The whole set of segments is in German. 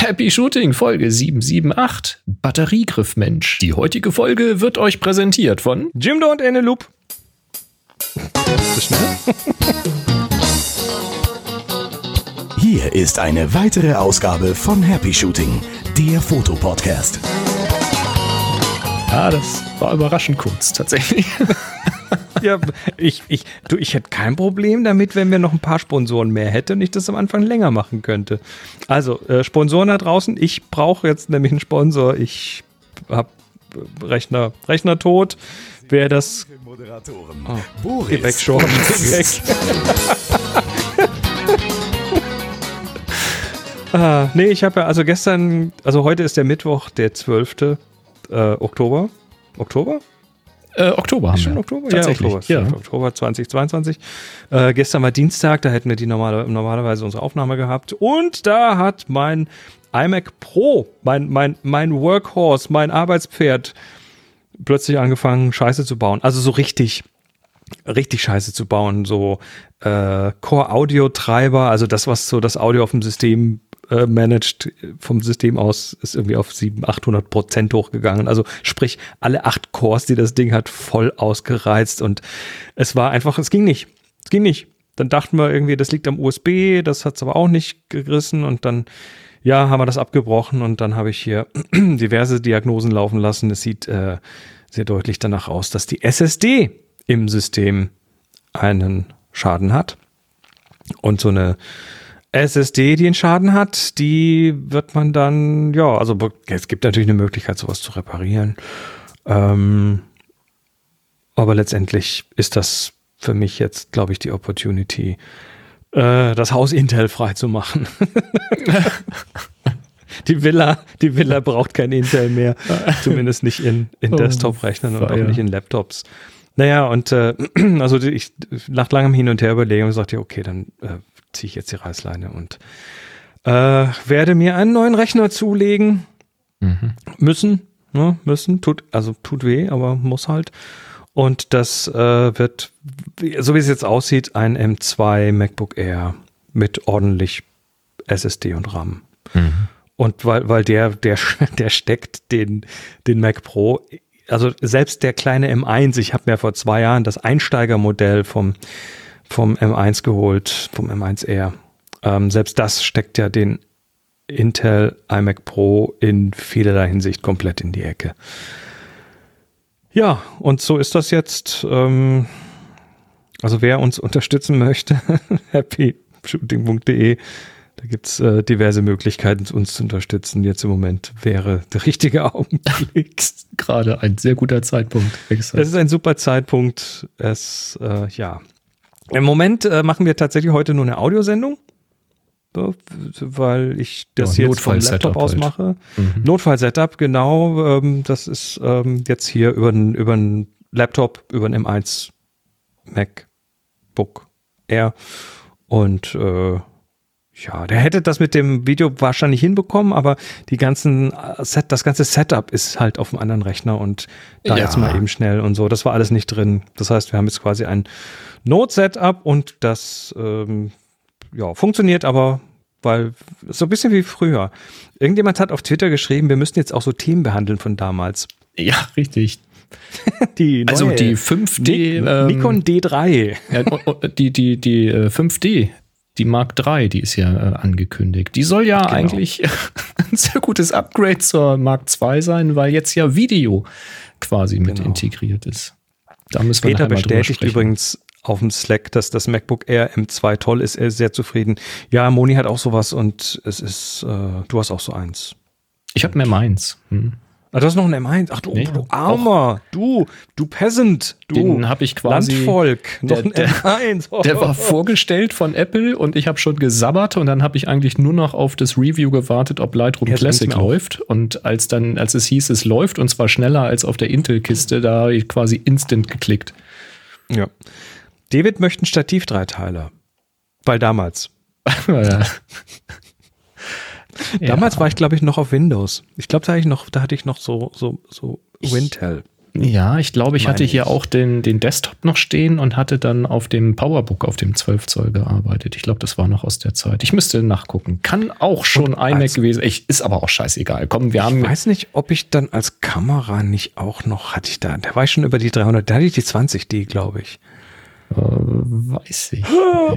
Happy Shooting Folge 778 Batteriegriffmensch. Die heutige Folge wird euch präsentiert von Jimdo und Eneloop. So schnell? Hier ist eine weitere Ausgabe von Happy Shooting, der Fotopodcast. Ja, das war überraschend kurz, tatsächlich. Ja, ich, ich, du, ich hätte kein Problem damit, wenn wir noch ein paar Sponsoren mehr hätten und ich das am Anfang länger machen könnte. Also, äh, Sponsoren da draußen, ich brauche jetzt nämlich einen Sponsor. Ich habe Rechner, Rechner tot. Wer das. Moderatoren. Oh, Boris. Geh weg, schon. Geh weg. ah, nee, ich habe ja, also gestern, also heute ist der Mittwoch, der 12. Äh, Oktober. Oktober? Äh, Oktober haben schon wir. Oktober? Tatsächlich, ja, Oktober. ja. Oktober 2022. Äh, gestern war Dienstag, da hätten wir die normale, normalerweise unsere Aufnahme gehabt. Und da hat mein iMac Pro, mein, mein, mein Workhorse, mein Arbeitspferd, plötzlich angefangen, Scheiße zu bauen. Also so richtig, richtig Scheiße zu bauen. So äh, Core-Audio-Treiber, also das, was so das Audio auf dem System äh, managt, vom System aus, ist irgendwie auf 700, 800 Prozent hochgegangen. Also sprich, alle acht Cores, die das Ding hat, voll ausgereizt. Und es war einfach, es ging nicht. Es ging nicht. Dann dachten wir irgendwie, das liegt am USB, das hat es aber auch nicht gerissen. Und dann, ja, haben wir das abgebrochen und dann habe ich hier diverse Diagnosen laufen lassen. Es sieht äh, sehr deutlich danach aus, dass die SSD im System einen Schaden hat. Und so eine SSD, die einen Schaden hat, die wird man dann, ja, also es gibt natürlich eine Möglichkeit, sowas zu reparieren. Ähm, aber letztendlich ist das für mich jetzt, glaube ich, die Opportunity, äh, das Haus Intel frei zu machen. die Villa, die Villa braucht kein Intel mehr, zumindest nicht in, in Oh, Desktop-Rechnern und auch nicht in Laptops. Naja, und äh, also ich nach langem Hin und Her überlegen sagte, ich, okay, dann äh, ziehe ich jetzt die Reißleine und äh, werde mir einen neuen Rechner zulegen Mhm. müssen, ne, müssen, tut, also tut weh, aber muss halt. Und das äh, wird, so wie es jetzt aussieht, ein M2 MacBook Air mit ordentlich SSD und RAM. Mhm. Und weil, weil der, der, der steckt den, den Mac Pro, also selbst der kleine M1, ich habe mir vor zwei Jahren das Einsteigermodell vom, vom M1 geholt, vom M1 Air. Ähm, selbst das steckt ja den Intel iMac Pro in vielerlei Hinsicht komplett in die Ecke. Ja, und so ist das jetzt. Ähm, also wer uns unterstützen möchte, happyshooting.de, da gibt's äh, diverse Möglichkeiten, uns zu unterstützen. Jetzt im Moment wäre der richtige Augenblick. Gerade ein sehr guter Zeitpunkt. Es ist ein super Zeitpunkt. Es, äh, ja. Im Moment äh, machen wir tatsächlich heute nur eine Audiosendung. So, weil ich das Ja, jetzt vom Laptop aus halt. mache. Mhm. Notfall-Setup, genau. Ähm, das ist ähm, jetzt hier über einen über einen Laptop, über einen M1 MacBook Air. Und äh, ja, der hätte das mit dem Video wahrscheinlich hinbekommen, aber die ganzen äh, Set, das ganze Setup ist halt auf einem anderen Rechner und da Ja. jetzt mal eben schnell und so. Das war alles nicht drin. Das heißt, wir haben jetzt quasi ein Node-Setup und das ähm, ja, funktioniert aber, weil so ein bisschen wie früher. Irgendjemand hat auf Twitter geschrieben, wir müssten jetzt auch so Themen behandeln von damals. Ja, richtig. Die Also neue die 5D, Ni ähm, Nikon D3. Ja, die, die, die äh, 5D, die Mark III, die ist ja äh, angekündigt. Die soll ja Genau. eigentlich ein sehr gutes Upgrade zur Mark II sein, weil jetzt ja Video quasi mit Genau. integriert ist. Da müssen wir Peter bestätigt übrigens auf dem Slack, dass das MacBook Air M2 toll ist. Er ist sehr zufrieden. Ja, Moni hat auch sowas und es ist, äh, du hast auch so eins. Ich habe mehr meins. Hm. Ah, du hast noch ein M1. Ach du, Nee, du Armer. Du, du Peasant. Du Den habe ich quasi. Landvolk. Noch Der- ein der- M1. Oh. Der war vorgestellt von Apple und ich habe schon gesabbert und dann habe ich eigentlich nur noch auf das Review gewartet, ob Lightroom Jetzt Classic läuft. Und als dann, als es hieß, es läuft und zwar schneller als auf der Intel-Kiste, da habe ich quasi instant geklickt. Ja. David möchte einen Stativ-Dreiteiler. Weil damals. ja. Damals war ich, glaube ich, noch auf Windows. Ich glaube, da, hatte ich noch- da hatte ich noch so, so, so Wintel. Ja, ich glaube, ich Meine hatte hier ich. auch den, den Desktop noch stehen und hatte dann auf dem Powerbook auf dem 12 Zoll gearbeitet. Ich glaube, das war noch aus der Zeit. Ich müsste nachgucken. Kann auch schon Und iMac gewesen. Ich, ist aber auch scheißegal. Komm, wir haben. Ich weiß nicht, ob ich dann als Kamera nicht auch noch, hatte ich da, da war ich schon über die 300, da hatte ich die 20D, glaube ich. Äh, weiß ich.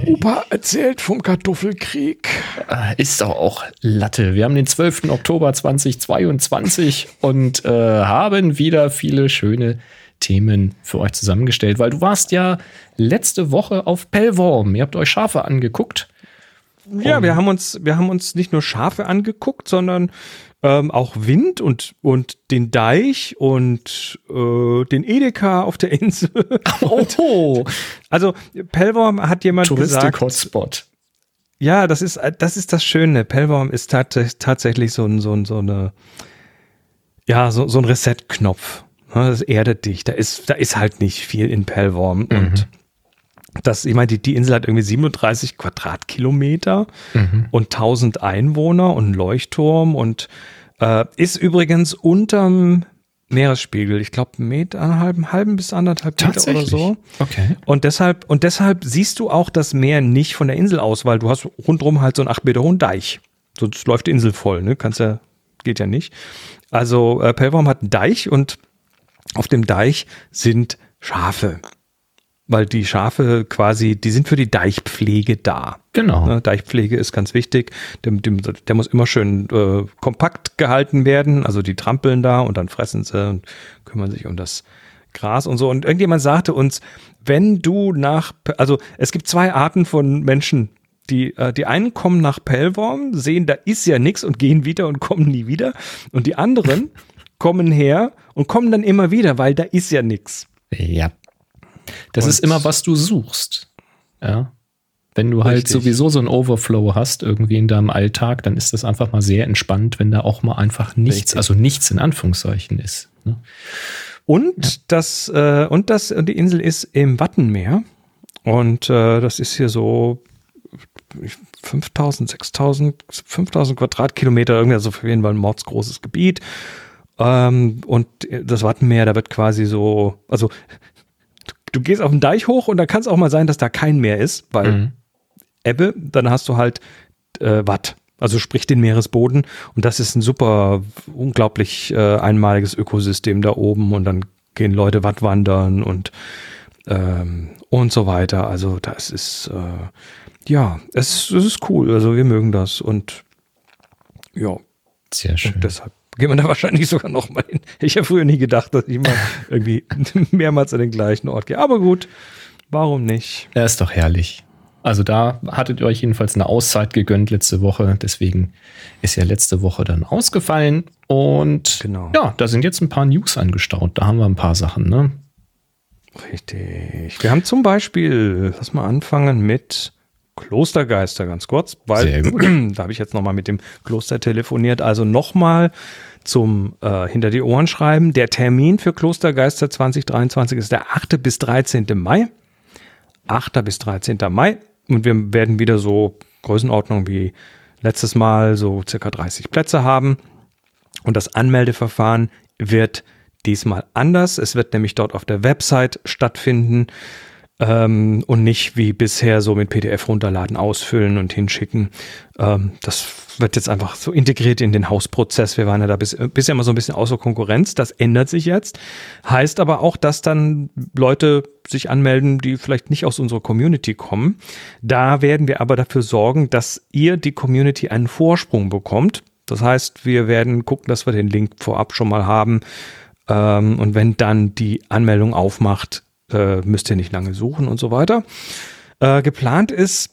Opa erzählt vom Kartoffelkrieg. Äh, Ist doch auch Latte. Wir haben den 12. Oktober 2022 und äh, haben wieder viele schöne Themen für euch zusammengestellt, weil du warst ja letzte Woche auf Pellworm. Ihr habt euch Schafe angeguckt. Ja, wir haben uns, wir haben uns nicht nur Schafe angeguckt, sondern ähm, auch Wind und, und den Deich und äh, den Edeka auf der Insel. Oh, Also Pellworm hat jemand gesagt, Touristik-Hotspot. ja, das ist, das ist das Schöne. Pellworm ist tat tatsächlich so, ein, so, ein, so eine, ja, so, so ein Reset-Knopf. Das erdet dich. Da ist, da ist halt nicht viel in Pellworm. Und das, ich meine, die, die Insel hat irgendwie 37 Quadratkilometer und 1000 Einwohner und einen Leuchtturm und äh, ist übrigens unterm Meeresspiegel. Ich glaube, Meter, einen halben, halben bis anderthalb Meter oder so. Okay. Und deshalb, und deshalb siehst du auch das Meer nicht von der Insel aus, weil du hast rundherum halt so einen acht Meter hohen Deich. Sonst läuft die Insel voll, ne? Kannst ja, geht ja nicht. Also äh, Pellworm hat einen Deich und auf dem Deich sind Schafe. Weil die Schafe quasi, die sind für die Deichpflege da. Genau. Ne, Deichpflege ist ganz wichtig. Dem, der muss immer schön äh, kompakt gehalten werden. Also die trampeln da und dann fressen sie und kümmern sich um das Gras und so. Und irgendjemand sagte uns, wenn du nach, also es gibt zwei Arten von Menschen. Die, äh, die einen kommen nach Pellworm, sehen, da ist ja nichts und gehen wieder und kommen nie wieder. Und die anderen kommen her und kommen dann immer wieder, weil da ist ja nichts. Ja. Das Und- ist immer, was du suchst. Ja. Wenn du halt Richtig. sowieso so einen Overflow hast irgendwie in deinem Alltag, dann ist das einfach mal sehr entspannt, wenn da auch mal einfach nichts, Richtig. also nichts in Anführungszeichen ist. Ne? Und das äh, und das und die Insel ist im Wattenmeer und äh, das ist hier so 5000, 6000, 5000 Quadratkilometer, irgendwie also auf jeden Fall ein mordsgroßes Gebiet. Ähm, und das Wattenmeer, da wird quasi so, also du, gehst auf den Deich hoch und da kann es auch mal sein, dass da kein Meer ist, weil Mhm. Ebbe, dann hast du halt äh, Watt, also sprich den Meeresboden. Und das ist ein super, unglaublich äh, einmaliges Ökosystem da oben. Und dann gehen Leute Watt wandern und, ähm, und so weiter. Also das ist, äh, ja, es, es ist cool. Also wir mögen das. Und ja, Sehr schön. und deshalb gehen wir da wahrscheinlich sogar noch mal hin. Ich habe früher nie gedacht, dass ich mal irgendwie mehrmals an den gleichen Ort gehe. Aber gut, warum nicht? Ja, ist doch herrlich. Also da hattet ihr euch jedenfalls eine Auszeit gegönnt letzte Woche. Deswegen ist ja letzte Woche dann ausgefallen. Und Genau. ja, da sind jetzt ein paar News angestaut. Da haben wir ein paar Sachen, ne? Richtig. Wir haben zum Beispiel, lass mal anfangen mit Klostergeister ganz kurz, weil da habe ich jetzt nochmal mit dem Kloster telefoniert. Also nochmal zum äh, Hinter die Ohren schreiben. Der Termin für Klostergeister 2023 ist der 8. bis 13. Mai. 8. bis 13. Mai. Und wir werden wieder so Größenordnung wie letztes Mal, so circa 30 Plätze haben. Und das Anmeldeverfahren wird diesmal anders. Es wird nämlich dort auf der Website stattfinden ähm, und nicht wie bisher so mit PDF runterladen, ausfüllen und hinschicken. Ähm, das wird jetzt einfach so integriert in den Hausprozess. Wir waren ja da bis, bisher immer so ein bisschen außer Konkurrenz. Das ändert sich jetzt. Heißt aber auch, dass dann Leute sich anmelden, die vielleicht nicht aus unserer Community kommen. Da werden wir aber dafür sorgen, dass ihr die Community einen Vorsprung bekommt. Das heißt, wir werden gucken, dass wir den Link vorab schon mal haben. Ähm, und wenn dann die Anmeldung aufmacht, äh, müsst ihr nicht lange suchen und so weiter. Äh, geplant ist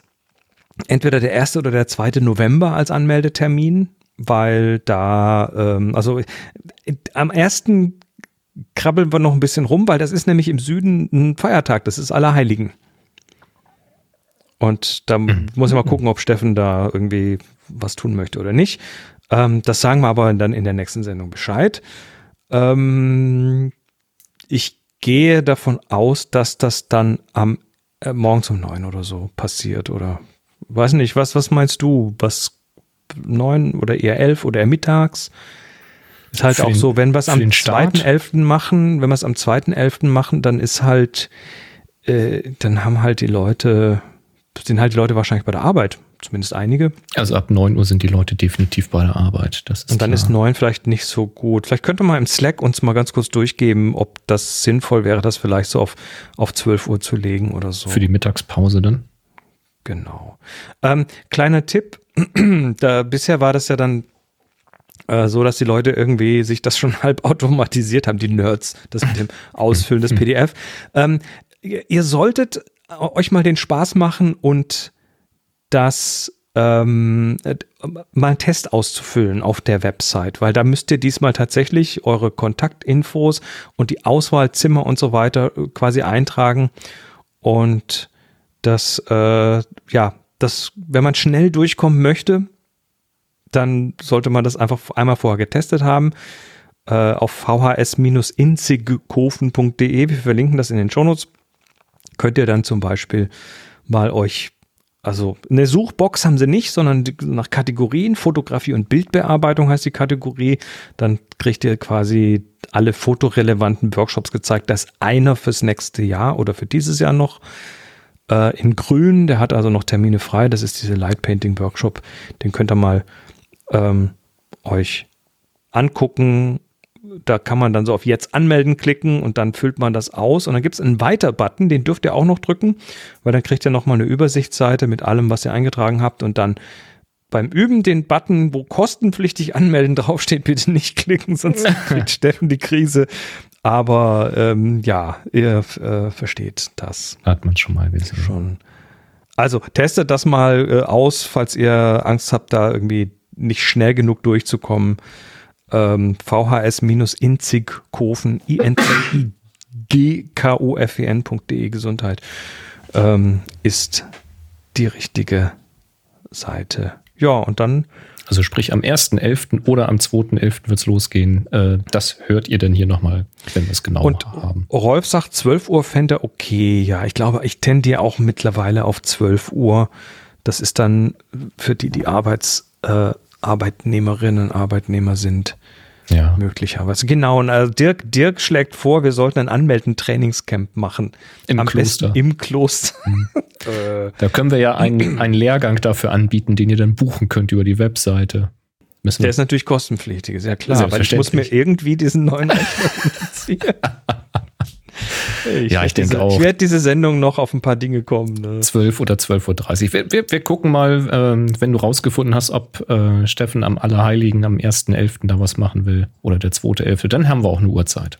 entweder der 1. oder der 2. November als Anmeldetermin, weil da, ähm, also äh, am 1. krabbeln wir noch ein bisschen rum, weil das ist nämlich im Süden ein Feiertag, das ist Allerheiligen. Und da muss ich mal gucken, ob Steffen da irgendwie was tun möchte oder nicht. Ähm, das sagen wir aber dann in der nächsten Sendung Bescheid. Ähm, ich gehe davon aus, dass das dann am äh, morgens um neun oder so passiert oder weiß nicht, was, was meinst du? Was neun oder eher elf oder eher mittags? Ist halt Für auch den- so, wenn wir es am den Start? 2.11. machen, wenn wir es am 2.11. machen, dann ist halt, äh, dann haben halt die Leute, sind halt die Leute wahrscheinlich bei der Arbeit, zumindest einige. Also ab 9 Uhr sind die Leute definitiv bei der Arbeit. Das ist Und dann klar. ist 9 vielleicht nicht so gut. Vielleicht könnte man im Slack uns mal ganz kurz durchgeben, ob das sinnvoll wäre, das vielleicht so auf, auf 12 Uhr zu legen oder so. für die Mittagspause dann. Genau. Ähm, kleiner Tipp, da, bisher war das ja dann äh, so, dass die Leute irgendwie sich das schon halb automatisiert haben, die Nerds, das mit dem Ausfüllen des PDF. Ähm, ihr, ihr solltet euch mal den Spaß machen und das ähm, äh, mal einen Test auszufüllen auf der Website, weil da müsst ihr diesmal tatsächlich eure Kontaktinfos und die Auswahlzimmer und so weiter äh, quasi eintragen und das, äh, ja, das, wenn man schnell durchkommen möchte, dann sollte man das einfach einmal vorher getestet haben äh, auf vhs-inzigkofen.de. Wir verlinken das in den Shownotes. Könnt ihr dann zum Beispiel mal euch, also eine Suchbox haben sie nicht, sondern nach Kategorien, Fotografie und Bildbearbeitung heißt die Kategorie. Dann kriegt ihr quasi alle fotorelevanten Workshops gezeigt. Das ist einer fürs nächste Jahr oder für dieses Jahr noch äh, in grün. Der hat also noch Termine frei. Das ist diese Light Painting Workshop. Den könnt ihr mal ähm, euch angucken. Da kann man dann so auf Jetzt anmelden klicken und dann füllt man das aus. Und dann gibt es einen Weiter-Button, den dürft ihr auch noch drücken, weil dann kriegt ihr nochmal eine Übersichtsseite mit allem, was ihr eingetragen habt. Und dann beim Üben den Button, wo kostenpflichtig anmelden draufsteht, bitte nicht klicken, sonst kriegt Steffen die Krise. Aber ähm, ja, ihr äh, versteht das Hat man schon mal gesehen. schon. Also testet das mal äh, aus, falls ihr Angst habt, da irgendwie nicht schnell genug durchzukommen. Ähm, VHS-inzigkofen, I-N-Z-I-G-K-O-F-E-N.de Gesundheit ähm, ist die richtige Seite. Ja, und dann Also sprich am 1.11. oder am 2.11. wird es losgehen. Äh, das hört ihr dann hier nochmal, wenn wir es genau Und haben. Rolf sagt 12 Uhr fände er okay. Ja, ich glaube, ich tendiere auch mittlerweile auf 12 Uhr. Das ist dann für die, die Arbeits, äh, Arbeitnehmerinnen, Arbeitnehmer sind, Ja. möglicherweise. Genau, und also Dirk, Dirk schlägt vor, wir sollten ein Anmelden-Trainingscamp machen. Im Am Kloster. im Kloster. äh, Da können wir ja einen, einen Lehrgang dafür anbieten, den ihr dann buchen könnt über die Webseite. Müssen der ist natürlich kostenpflichtig, ist ja klar, weil ich muss mir irgendwie diesen neuen Rechner ziehen. Ja, ich denke diese, auch. Ich werde diese Sendung noch auf ein paar Dinge kommen. Ne? 12 oder 12.30 Uhr. Wir, wir, wir gucken mal, ähm, wenn du rausgefunden hast, ob äh, Steffen am Allerheiligen am 1.11. da was machen will oder der 2.11. Dann haben wir auch eine Uhrzeit.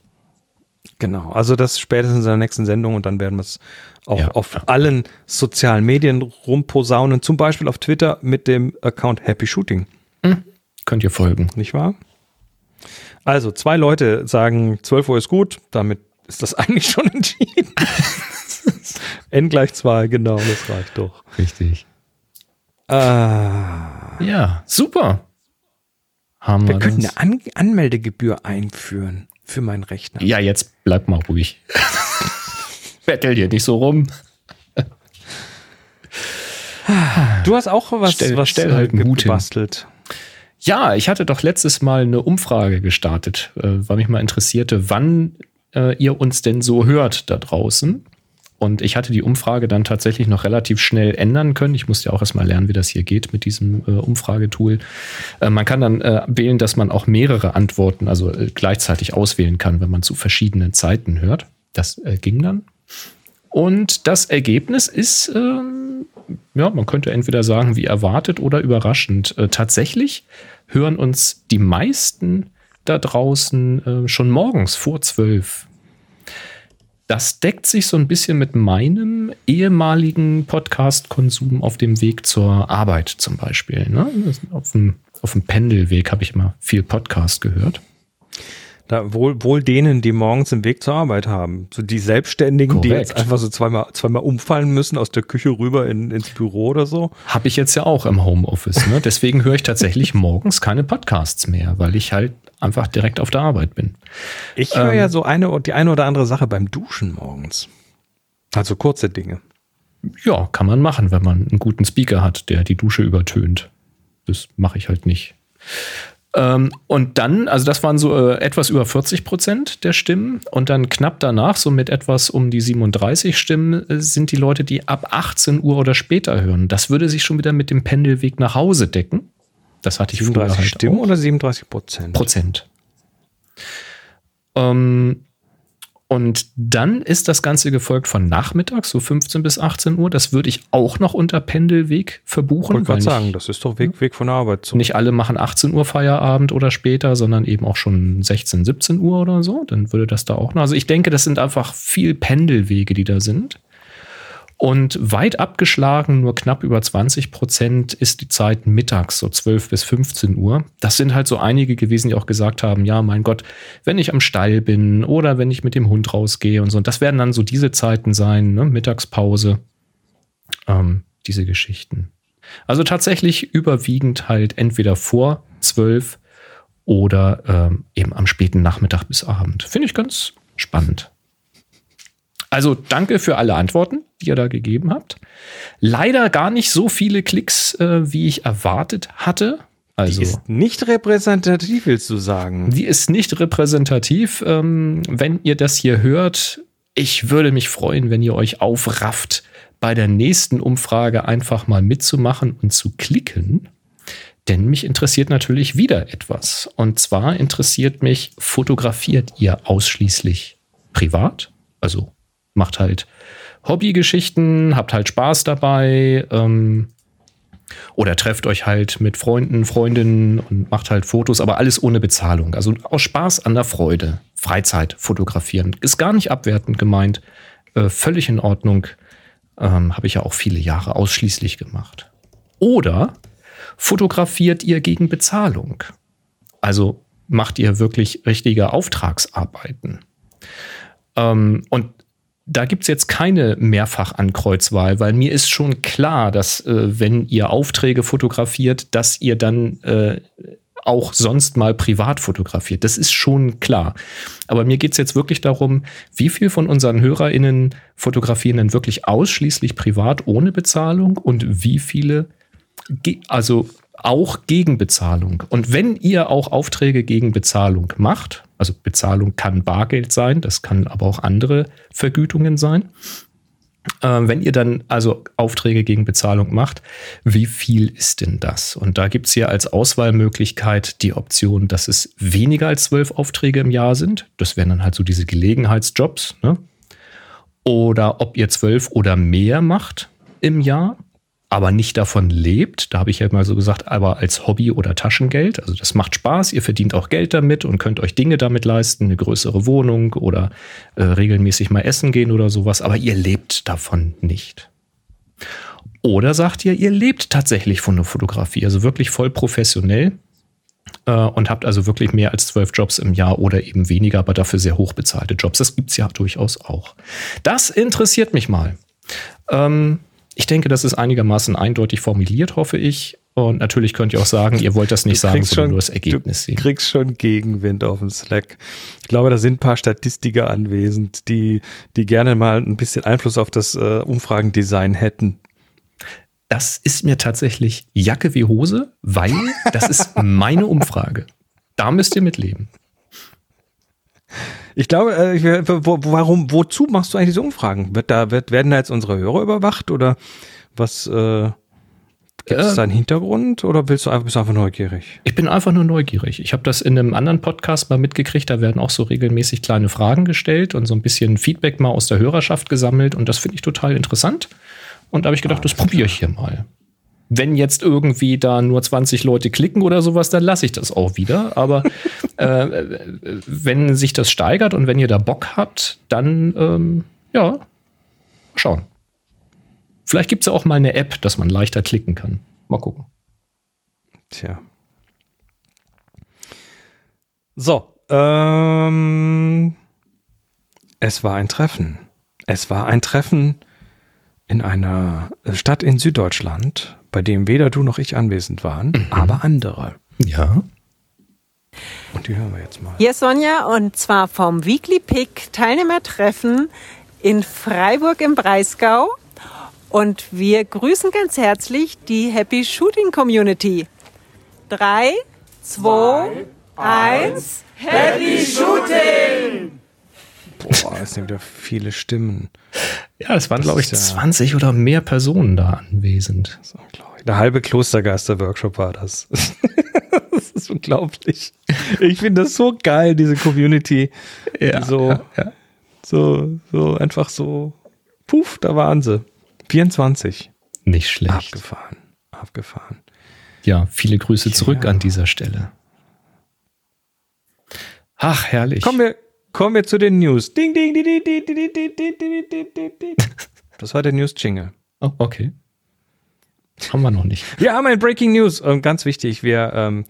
Genau, also das spätestens in der nächsten Sendung und dann werden wir es auch Ja. auf allen sozialen Medien rumposaunen, zum Beispiel auf Twitter mit dem Account Happy Shooting, Könnt ihr folgen. nicht wahr? Also, zwei Leute sagen, 12 Uhr ist gut, damit ist das eigentlich schon entschieden. N gleich 2, genau, das reicht doch. Richtig. Ah, Ja, super. Haben wir, wir könnten das? eine An Anmeldegebühr einführen für meinen Rechner. Ja, jetzt bleib mal ruhig. Bettel hier nicht so rum. Du hast auch was, Stell- was stell äh, halt hin. gebastelt. Ja, ich hatte doch letztes Mal eine Umfrage gestartet, äh, weil mich mal interessierte, wann äh, ihr uns denn so hört da draußen. Und ich hatte die Umfrage dann tatsächlich noch relativ schnell ändern können. Ich musste ja auch erstmal lernen, wie das hier geht mit diesem äh, Umfragetool. Äh, man kann dann äh, wählen, dass man auch mehrere Antworten, also äh, gleichzeitig auswählen kann, wenn man zu verschiedenen Zeiten hört. Das äh, ging dann. Und das Ergebnis ist, ähm, ja, man könnte entweder sagen, wie erwartet oder überraschend. Äh, tatsächlich hören uns die meisten da draußen äh, schon morgens vor zwölf. Das deckt sich so ein bisschen mit meinem ehemaligen Podcast-Konsum auf dem Weg zur Arbeit zum Beispiel. Ne? Auf, dem, auf dem Pendelweg habe ich immer viel Podcast gehört. Da wohl, wohl denen, die morgens den Weg zur Arbeit haben. So die Selbstständigen, die Korrekt. jetzt einfach so zweimal, zweimal umfallen müssen aus der Küche rüber in, ins Büro oder so. Habe ich jetzt ja auch im Homeoffice. Ne? Deswegen höre ich tatsächlich morgens keine Podcasts mehr, weil ich halt einfach direkt auf der Arbeit bin. Ich höre Ähm. ja so eine die eine oder andere Sache beim Duschen morgens. Also kurze Dinge. Ja, kann man machen, wenn man einen guten Speaker hat, der die Dusche übertönt. Das mache ich halt nicht. Ähm, und dann, also das waren so äh, etwas über 40 Prozent der Stimmen. Und dann knapp danach, so mit etwas um die 37 Stimmen, äh, sind die Leute, die ab 18 Uhr oder später hören. Das würde sich schon wieder mit dem Pendelweg nach Hause decken. Das hatte ich 37 halt Stimmen auch. oder 37 Prozent? Prozent. Ähm, und dann ist das Ganze gefolgt von nachmittags, so 15 bis 18 Uhr. Das würde ich auch noch unter Pendelweg verbuchen. Ich wollte sagen, das ist doch Weg, Weg von der Arbeit zum. nicht alle machen 18 Uhr Feierabend oder später, sondern eben auch schon 16, 17 Uhr oder so. Dann würde das da auch noch. Also ich denke, das sind einfach viel Pendelwege, die da sind. Und weit abgeschlagen, nur knapp über 20 Prozent ist die Zeit mittags, so 12 bis 15 Uhr. Das sind halt so einige gewesen, die auch gesagt haben, ja, mein Gott, wenn ich am Stall bin oder wenn ich mit dem Hund rausgehe und so. Und das werden dann so diese Zeiten sein, ne? Mittagspause, ähm, diese Geschichten. Also tatsächlich überwiegend halt entweder vor 12 oder ähm, eben am späten Nachmittag bis Abend. Finde ich ganz spannend. Also danke für alle Antworten, die ihr da gegeben habt. Leider gar nicht so viele Klicks, äh, wie ich erwartet hatte. Also Die ist nicht repräsentativ, willst du sagen? die ist nicht repräsentativ. Ähm, wenn ihr das hier hört, ich würde mich freuen, wenn ihr euch aufrafft, bei der nächsten Umfrage einfach mal mitzumachen und zu klicken. Denn mich interessiert natürlich wieder etwas. Und zwar interessiert mich, fotografiert ihr ausschließlich privat? Also macht halt Hobbygeschichten, habt halt Spaß dabei. Ähm, oder trefft euch halt mit Freunden, Freundinnen und macht halt Fotos, aber alles ohne Bezahlung. Also aus Spaß an der Freude. Freizeit fotografieren. Ist gar nicht abwertend gemeint. Äh, völlig in Ordnung. Ähm, Habe ich ja auch viele Jahre ausschließlich gemacht. Oder fotografiert ihr gegen Bezahlung? Also macht ihr wirklich richtige Auftragsarbeiten? Ähm, und da gibt's jetzt keine Mehrfach-Ankreuzwahl, weil mir ist schon klar, dass äh, wenn ihr Aufträge fotografiert, dass ihr dann äh, auch sonst mal privat fotografiert. Das ist schon klar. Aber mir geht's jetzt wirklich darum, wie viel von unseren HörerInnen fotografieren denn wirklich ausschließlich privat ohne Bezahlung und wie viele, also auch gegen Bezahlung. Und wenn ihr auch Aufträge gegen Bezahlung macht, also Bezahlung kann Bargeld sein, das kann aber auch andere Vergütungen sein. Äh, wenn ihr dann also Aufträge gegen Bezahlung macht, wie viel ist denn das? Und da gibt's hier als Auswahlmöglichkeit die Option, dass es weniger als zwölf Aufträge im Jahr sind. Das wären dann halt so diese Gelegenheitsjobs. Ne? Oder ob ihr zwölf oder mehr macht im Jahr, aber nicht davon lebt. Da habe ich ja mal so gesagt, aber als Hobby oder Taschengeld. Also das macht Spaß, ihr verdient auch Geld damit und könnt euch Dinge damit leisten, eine größere Wohnung oder äh, regelmäßig mal essen gehen oder sowas, aber ihr lebt davon nicht. Oder sagt ihr, ihr lebt tatsächlich von der Fotografie, also wirklich voll professionell äh, und habt also wirklich mehr als zwölf Jobs im Jahr oder eben weniger, aber dafür sehr hoch bezahlte Jobs. Das gibt's ja durchaus auch. Das interessiert mich mal. Ähm, ich denke, das ist einigermaßen eindeutig formuliert, hoffe ich. Und natürlich könnt ihr auch sagen, ihr wollt das nicht Du sagen, sondern schon- nur das Ergebnis du sehen. kriegst schon Gegenwind auf dem Slack. Ich glaube, da sind ein paar Statistiker anwesend, die, die gerne mal ein bisschen Einfluss auf das äh, Umfragendesign hätten. Das ist mir tatsächlich Jacke wie Hose, weil das ist meine Umfrage. Da müsst ihr mitleben. Ich glaube, äh, ich, wo, warum, wozu machst du eigentlich diese Umfragen? Wird da, wird, werden da jetzt unsere Hörer überwacht oder was, äh, gibt es Äh, da einen Hintergrund oder willst du einfach, bist du einfach neugierig? Ich bin einfach nur neugierig. Ich habe das in einem anderen Podcast mal mitgekriegt. Da werden auch so regelmäßig kleine Fragen gestellt und so ein bisschen Feedback mal aus der Hörerschaft gesammelt. Und das finde ich total interessant. Und da habe ich gedacht, das probiere ich hier mal. Wenn jetzt irgendwie da nur 20 Leute klicken oder sowas, dann lasse ich das auch wieder. Aber äh, wenn sich das steigert und wenn ihr da Bock habt, dann ähm, ja, schauen. Vielleicht gibt es ja auch mal eine App, dass man leichter klicken kann. Mal gucken. Tja. So, ähm, es war ein Treffen. Es war ein Treffen in einer Stadt in Süddeutschland, bei dem weder du noch ich anwesend waren, aber andere. Ja. Und die hören wir jetzt mal. Hier ist Sonja und zwar vom Weekly Pick Teilnehmertreffen in Freiburg im Breisgau. Und wir grüßen ganz herzlich die Happy Shooting Community. Drei, zwei, eins. Happy Shooting! Boah, es sind wieder viele Stimmen. Ja, es waren, glaube ich, ist ja- 20 oder mehr Personen da anwesend. Das ist unglaublich. Der halbe Klostergeister-Workshop war das. das ist unglaublich. Ich finde das so geil, diese Community. Ja, so, ja, ja. so, so einfach so. Puff, da waren sie. 24. Nicht schlecht. Abgefahren. Abgefahren. Ja, viele Grüße zurück Ja. an dieser Stelle. Ach, herrlich. Kommen wir, kommen wir zu den News. Ding, ding, ding, ding, ding, ding, ding, ding, ding, ding, ding, ding. Das war der News-Jingle. Oh, okay. Haben wir noch nicht. Wir haben ein Breaking News. Ähm, ganz wichtig, wir, ähm,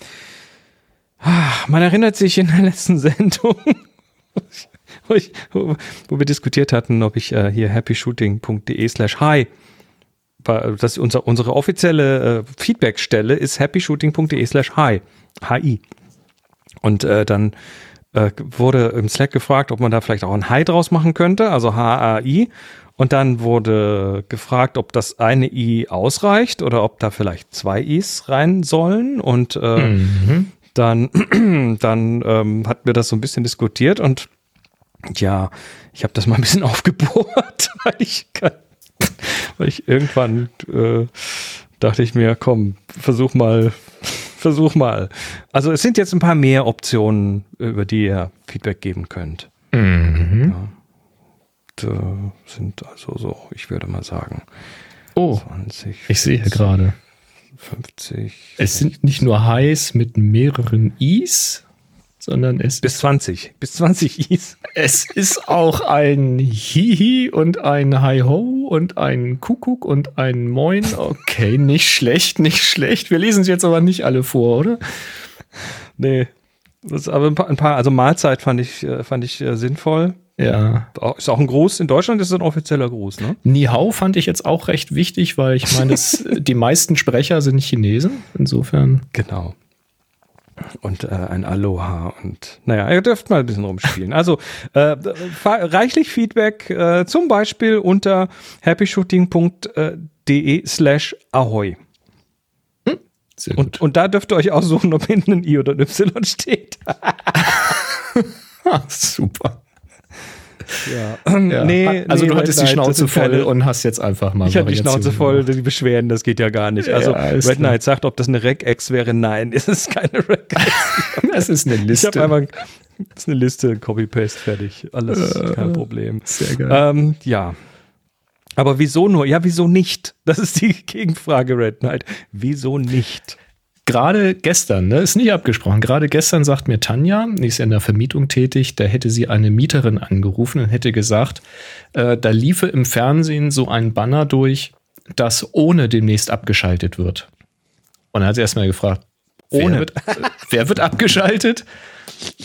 ah, man erinnert sich in der letzten Sendung, wo, ich, wo, wo wir diskutiert hatten, ob ich äh, hier happyshooting.de slash hi, das unser, unsere offizielle äh, Feedbackstelle ist happyshooting.de slash hi, hi. Und äh, dann äh, wurde im Slack gefragt, ob man da vielleicht auch ein Hi draus machen könnte, also H-A-I. Und dann wurde gefragt, ob das eine I ausreicht oder ob da vielleicht zwei Is rein sollen. Und äh, Mhm. dann, dann ähm, hatten wir das so ein bisschen diskutiert und ja, ich habe das mal ein bisschen aufgebohrt, weil ich, kann- weil ich irgendwann äh, dachte ich mir, komm, versuch mal, versuch mal. Also es sind jetzt ein paar mehr Optionen, über die ihr Feedback geben könnt. Mhm. Da sind also so, ich würde mal sagen, Oh, 20, ich sehe 40, gerade. 50. Es sind nicht nur Highs mit mehreren Is, sondern es, bis 20, bis 20 Is. es ist auch ein Hihi und ein Hi-Ho und ein Kuckuck und ein Moin. Okay, nicht schlecht, nicht schlecht. Wir lesen sie jetzt aber nicht alle vor, oder? Nee. Das aber ein paar, ein paar, also Mahlzeit fand ich, äh, fand ich äh, sinnvoll. Ja. Ist auch ein Gruß. In Deutschland ist es ein offizieller Gruß, ne? Ni Hao fand ich jetzt auch recht wichtig, weil ich meine, es, die meisten Sprecher sind Chinesen. Insofern. Genau. Und äh, ein Aloha und naja, ihr dürft mal ein bisschen rumspielen. Also äh, reichlich Feedback, äh, zum Beispiel unter happyshooting.de slash ahoy. Sehr Und, und da dürft ihr euch aussuchen, ob hinten ein I oder ein Y steht. Super. Ja. Ja. Nee, also nee, du hattest die Red Knight, Schnauze voll keine- und hast jetzt einfach mal Ich hatte die Schnauze voll, gemacht. die Beschwerden, das geht ja gar nicht. Also Ja, Red. Knight sagt, ob das eine Rec-Ex wäre. Nein, es ist keine Rec-Ex. Das ist eine Ich Liste. habe einmal, das ist eine Liste, Copy-Paste, fertig. Alles kein Problem. Sehr geil. Ähm, ja. Aber wieso nur? Ja, wieso nicht? Das ist die Gegenfrage, Red Knight. Wieso nicht? Gerade gestern, ne, ist nicht abgesprochen, gerade gestern sagt mir Tanja, die ist ja in der Vermietung tätig, da hätte sie eine Mieterin angerufen und hätte gesagt, äh, da liefe im Fernsehen so ein Banner durch, das ohne demnächst abgeschaltet wird. Und dann hat sie erstmal gefragt, Ohne. Wer wird, wer wird abgeschaltet?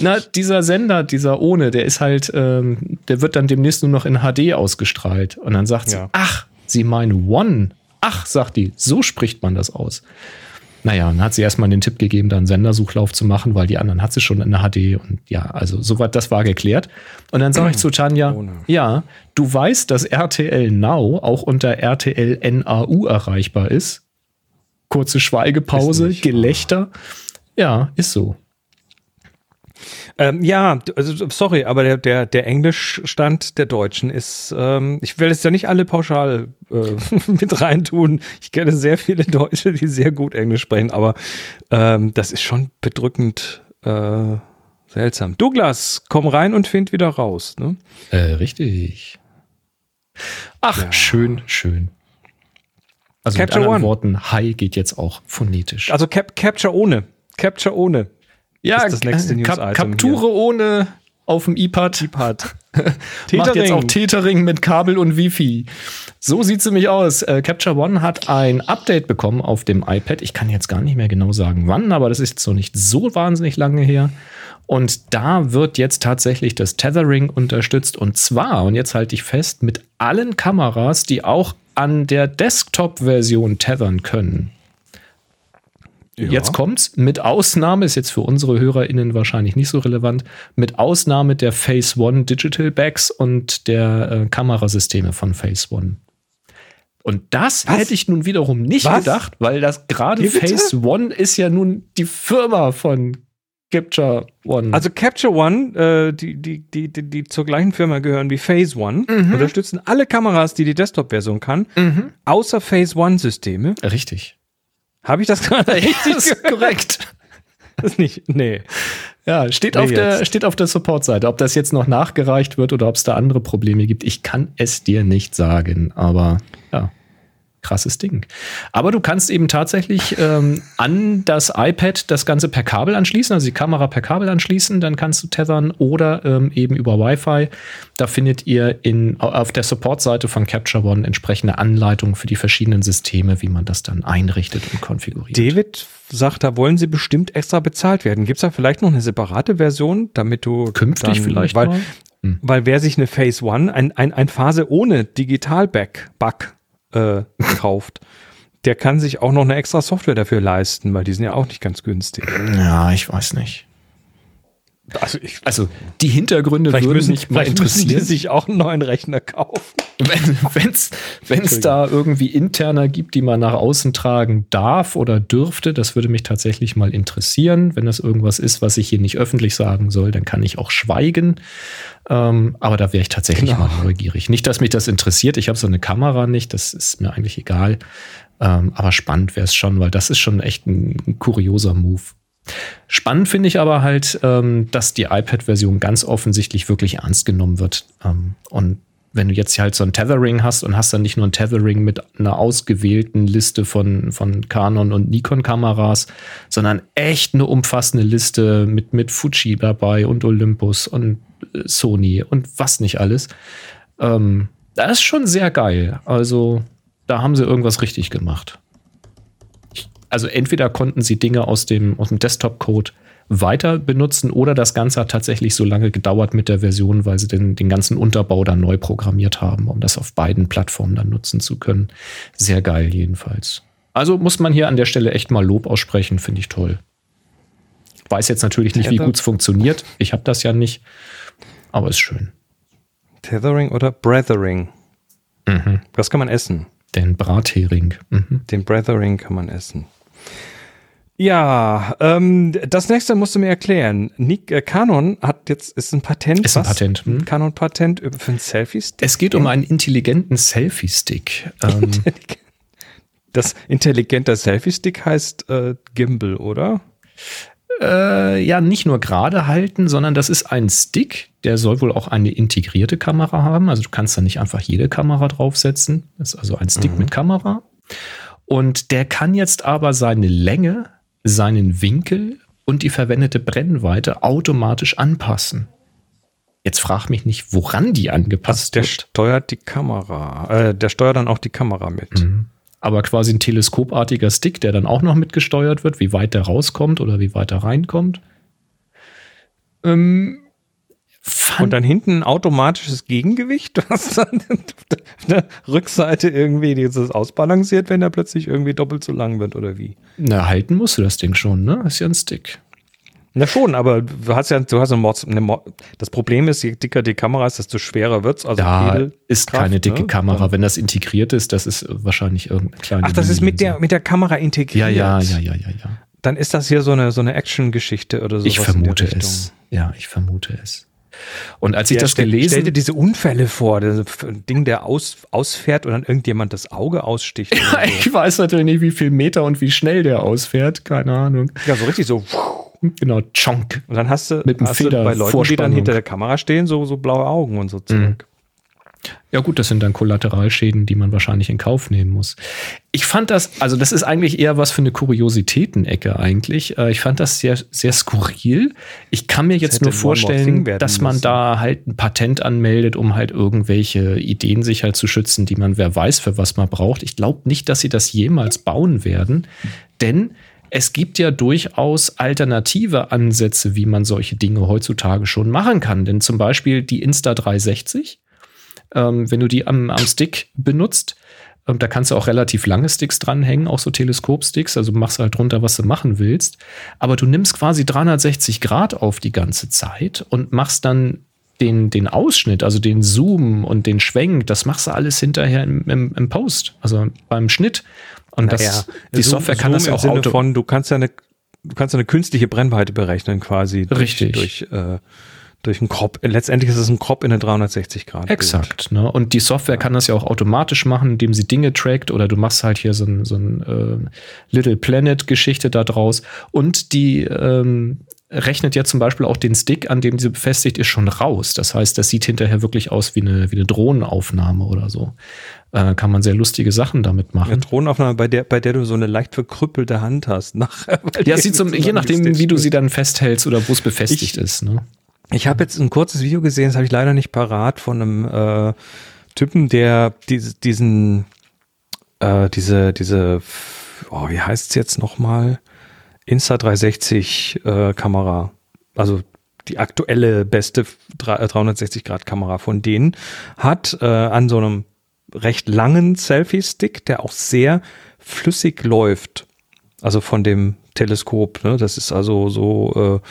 Na, dieser Sender, dieser ohne, der ist halt, ähm, der wird dann demnächst nur noch in HD ausgestrahlt. Und dann sagt sie, Ja. ach, sie meinen One. Ach, sagt die, so spricht man das aus. Naja, dann hat sie erstmal den Tipp gegeben, da einen Sendersuchlauf zu machen, weil die anderen hat sie schon in der HD und ja, also soweit, das war geklärt. Und dann sage ich zu Tanja, ja, du weißt, dass RTL Now auch unter RTL NAU erreichbar ist. Kurze Schweigepause, Gelächter. Ja, ist so. Ähm, ja, also sorry, aber der, der, der Englischstand der Deutschen ist, ähm, ich will jetzt ja nicht alle pauschal äh, mit reintun. Ich kenne sehr viele Deutsche, die sehr gut Englisch sprechen, aber ähm, das ist schon bedrückend äh, seltsam. Douglas, komm rein und find wieder raus. Ne? Äh, richtig. Ach, schön, schön. Also Capture mit anderen One. Worten, Hi geht jetzt auch phonetisch. Also Cap Capture ohne. Capture ohne. Ja, ist das nächste äh, News-Item Kapture ohne auf dem iPad. Part. Macht jetzt auch Tethering mit Kabel und Wifi. So sieht's nämlich aus. Äh, Capture One hat ein Update bekommen auf dem iPad. Ich kann jetzt gar nicht mehr genau sagen, wann, aber das ist noch nicht so wahnsinnig lange her. Und da wird jetzt tatsächlich das Tethering unterstützt. Und zwar, und jetzt halte ich fest, mit allen Kameras, die auch an der Desktop-Version tethern können. Ja. Jetzt kommt's. Mit Ausnahme, ist jetzt für unsere HörerInnen wahrscheinlich nicht so relevant, mit Ausnahme der Phase One Digital Bags und der äh, Kamerasysteme von Phase One. Und das Was? hätte ich nun wiederum nicht Was? gedacht, weil das gerade? Phase One ist ja nun die Firma von Capture One. Also Capture One, äh, die, die, die, die, die zur gleichen Firma gehören wie Phase One, Mhm. unterstützen alle Kameras, die die Desktop-Version kann, mhm. außer Phase One-Systeme. richtig. Habe ich das gerade richtig Das ist korrekt. Das nicht? Nee. Ja, steht, Nee, auf der, steht auf der Support-Seite. Ob das jetzt noch nachgereicht wird oder ob es da andere Probleme gibt, ich kann es dir nicht sagen. Aber krasses Ding. Aber du kannst eben tatsächlich ähm, an das iPad das Ganze per Kabel anschließen, also die Kamera per Kabel anschließen, dann kannst du tethern oder ähm, eben über Wi-Fi. Da findet ihr in, auf der Support-Seite von Capture One entsprechende Anleitungen für die verschiedenen Systeme, wie man das dann einrichtet und konfiguriert. David sagt, da wollen sie bestimmt extra bezahlt werden. Gibt es da vielleicht noch eine separate Version, damit du Künftig dann, vielleicht weil, mal. Hm. weil wer sich eine Phase One, ein, ein, ein Phase ohne Digital-Back Bug, äh, kauft, der kann sich auch noch eine extra Software dafür leisten, weil die sind ja auch nicht ganz günstig. Ja, ich weiß nicht. Also, ich, Also die Hintergründe würden müssen, mich mal vielleicht müssen die interessieren. sich auch einen neuen Rechner kaufen. Wenn es da irgendwie interner gibt, die man nach außen tragen darf oder dürfte, das würde mich tatsächlich mal interessieren. Wenn das irgendwas ist, was ich hier nicht öffentlich sagen soll, dann kann ich auch schweigen. Ähm, aber da wäre ich tatsächlich Genau. mal neugierig. Nicht, dass mich das interessiert. Ich habe so eine Kamera nicht, das ist mir eigentlich egal. Ähm, aber spannend wäre es schon, weil das ist schon echt ein, ein kurioser Move. Spannend finde ich aber halt, ähm, dass die iPad-Version ganz offensichtlich wirklich ernst genommen wird. Ähm, und wenn du jetzt halt so ein Tethering hast und hast dann nicht nur ein Tethering mit einer ausgewählten Liste von, von Canon und Nikon-Kameras, sondern echt eine umfassende Liste mit, mit Fuji dabei und Olympus und äh, Sony und was nicht alles. Ähm, das ist schon sehr geil. Also da haben sie irgendwas richtig gemacht also entweder konnten sie Dinge aus dem, aus dem Desktop-Code weiter benutzen oder das Ganze hat tatsächlich so lange gedauert mit der Version, weil sie den, den ganzen Unterbau dann neu programmiert haben, um das auf beiden Plattformen dann nutzen zu können. Sehr geil jedenfalls. Also muss man hier an der Stelle echt mal Lob aussprechen, finde ich toll. Weiß jetzt natürlich nicht, wie gut es funktioniert. Ich habe das ja nicht, aber ist schön. Tethering oder Brethering? Mhm. Das kann man essen. Den Brathering. Mhm. Den Brethering kann man essen. Ja, ähm, das nächste musst du mir erklären. Nik, äh, Canon hat jetzt, ist ein Patent. Ist ein Patent, hm. Ein Canon-Patent für ein Selfie-Stick. Es geht um einen intelligenten Selfie-Stick. Ähm, Das intelligenter Selfie-Stick heißt äh, Gimbal, oder? Äh, ja, nicht nur gerade halten, sondern das ist ein Stick, der soll wohl auch eine integrierte Kamera haben. Also du kannst da nicht einfach jede Kamera draufsetzen. Das ist also ein Stick mit Kamera. Und der kann jetzt aber seine Länge, seinen Winkel und die verwendete Brennweite automatisch anpassen. Jetzt frag mich nicht, woran die angepasst Der wird. steuert die Kamera. Äh, der steuert dann auch die Kamera mit. Mhm. Aber quasi ein teleskopartiger Stick, der dann auch noch mitgesteuert wird, wie weit der rauskommt oder wie weit er reinkommt. Ähm, fand Und dann hinten ein automatisches Gegengewicht, was dann auf der Rückseite irgendwie dieses ausbalanciert, wenn er plötzlich irgendwie doppelt so lang wird oder wie. Na, halten musst du das Ding schon, ne? Ist ja ein Stick. Na schon, aber du hast ja, du hast eine Mords, eine Mord, das Problem ist, je dicker die Kamera ist, desto schwerer wird's. Also Da ist keine dicke ne? Kamera. Wenn das integriert ist, das ist wahrscheinlich irgendeine kleine. Ach, das ist mit der, mit der Kamera integriert. Ja, ja, ja, ja, ja, ja. Dann ist das hier so eine, so eine Action-Geschichte oder so. Ich vermute es. Ja, ich vermute es. Und als ich Ja, das stell, Stell dir gelesen diese Unfälle vor, das ein Ding, der aus, ausfährt und dann irgendjemand das Auge aussticht. oder so. ich weiß natürlich nicht, wie viel Meter und wie schnell der ausfährt. Keine Ahnung. Ja, so richtig so. Genau, Chonk. Und dann hast du, Mit hast du bei Leuten, die dann hinter der Kamera stehen, so, so blaue Augen und so Mhm. Zeug. Ja gut, das sind dann Kollateralschäden, die man wahrscheinlich in Kauf nehmen muss. Ich fand das, also das ist eigentlich eher was für eine Kuriositätenecke eigentlich. Äh, Ich fand das sehr, sehr skurril. Ich kann mir jetzt nur vorstellen, dass man müssen. da halt ein Patent anmeldet, um halt irgendwelche Ideen sich halt zu schützen, die man wer weiß, für was man braucht. Ich glaube nicht, dass sie das jemals bauen werden, denn es gibt ja durchaus alternative Ansätze, wie man solche Dinge heutzutage schon machen kann. Denn zum Beispiel die Insta360, ähm, wenn du die am, am Stick benutzt, ähm, da kannst du auch relativ lange Sticks dranhängen, auch so Teleskopsticks, also machst halt drunter, was du machen willst. Aber du nimmst quasi 360 Grad auf die ganze Zeit und machst dann den, den Ausschnitt, also den Zoom und den Schwenk, das machst du alles hinterher im, im, im Post, also beim Schnitt. Und das, Naja, die Zoom- Software kann Zoom das ja auch Sinne auto von, du kannst ja eine, du kannst ja eine künstliche Brennweite berechnen quasi. Durch, Richtig. Durch, äh, durch einen Crop. Letztendlich ist es ein Crop in eine 360 Grad. Exakt. Ne? Und die Software kann das ja auch automatisch machen, indem sie Dinge trackt oder du machst halt hier so ein, so ein äh, Little Planet-Geschichte da draus. Und die ähm, rechnet ja zum Beispiel auch den Stick, an dem sie befestigt ist, schon raus. Das heißt, das sieht hinterher wirklich aus wie eine, wie eine Drohnenaufnahme oder so. Äh, kann man sehr lustige Sachen damit Eine machen. Drohnenaufnahme, bei der, bei der du so eine leicht verkrüppelte Hand hast. Nachher, Ja, sieht zum, je nachdem, wie du sie dann festhältst oder wo es befestigt Ich- ist. Ne? Ich habe jetzt ein kurzes Video gesehen, das habe ich leider nicht parat, von einem äh, Typen, der diese, diesen, äh, diese, diese, oh, wie heißt es jetzt nochmal? Insta360 äh, also die aktuelle beste 360-Grad-Kamera von denen, hat äh, an so einem recht langen Selfie-Stick, der auch sehr flüssig läuft, also von dem Teleskop, ne? das ist also so äh,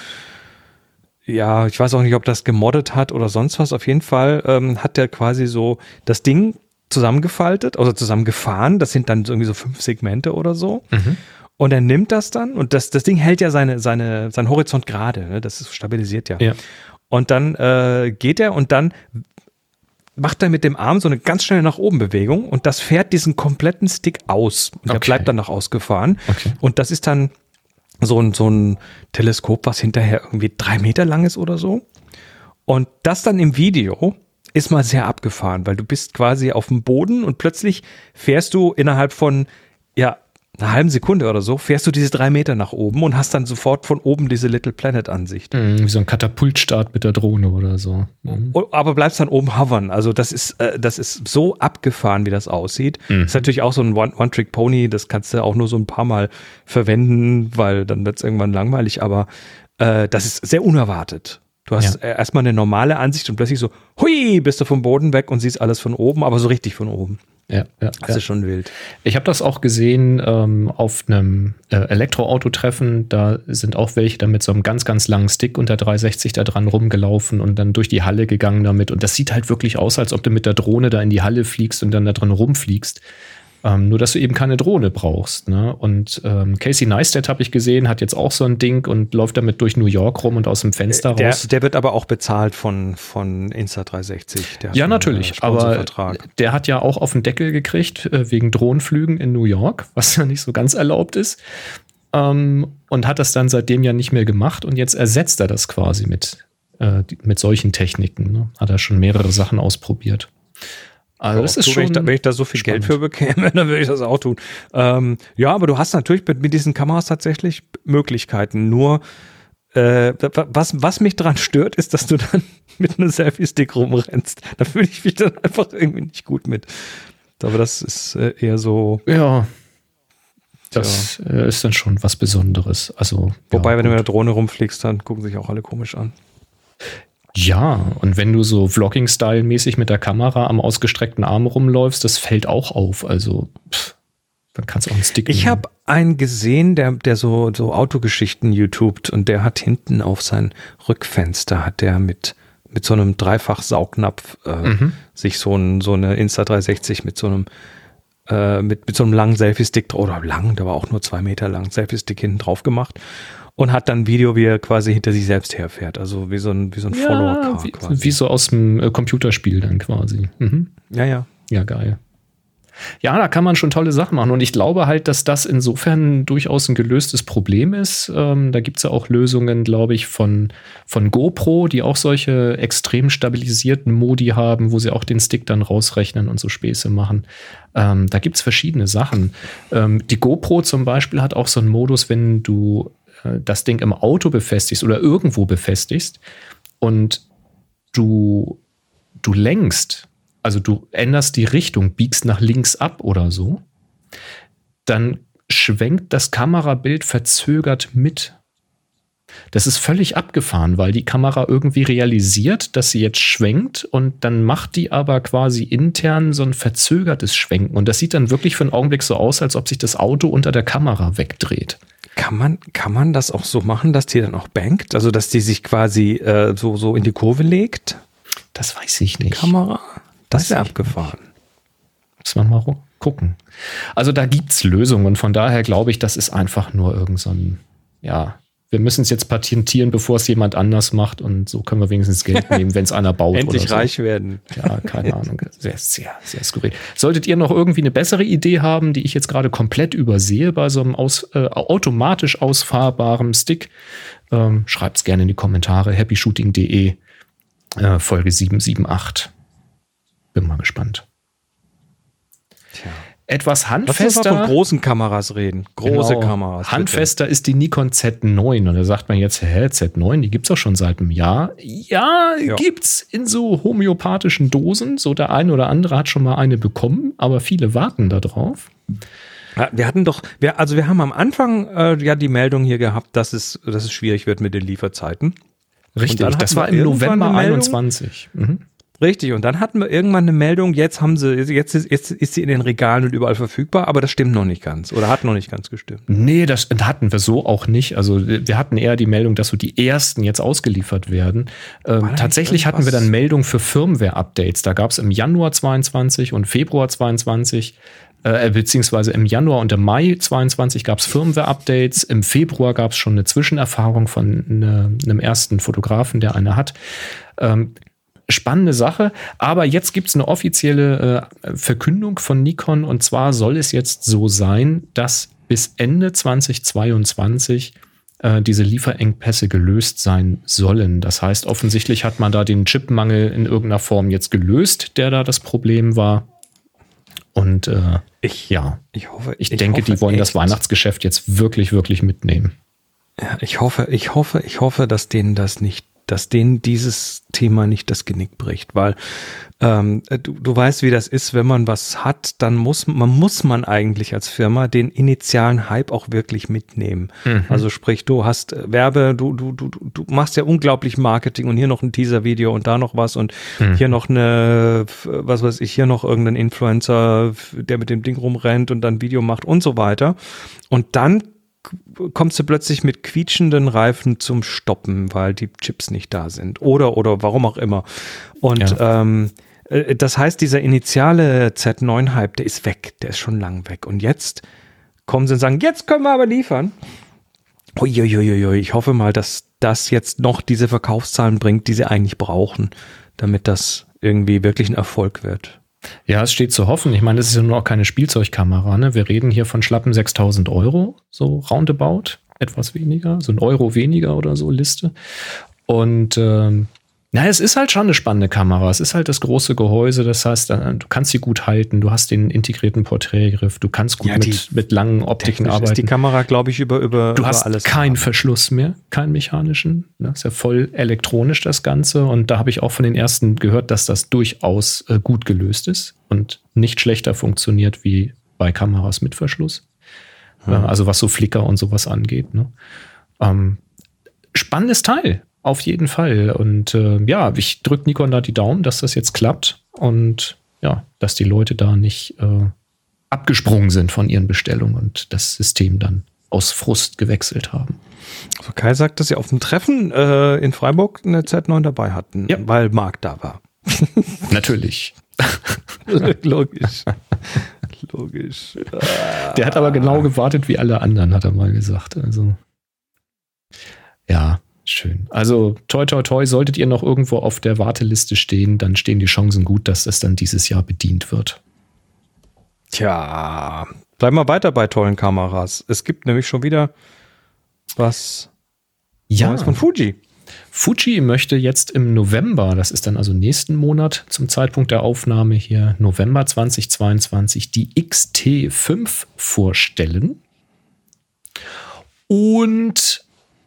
ja, ich weiß auch nicht, ob das gemoddet hat oder sonst was. Auf jeden Fall ähm, hat der quasi so das Ding zusammengefaltet oder zusammengefahren. Das sind dann irgendwie so fünf Segmente oder so. Und er nimmt das dann und das, das Ding hält ja seine, seine, seinen Horizont gerade. Ne? Das ist stabilisiert ja. Ja. Und dann äh, geht er und dann macht er mit dem Arm so eine ganz schnelle nach oben Bewegung und das fährt diesen kompletten Stick aus. Und der Okay. bleibt dann noch ausgefahren. Okay. Und das ist dann so ein, so ein Teleskop, was hinterher irgendwie drei Meter lang ist oder so. Und das dann im Video ist mal sehr abgefahren, weil du bist quasi auf dem Boden und plötzlich fährst du innerhalb von, ja, einer halben Sekunde oder so, fährst du diese drei Meter nach oben und hast dann sofort von oben diese Little Planet Ansicht. Mhm, Wie so ein Katapultstart mit der Drohne oder so. Mhm. O- Aber bleibst dann oben hovern. Also das ist, äh, das ist so abgefahren, wie das aussieht. Mhm. Ist natürlich auch so ein One- One-Trick-Pony, das kannst du auch nur so ein paar Mal verwenden, weil dann wird es irgendwann langweilig, aber äh, das ist sehr unerwartet. Du hast äh, erstmal eine normale Ansicht und plötzlich so, hui, bist du vom Boden weg und siehst alles von oben, aber so richtig von oben. Ja, ja, Das ja. ist schon wild. Ich habe das auch gesehen ähm, auf einem äh, Elektroauto-Treffen. Da sind auch welche da mit so einem ganz, ganz langen Stick unter 360 da dran rumgelaufen und dann durch die Halle gegangen damit. Und das sieht halt wirklich aus, als ob du mit der Drohne da in die Halle fliegst und dann da drin rumfliegst. Ähm, nur, dass du eben keine Drohne brauchst. Ne? Und ähm, Casey Neistat habe ich gesehen, hat jetzt auch so ein Ding und läuft damit durch New York rum und aus dem Fenster Der, raus. der wird aber auch bezahlt von, von Insta360. Der hat Ja, einen, natürlich. äh, aber der hat ja auch auf den Deckel gekriegt äh, wegen Drohnenflügen in New York, was ja nicht so ganz erlaubt ist. Ähm, und hat das dann seitdem ja nicht mehr gemacht und jetzt ersetzt er das quasi mit, äh, mit solchen Techniken. Ne? Hat er schon mehrere Sachen ausprobiert. Also das ist schon. wenn, ich da, wenn ich da so viel spannend. Geld für bekäme, dann würde ich das auch tun. Ähm, ja, aber du hast natürlich mit, mit diesen Kameras tatsächlich Möglichkeiten. Nur, äh, wa- was, was mich daran stört, ist, dass du dann mit einem Selfie-Stick rumrennst. Da fühle ich mich dann einfach irgendwie nicht gut mit. Aber das ist äh, eher so. ja. Das äh, ist dann schon was Besonderes. Also, Wobei, ja, wenn du mit der Drohne rumfliegst, dann gucken sich auch alle komisch an. Ja, und wenn du so Vlogging-Style-mäßig mit der Kamera am ausgestreckten Arm rumläufst, das fällt auch auf. Also, pff, dann kannst du auch einen Stick Ich habe einen gesehen, der, der so, so Autogeschichten YouTubed und der hat hinten auf sein Rückfenster hat der mit, mit so einem Dreifach-Saugnapf äh, Mhm. sich so, ein, so eine Insta360 mit so einem äh, mit, mit so einem langen Selfie-Stick oder lang, der war auch nur zwei Meter lang, Selfie-Stick hinten drauf gemacht und hat dann ein Video, wie er quasi hinter sich selbst herfährt. Also wie so ein, wie so ein ja, Follower-Car wie, quasi. wie so aus dem äh, Computerspiel dann quasi. Mhm. ja, ja. Ja, geil. Ja, da kann man schon tolle Sachen machen. Und ich glaube halt, dass das insofern durchaus ein gelöstes Problem ist. Ähm, da gibt es ja auch Lösungen, glaube ich, von, von GoPro, die auch solche extrem stabilisierten Modi haben, wo sie auch den Stick dann rausrechnen und so Späße machen. Ähm, da gibt es verschiedene Sachen. Ähm, die GoPro zum Beispiel hat auch so einen Modus, wenn du das Ding im Auto befestigst oder irgendwo befestigst und du, du lenkst, also du änderst die Richtung, biegst nach links ab oder so, dann schwenkt das Kamerabild verzögert mit. Das ist völlig abgefahren, weil die Kamera irgendwie realisiert, dass sie jetzt schwenkt und dann macht die aber quasi intern so ein verzögertes Schwenken. Und das sieht dann wirklich für einen Augenblick so aus, als ob sich das Auto unter der Kamera wegdreht. Kann man, kann man das auch so machen, dass die dann auch bankt? Also, dass die sich quasi äh, so, so in die Kurve legt? Das weiß ich nicht. Kamera? Das ist ja Weiß ich abgefahren. Müssen wir mal gucken. Also da gibt's Lösungen und von daher glaube ich, das ist einfach nur irgend so ein, ja, wir müssen es jetzt patentieren, bevor es jemand anders macht und so können wir wenigstens Geld nehmen, wenn es einer baut. Endlich oder so. reich werden. Ja, keine Ahnung. Sehr, sehr, sehr skurril. Solltet ihr noch irgendwie eine bessere Idee haben, die ich jetzt gerade komplett übersehe bei so einem aus, äh, automatisch ausfahrbaren Stick, ähm, schreibt's gerne in die Kommentare. happyshooting.de äh, Folge 778. Bin mal gespannt. Tja. Etwas Lass uns mal von handfester. großen Kameras reden. Große Genau. Kameras. bitte. Handfester ist die Nikon Z9. Und da sagt man jetzt, hä, Z9, die gibt's doch schon seit einem Jahr. Ja, Ja. gibt's in so homöopathischen Dosen. So der eine oder andere hat schon mal eine bekommen, aber viele warten da drauf. Ja, wir hatten doch, wir, also wir haben am Anfang äh, ja die Meldung hier gehabt, dass es, dass es schwierig wird mit den Lieferzeiten. Richtig, das war im November eine Meldung. 21. Mhm. Richtig, und dann hatten wir irgendwann eine Meldung, jetzt haben sie, jetzt ist, jetzt ist sie in den Regalen und überall verfügbar, aber das stimmt noch nicht ganz oder hat noch nicht ganz gestimmt. Nee, das hatten wir so auch nicht. Also wir hatten eher die Meldung, dass so die ersten jetzt ausgeliefert werden. Ähm, tatsächlich hatten wir dann Meldung für Firmware-Updates. Da gab es im Januar 22 und Februar 22 äh, beziehungsweise im Januar und im Mai 22 gab es Firmware-Updates. Im Februar gab es schon eine Zwischenerfahrung von ne, einem ersten Fotografen, der eine hat. Ähm, spannende Sache. Aber jetzt gibt es eine offizielle äh, Verkündung von Nikon und zwar soll es jetzt so sein, dass bis Ende 2022 äh, diese Lieferengpässe gelöst sein sollen. Das heißt, offensichtlich hat man da den Chipmangel in irgendeiner Form jetzt gelöst, der da das Problem war. Und äh, Ich, ja, ich hoffe, ich, denke, hoffe die wollen das echt. Weihnachtsgeschäft jetzt wirklich, wirklich mitnehmen. Ja, ich hoffe, ich hoffe, ich hoffe, dass denen das nicht, dass denen dieses Thema nicht das Genick bricht, weil ähm, du, du weißt, wie das ist, wenn man was hat, dann muss man muss man eigentlich als Firma den initialen Hype auch wirklich mitnehmen. Also sprich, du hast äh, Werbe, du du du du machst ja unglaublich Marketing und hier noch ein Teaser-Video und da noch was und hier noch eine, was weiß ich, hier noch irgendein Influencer, der mit dem Ding rumrennt und dann Video macht und so weiter. Und dann kommst du plötzlich mit quietschenden Reifen zum Stoppen, weil die Chips nicht da sind. Oder, oder warum auch immer. Und ähm, äh, das heißt, dieser initiale Z9-Hype, der ist weg. Der ist schon lang weg. Und jetzt kommen sie und sagen, jetzt können wir aber liefern. Uiuiuiui, ich hoffe mal, dass das jetzt noch diese Verkaufszahlen bringt, die sie eigentlich brauchen, damit das irgendwie wirklich ein Erfolg wird. Ja, es steht zu hoffen. Ich meine, das ist ja nur auch keine Spielzeugkamera. Ne? Wir reden hier von schlappen 6000 Euro, so roundabout, etwas weniger, so ein Euro weniger oder so Liste. Und ähm, na, es ist halt schon eine spannende Kamera. Es ist halt das große Gehäuse. Das heißt, äh, du kannst sie gut halten. Du hast den integrierten Porträtgriff. Du kannst gut Ja, mit, mit langen Optiken Technisch ist die arbeiten. Kamera, glaube ich, über, über, Du über hast alles. keinen Verschluss mehr, keinen mechanischen. Das ist ja voll elektronisch, das Ganze. Und da habe ich auch von den ersten gehört, dass das durchaus äh, gut gelöst ist und nicht schlechter funktioniert wie bei Kameras mit Verschluss. Äh, also was so Flicker und sowas angeht. Ne? Ähm, spannendes Teil, auf jeden Fall. Und äh, ja, ich drücke Nikon da die Daumen, dass das jetzt klappt und ja, dass die Leute da nicht äh, abgesprungen sind von ihren Bestellungen und das System dann aus Frust gewechselt haben. Also Kai sagt, dass sie auf dem Treffen äh, in Freiburg eine Z9 dabei hatten, Ja. weil Marc da war. Natürlich. Logisch. Logisch. Der hat aber genau gewartet wie alle anderen, hat er mal gesagt. Also ja, schön. Also toi toi toi, solltet ihr noch irgendwo auf der Warteliste stehen, dann stehen die Chancen gut, dass das dann dieses Jahr bedient wird. Tja, bleib mal weiter bei tollen Kameras. Es gibt nämlich schon wieder was Neues von Fuji. Fuji möchte jetzt im November, das ist dann also nächsten Monat zum Zeitpunkt der Aufnahme hier, November 2022, die XT5 vorstellen. Und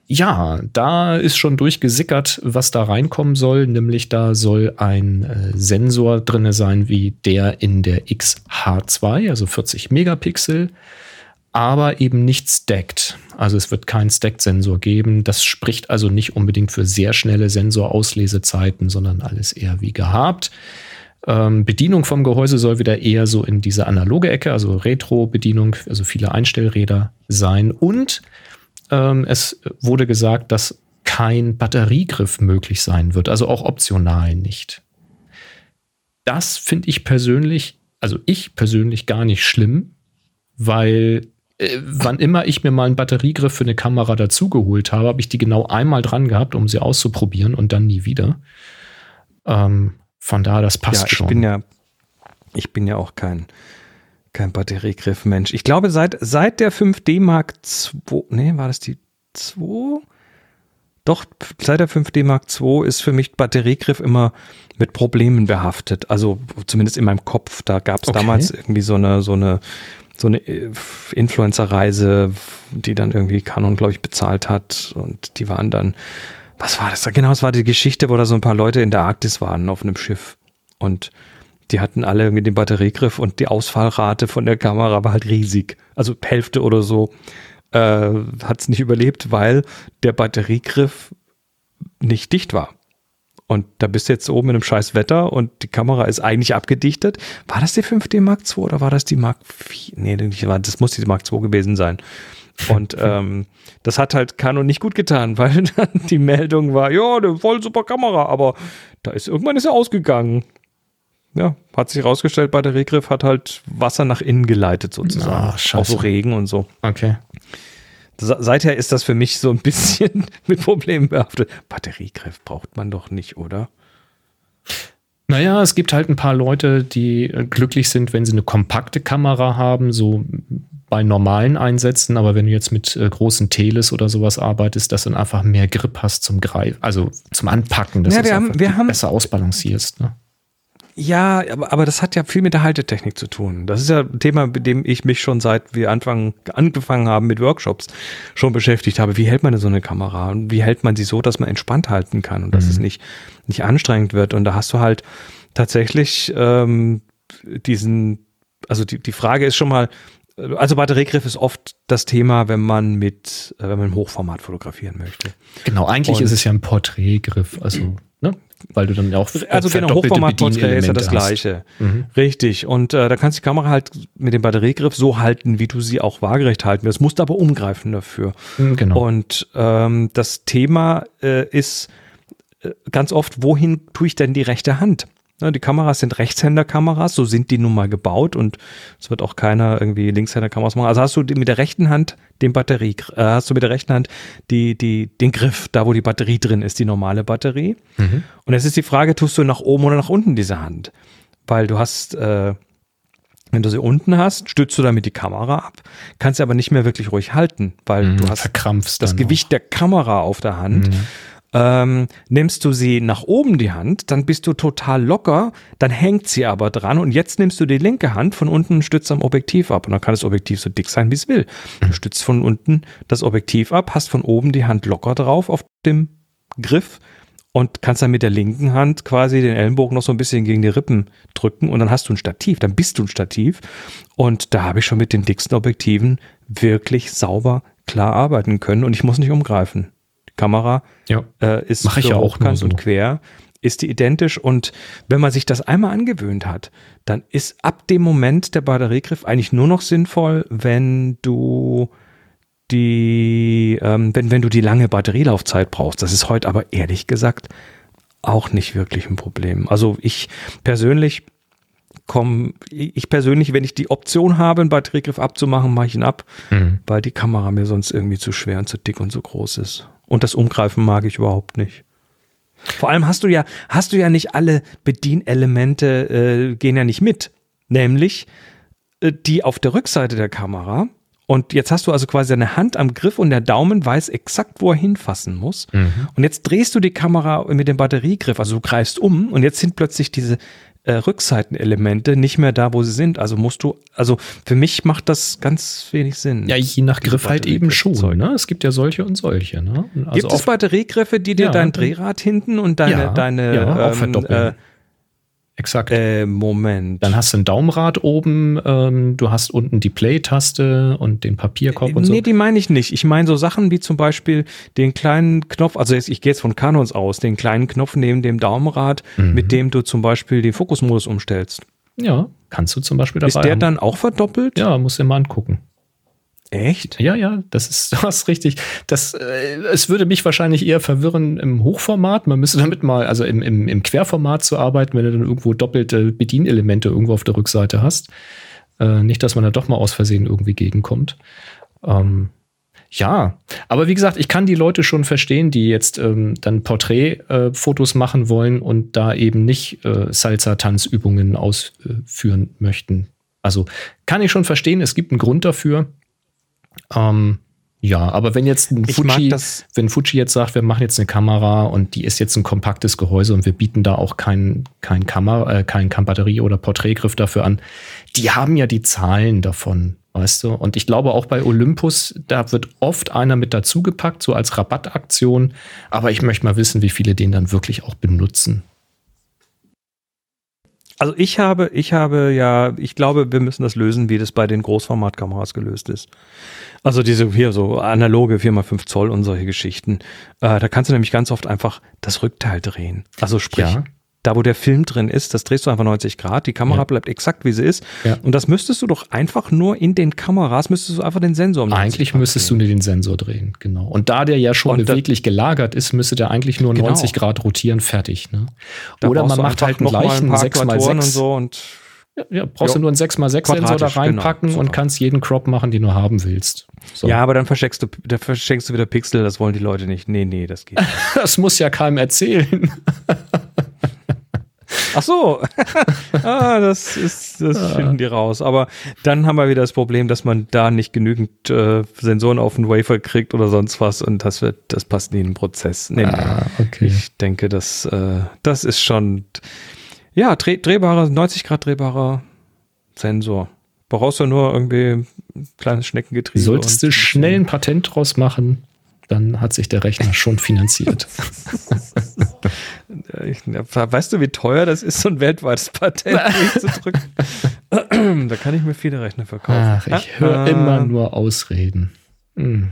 ja, da ist schon durchgesickert, was da reinkommen soll, nämlich da soll ein äh, Sensor drinne sein wie der in der XH2, also 40 Megapixel aber eben nicht stacked. Also es wird keinen Stacked-Sensor geben. Das spricht also nicht unbedingt für sehr schnelle Sensorauslese-Zeiten, sondern alles eher wie gehabt. Ähm, Bedienung vom Gehäuse soll wieder eher so in diese analoge Ecke, also Retro-Bedienung, also viele Einstellräder sein. Und ähm, es wurde gesagt, dass kein Batteriegriff möglich sein wird, also auch optional nicht. das finde ich persönlich, also ich persönlich gar nicht schlimm, weil äh, wann immer ich mir mal einen Batteriegriff für eine Kamera dazugeholt habe, habe ich die genau einmal dran gehabt, um sie auszuprobieren und dann nie wieder. Ähm, von daher, das passt ja, ich schon. Bin ja, ich bin ja auch kein, kein Batteriegriff-Mensch. Ich glaube, seit, seit der 5D Mark II, nee, war das die 2? Doch, seit der 5D Mark II ist für mich Batteriegriff immer mit Problemen behaftet. Also zumindest in meinem Kopf. Da gab es Okay. damals irgendwie so eine, so eine, so eine äh, Influencer-Reise, die dann irgendwie Canon, glaube ich, bezahlt hat. Und die waren dann, was war das? da? Genau, es war die Geschichte, wo da so ein paar Leute in der Arktis waren auf einem Schiff. Und die hatten alle irgendwie den Batteriegriff und die Ausfallrate von der Kamera war halt riesig. Also Hälfte oder so äh, hat es nicht überlebt, weil der Batteriegriff nicht dicht war. Und da bist du jetzt oben in einem scheiß Wetter und die Kamera ist eigentlich abgedichtet. War das die 5D Mark II oder war das die Mark IV? Nee, das muss die Mark II gewesen sein. Und ähm, das hat halt Canon nicht gut getan, weil dann die Meldung war, ja, eine voll super Kamera, aber da ist irgendwann ist er ausgegangen. Ja, hat sich rausgestellt, Batteriegriff hat halt Wasser nach innen geleitet sozusagen. Ah, scheiße. Auch so Regen und so. Okay. Se- Seither ist das für mich so ein bisschen mit Problemen behaftet. Batteriegriff braucht man doch nicht, oder? Naja, es gibt halt ein paar Leute, die äh, glücklich sind, wenn sie eine kompakte Kamera haben, so bei normalen Einsätzen, aber wenn du jetzt mit äh, großen Teles oder sowas arbeitest, dass du dann einfach mehr Grip hast zum Greifen, also zum Anpacken, dass Ja, wir haben- einfach wir haben- besser ausbalancierst. Ne? Ja, aber, aber das hat ja viel mit der Haltetechnik zu tun. Das ist ja ein Thema, mit dem ich mich schon seit wir Anfang, angefangen haben mit Workshops schon beschäftigt habe. Wie hält man denn so eine Kamera? Und wie hält man sie so, dass man entspannt halten kann und dass es nicht, nicht anstrengend wird? Und da hast du halt tatsächlich ähm, diesen, also die, die Frage ist schon mal, also Batteriegriff ist oft das Thema, wenn man mit, äh, wenn man im Hochformat fotografieren möchte. Genau, eigentlich Und- ist es ja ein Porträtgriff, also, ne? Weil du dann auch Also genau, Hochformat-Porträt ist ja das. Gleiche. Mhm. Richtig. Und äh, da kannst du die Kamera halt mit dem Batteriegriff so halten, wie du sie auch waagerecht halten willst. Musst aber umgreifen dafür. Mhm, Genau. Und ähm, das Thema äh, ist äh, ganz oft, wohin tue ich denn die rechte Hand? Ne, die Kameras sind Rechtshänderkameras, so sind die nun mal gebaut und es wird auch keiner irgendwie Linkshänderkameras machen. Also hast du mit der rechten Hand den Batterie, äh, hast du mit der rechten Hand die, die, den Griff, da wo die Batterie drin ist, die normale Batterie. Und jetzt ist die Frage, tust du nach oben oder nach unten diese Hand? Weil du hast, äh, wenn du sie unten hast, stützt du damit die Kamera ab, kannst sie aber nicht mehr wirklich ruhig halten, weil Mhm, du hast das Gewicht der Kamera auf der Hand. Ähm, nimmst du sie nach oben die Hand, dann bist du total locker, dann hängt sie aber dran und jetzt nimmst du die linke Hand von unten stützt am Objektiv ab und dann kann das Objektiv so dick sein, wie es will. Du stützt von unten das Objektiv ab, hast von oben die Hand locker drauf auf dem Griff und kannst dann mit der linken Hand quasi den Ellenbogen noch so ein bisschen gegen die Rippen drücken und dann hast du ein Stativ, dann bist du ein Stativ und da habe ich schon mit den dicksten Objektiven wirklich sauber klar arbeiten können und ich muss nicht umgreifen. Kamera Ja. äh, ist Mach ich für ja auch hochkant so. und quer, ist die identisch und wenn man sich das einmal angewöhnt hat, dann ist ab dem Moment der Batteriegriff eigentlich nur noch sinnvoll, wenn du die, ähm, wenn, wenn du die lange Batterielaufzeit brauchst. Das ist heute aber ehrlich gesagt auch nicht wirklich ein Problem. Also ich persönlich komme, ich persönlich, wenn ich die Option habe, einen Batteriegriff abzumachen, mache ich ihn ab, Mhm. weil die Kamera mir sonst irgendwie zu schwer und zu dick und zu groß ist. Und das Umgreifen mag ich überhaupt nicht. Vor allem hast du ja, hast du ja nicht alle Bedienelemente äh, gehen ja nicht mit. Nämlich äh, die auf der Rückseite der Kamera. Und jetzt hast du also quasi deine Hand am Griff und der Daumen weiß exakt, wo er hinfassen muss. Und jetzt drehst du die Kamera mit dem Batteriegriff, also du greifst um und jetzt sind plötzlich diese äh, Rückseitenelemente nicht mehr da, wo sie sind. Also musst du, also für mich macht das ganz wenig Sinn. Ja, je nach Griff halt eben schon. Ne? Es gibt ja solche und solche. Ne? Also Gibt es Batteriegriffe, die dir Ja, dein Drehrad hinten und deine, Ja, deine ja, ähm. Exakt. äh, äh, Moment. Dann hast du ein Daumenrad oben, ähm, du hast unten die Play-Taste und den Papierkorb und so. Nee, die meine ich nicht. Ich meine so Sachen wie zum Beispiel den kleinen Knopf, also jetzt, ich gehe jetzt von Canons aus, den kleinen Knopf neben dem Daumenrad, Mhm. mit dem du zum Beispiel den Fokusmodus umstellst. Ja, kannst du zum Beispiel dabei Ist der haben. dann auch verdoppelt? Ja, musst du dir mal angucken. Echt? Ja, ja, das ist das richtig. Das, äh, es würde mich wahrscheinlich eher verwirren im Hochformat. Man müsste damit mal, also im, im, im Querformat zu arbeiten, wenn du dann irgendwo doppelte Bedienelemente irgendwo auf der Rückseite hast. Äh, nicht, dass man da doch mal aus Versehen irgendwie gegenkommt. Ähm, ja, aber wie gesagt, ich kann die Leute schon verstehen, die jetzt ähm, dann Porträtfotos äh, machen wollen und da eben nicht äh, Salsa-Tanzübungen ausführen möchten. Also kann ich schon verstehen, es gibt einen Grund dafür. Ähm, ja, aber wenn jetzt ein Fuji, wenn Fuji jetzt sagt, wir machen jetzt eine Kamera und die ist jetzt ein kompaktes Gehäuse und wir bieten da auch kein, kein Kamera, äh, kein Batterie oder Porträtgriff dafür an, die haben ja die Zahlen davon, weißt du? Und ich glaube auch bei Olympus, da wird oft einer mit dazugepackt, so als Rabattaktion. Aber ich möchte mal wissen, wie viele den dann wirklich auch benutzen. Also ich habe, ich habe ja, ich glaube, wir müssen das lösen, wie das bei den Großformatkameras gelöst ist. Also diese hier so analoge 4x5 Zoll und solche Geschichten. Äh, da kannst du nämlich ganz oft einfach das Rückteil drehen. Also sprich, ja da wo der Film drin ist, das drehst du einfach 90 Grad, die Kamera ja. bleibt exakt wie sie ist. Ja. Und das müsstest du doch einfach nur in den Kameras, müsstest du einfach den Sensor um Eigentlich müsstest drehen. du nur den Sensor drehen, genau. Und da der ja schon beweglich gelagert ist, müsste der eigentlich nur genau. 90 Grad rotieren, fertig. Ne? Oder man macht halt einen gleichen 6x6 und so und ja, ja, brauchst jo. du nur einen 6x6-Sensor da reinpacken genau, und kannst jeden Crop machen, den du haben willst. So. Ja, aber dann verschenkst du, da verschenkst du wieder Pixel, das wollen die Leute nicht. Nee, nee, das geht nicht. das muss ja keinem erzählen. Ach so. ah, das ist, das ja. finden die raus. Aber dann haben wir wieder das Problem, dass man da nicht genügend äh, Sensoren auf den Wafer kriegt oder sonst was und das wird, das passt nie in den Prozess. Nee, ah, okay. Ich denke, das, äh, das ist schon, ja, dreh, drehbarer, 90 Grad drehbarer Sensor. Brauchst du nur irgendwie ein kleines Schneckengetriebe. Solltest du schnell ein Patent draus machen, dann hat sich der Rechner schon finanziert. weißt du, wie teuer das ist, so ein weltweites Patent durchzudrücken? da kann ich mir viele Rechner verkaufen. Ach, ich höre ah. immer nur Ausreden. Hm.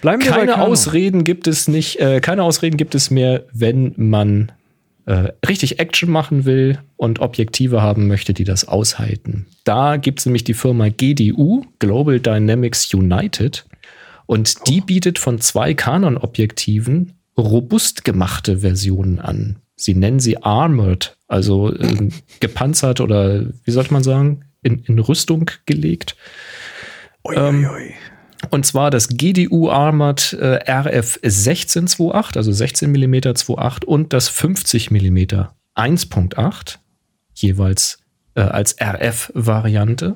Bleiben wir keine Ausreden gibt es nicht, äh, keine Ausreden gibt es mehr, wenn man äh, richtig Action machen will und Objektive haben möchte, die das aushalten. Da gibt es nämlich die Firma GDU, Global Dynamics United. Und die bietet von zwei Canon-Objektiven robust gemachte Versionen an. Sie nennen sie armored, also äh, gepanzert oder wie sollte man sagen, in, in Rüstung gelegt. Ui, ähm, ui. Und zwar das GDU Armored äh, RF 1628, also 16 mm 2.8 und das 50 mm 1.8, jeweils äh, als RF-Variante.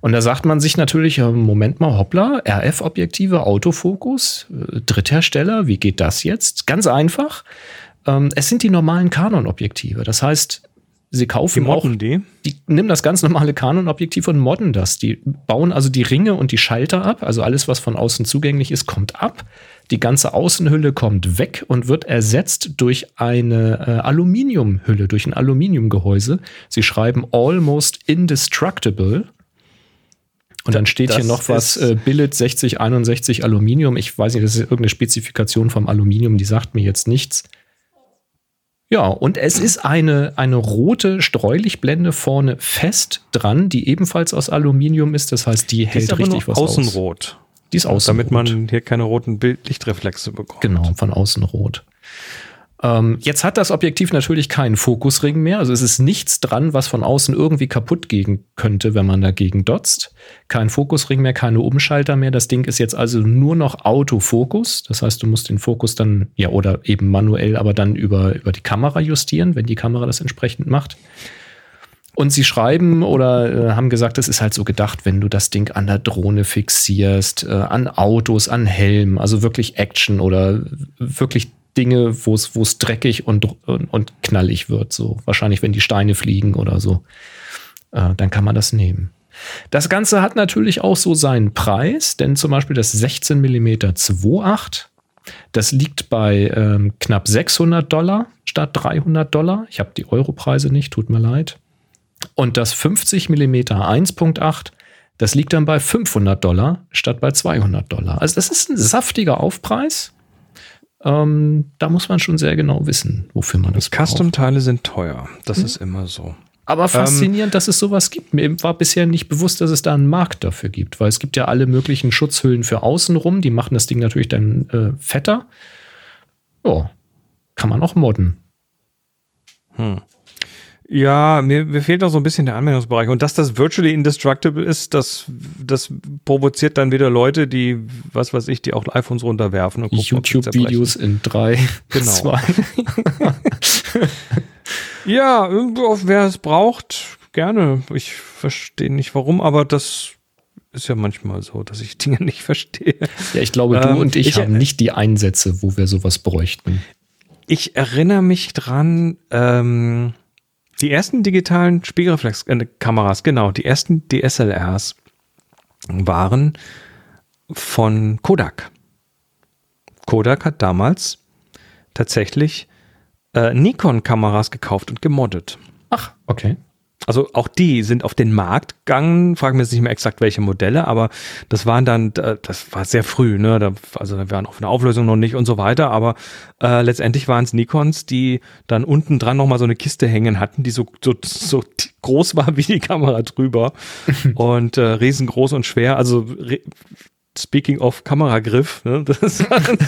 Und da sagt man sich natürlich, Moment mal, hoppla, RF-Objektive, Autofokus, äh, Dritthersteller, wie geht das jetzt? Ganz einfach. Ähm, es sind die normalen Canon-Objektive. Das heißt, sie kaufen die auch, die? die nehmen das ganz normale Canon-Objektiv und modden das. Die bauen also die Ringe und die Schalter ab, also alles, was von außen zugänglich ist, kommt ab. Die ganze Außenhülle kommt weg und wird ersetzt durch eine äh, Aluminiumhülle, durch ein Aluminiumgehäuse. Sie schreiben almost indestructible. Und dann steht das hier noch was, äh, Billet 6061 Aluminium. Ich weiß nicht, das ist irgendeine Spezifikation vom Aluminium, die sagt mir jetzt nichts. Ja, und es ist eine, eine rote Streulichblende vorne fest dran, die ebenfalls aus Aluminium ist. Das heißt, die, die hält richtig was außenrot. aus. Die ist außen Damit man hier keine roten Lichtreflexe bekommt. Genau, von außen rot. Ähm, jetzt hat das Objektiv natürlich keinen Fokusring mehr. Also es ist nichts dran, was von außen irgendwie kaputt gehen könnte, wenn man dagegen dotzt. Kein Fokusring mehr, keine Umschalter mehr. Das Ding ist jetzt also nur noch Autofokus. Das heißt, du musst den Fokus dann, ja, oder eben manuell, aber dann über, über die Kamera justieren, wenn die Kamera das entsprechend macht. Und sie schreiben oder äh, haben gesagt, es ist halt so gedacht, wenn du das Ding an der Drohne fixierst, äh, an Autos, an Helmen, also wirklich Action oder wirklich Dinge, wo es, wo es dreckig und, und, und, knallig wird. So wahrscheinlich, wenn die Steine fliegen oder so. Äh, dann kann man das nehmen. Das Ganze hat natürlich auch so seinen Preis, denn zum Beispiel das 16 mm 2.8, das liegt bei ähm, knapp 600 Dollar statt 300 Dollar. Ich habe die Europreise nicht, tut mir leid. Und das 50 mm 1.8, das liegt dann bei 500 Dollar statt bei 200 Dollar. Also das ist ein saftiger Aufpreis. Ähm, da muss man schon sehr genau wissen, wofür man das braucht. Custom-Teile sind teuer. Das hm. ist immer so. Aber faszinierend, ähm, dass es sowas gibt. Mir war bisher nicht bewusst, dass es da einen Markt dafür gibt, weil es gibt ja alle möglichen Schutzhüllen für außenrum. Die machen das Ding natürlich dann äh, fetter. Ja, kann man auch modden. Hm. Ja, mir, mir fehlt noch so ein bisschen der Anwendungsbereich. Und dass das virtually indestructible ist, das, das provoziert dann wieder Leute, die, was weiß ich, die auch iPhones runterwerfen. und YouTube-Videos in drei, genau. zwei. ja, wer es braucht, gerne. Ich verstehe nicht warum, aber das ist ja manchmal so, dass ich Dinge nicht verstehe. Ja, ich glaube, du ähm, und ich, ich haben nicht die Einsätze, wo wir sowas bräuchten. Ich erinnere mich dran, ähm, die ersten digitalen Spiegelreflexkameras, genau, die ersten DSLRs waren von Kodak. Kodak hat damals tatsächlich äh, Nikon-Kameras gekauft und gemoddet. Ach, okay. Also auch die sind auf den Markt gegangen, fragen wir jetzt nicht mehr exakt welche Modelle, aber das waren dann, das war sehr früh, ne? Da, also da waren auf eine Auflösung noch nicht und so weiter, aber äh, letztendlich waren es Nikons, die dann unten dran nochmal so eine Kiste hängen hatten, die so, so, so groß war wie die Kamera drüber und äh, riesengroß und schwer. Also Speaking of Kameragriff, ne, das ist ein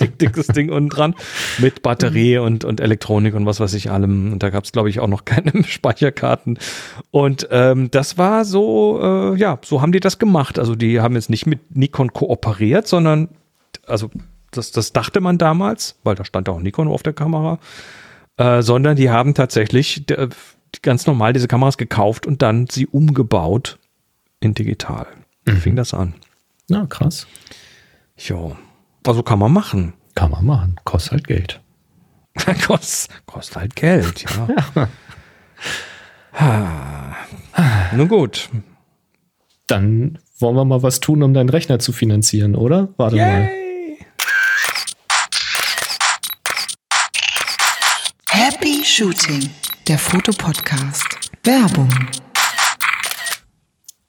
dick, dickes Ding unten dran mit Batterie und, und Elektronik und was weiß ich allem. Und da gab es, glaube ich, auch noch keine Speicherkarten. Und ähm, das war so, äh, ja, so haben die das gemacht. Also die haben jetzt nicht mit Nikon kooperiert, sondern, also das, das dachte man damals, weil da stand auch Nikon auf der Kamera, äh, sondern die haben tatsächlich äh, ganz normal diese Kameras gekauft und dann sie umgebaut in digital. Wie mhm. fing das an? Na, krass. Jo. Also kann man machen. Kann man machen. Kostet halt Geld. Kost, kostet halt Geld, ja. ja. Nun gut. Dann wollen wir mal was tun, um deinen Rechner zu finanzieren, oder? Warte Yay. mal. Happy Shooting, der Fotopodcast. Werbung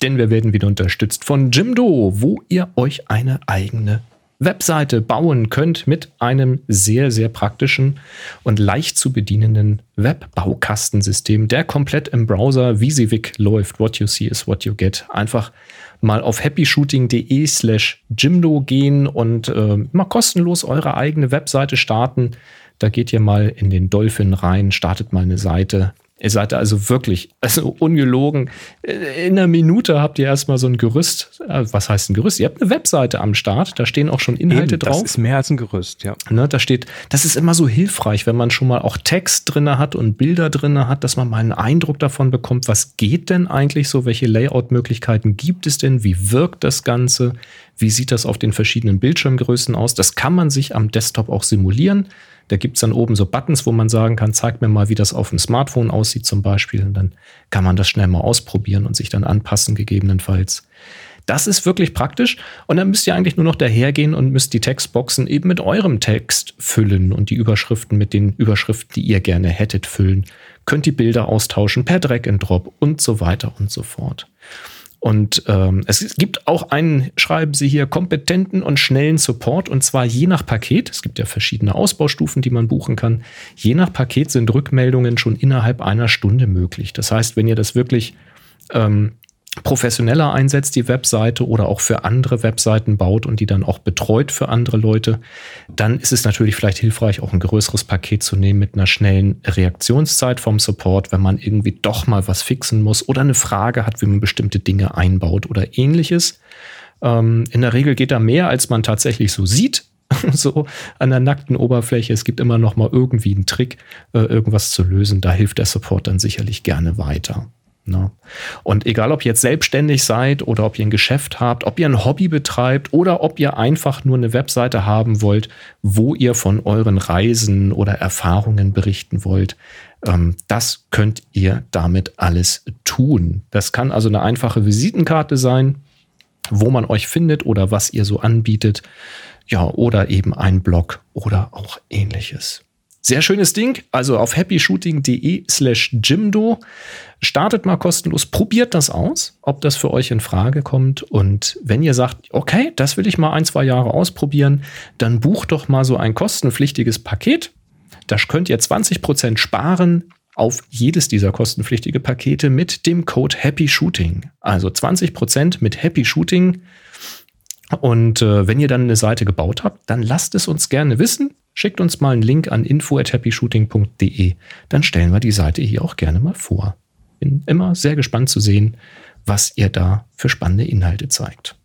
denn wir werden wieder unterstützt von Jimdo, wo ihr euch eine eigene Webseite bauen könnt mit einem sehr, sehr praktischen und leicht zu bedienenden Webbaukastensystem, der komplett im Browser VisiVic läuft. What you see is what you get. Einfach mal auf happyshooting.de slash Jimdo gehen und äh, mal kostenlos eure eigene Webseite starten. Da geht ihr mal in den Dolphin rein, startet mal eine Seite, Ihr seid also wirklich, also ungelogen, in einer Minute habt ihr erstmal so ein Gerüst. Äh, was heißt ein Gerüst? Ihr habt eine Webseite am Start, da stehen auch schon Inhalte Eben, drauf. Das ist mehr als ein Gerüst, ja. Ne, da steht, das ist immer so hilfreich, wenn man schon mal auch Text drin hat und Bilder drin hat, dass man mal einen Eindruck davon bekommt, was geht denn eigentlich so, welche Layout-Möglichkeiten gibt es denn, wie wirkt das Ganze, wie sieht das auf den verschiedenen Bildschirmgrößen aus. Das kann man sich am Desktop auch simulieren. Da gibt es dann oben so Buttons, wo man sagen kann, zeig mir mal, wie das auf dem Smartphone aussieht zum Beispiel. Und dann kann man das schnell mal ausprobieren und sich dann anpassen gegebenenfalls. Das ist wirklich praktisch. Und dann müsst ihr eigentlich nur noch dahergehen und müsst die Textboxen eben mit eurem Text füllen und die Überschriften mit den Überschriften, die ihr gerne hättet, füllen. Könnt die Bilder austauschen per Drag and Drop und so weiter und so fort. Und ähm, es gibt auch einen, schreiben Sie hier, kompetenten und schnellen Support und zwar je nach Paket. Es gibt ja verschiedene Ausbaustufen, die man buchen kann. Je nach Paket sind Rückmeldungen schon innerhalb einer Stunde möglich. Das heißt, wenn ihr das wirklich ähm, professioneller einsetzt, die Webseite oder auch für andere Webseiten baut und die dann auch betreut für andere Leute, dann ist es natürlich vielleicht hilfreich, auch ein größeres Paket zu nehmen mit einer schnellen Reaktionszeit vom Support, wenn man irgendwie doch mal was fixen muss oder eine Frage hat, wie man bestimmte Dinge einbaut oder ähnliches. Ähm, in der Regel geht da mehr, als man tatsächlich so sieht. so an der nackten Oberfläche. Es gibt immer noch mal irgendwie einen Trick, äh, irgendwas zu lösen. Da hilft der Support dann sicherlich gerne weiter. Ne? Und egal, ob ihr jetzt selbstständig seid oder ob ihr ein Geschäft habt, ob ihr ein Hobby betreibt oder ob ihr einfach nur eine Webseite haben wollt, wo ihr von euren Reisen oder Erfahrungen berichten wollt, ähm, das könnt ihr damit alles tun. Das kann also eine einfache Visitenkarte sein, wo man euch findet oder was ihr so anbietet. Ja, oder eben ein Blog oder auch ähnliches. Sehr schönes Ding. Also auf happyshooting.de slash Jimdo. Startet mal kostenlos, probiert das aus, ob das für euch in Frage kommt. Und wenn ihr sagt, okay, das will ich mal ein, zwei Jahre ausprobieren, dann bucht doch mal so ein kostenpflichtiges Paket. Da könnt ihr 20% sparen auf jedes dieser kostenpflichtige Pakete mit dem Code Happy Shooting. Also 20% mit Happy Shooting. Und äh, wenn ihr dann eine Seite gebaut habt, dann lasst es uns gerne wissen. Schickt uns mal einen Link an info@happyshooting.de. Dann stellen wir die Seite hier auch gerne mal vor. Bin immer sehr gespannt zu sehen, was ihr da für spannende Inhalte zeigt.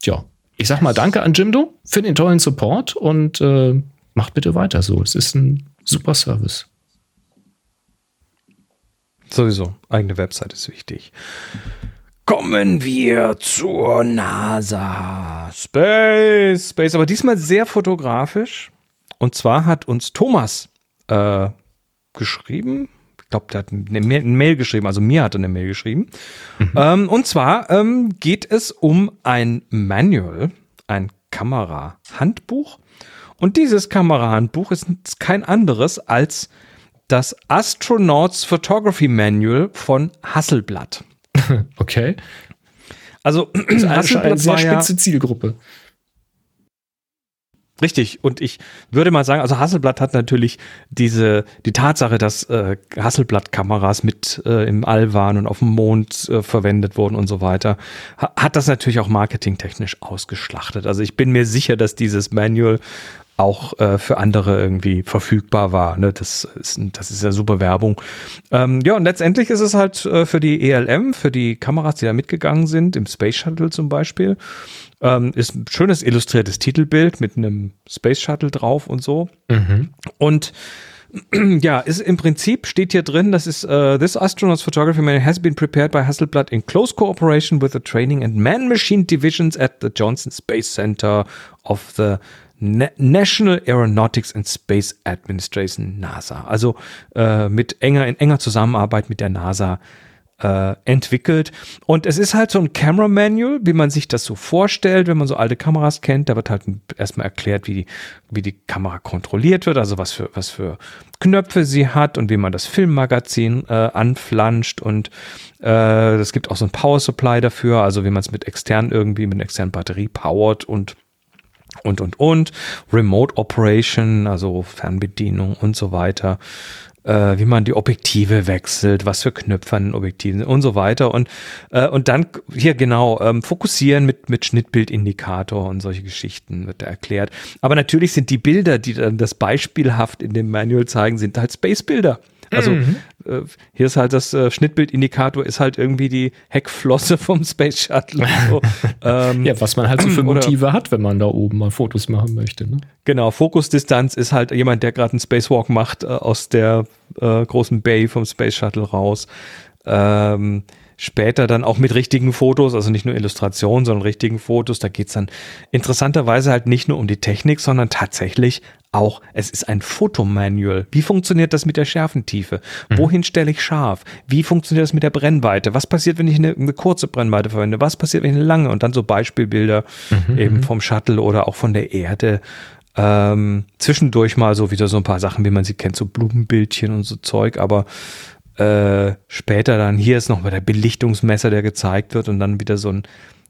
Tja, ich sag mal danke an Jimdo für den tollen Support und äh, macht bitte weiter so. Es ist ein super Service. Sowieso, eigene Website ist wichtig. Kommen wir zur NASA. Space, Space, aber diesmal sehr fotografisch. Und zwar hat uns Thomas äh, geschrieben. Ich glaube, der hat eine Mail, eine Mail, geschrieben, also mir hat er eine Mail geschrieben. Mhm. Ähm, und zwar ähm, geht es um ein Manual, ein Kamerahandbuch. Und dieses Kamerahandbuch ist kein anderes als das Astronauts Photography Manual von Hasselblatt. Okay. Also das ist eine, sehr spitze ja, Zielgruppe. Richtig. Und ich würde mal sagen, also Hasselblatt hat natürlich diese, die Tatsache, dass äh, Hasselblatt-Kameras mit äh, im All waren und auf dem Mond äh, verwendet wurden und so weiter, ha hat das natürlich auch marketingtechnisch ausgeschlachtet. Also ich bin mir sicher, dass dieses Manual auch äh, für andere irgendwie verfügbar war. Ne? Das, ist, das ist ja super Werbung. Ähm, ja, und letztendlich ist es halt äh, für die ELM, für die Kameras, die da mitgegangen sind, im Space Shuttle zum Beispiel, ähm, ist ein schönes illustriertes Titelbild mit einem Space Shuttle drauf und so. Mhm. Und ja, ist im Prinzip steht hier drin, das ist uh, this astronaut's photography manual has been prepared by Hasselblad in close cooperation with the training and man-machine divisions at the Johnson Space Center of the National Aeronautics and Space Administration, NASA. Also äh, mit enger, in enger Zusammenarbeit mit der NASA äh, entwickelt. Und es ist halt so ein Camera Manual, wie man sich das so vorstellt, wenn man so alte Kameras kennt. Da wird halt erstmal erklärt, wie die, wie die Kamera kontrolliert wird, also was für, was für Knöpfe sie hat und wie man das Filmmagazin äh, anflanscht. Und äh, es gibt auch so ein Power Supply dafür, also wie man es mit extern irgendwie, mit einer externen Batterie powert und und, und, und. Remote Operation, also Fernbedienung und so weiter. Äh, wie man die Objektive wechselt, was für Knöpfe an den Objektiven und so weiter. Und, äh, und dann hier genau ähm, fokussieren mit, mit Schnittbildindikator und solche Geschichten wird da erklärt. Aber natürlich sind die Bilder, die dann das beispielhaft in dem Manual zeigen, sind halt Space-Bilder. Also mhm. Äh, hier ist halt das äh, Schnittbildindikator ist halt irgendwie die Heckflosse vom Space Shuttle. So. ähm, ja, was man halt so für Motive hat, wenn man da oben mal Fotos machen möchte. Ne? Genau, Fokusdistanz ist halt jemand, der gerade einen Spacewalk macht äh, aus der äh, großen Bay vom Space Shuttle raus. Ähm, später dann auch mit richtigen Fotos, also nicht nur Illustrationen, sondern richtigen Fotos. Da geht es dann interessanterweise halt nicht nur um die Technik, sondern tatsächlich auch, es ist ein Fotomanual. Wie funktioniert das mit der Schärfentiefe? Mhm. Wohin stelle ich scharf? Wie funktioniert das mit der Brennweite? Was passiert, wenn ich eine, eine, kurze Brennweite verwende? Was passiert, wenn ich eine lange? Und dann so Beispielbilder mhm. eben mhm. vom Shuttle oder auch von der Erde. Ähm, zwischendurch mal so wieder so ein paar Sachen, wie man sie kennt, so Blumenbildchen und so Zeug, aber äh, später dann, hier ist noch mal der Belichtungsmesser, der gezeigt wird und dann wieder so ein,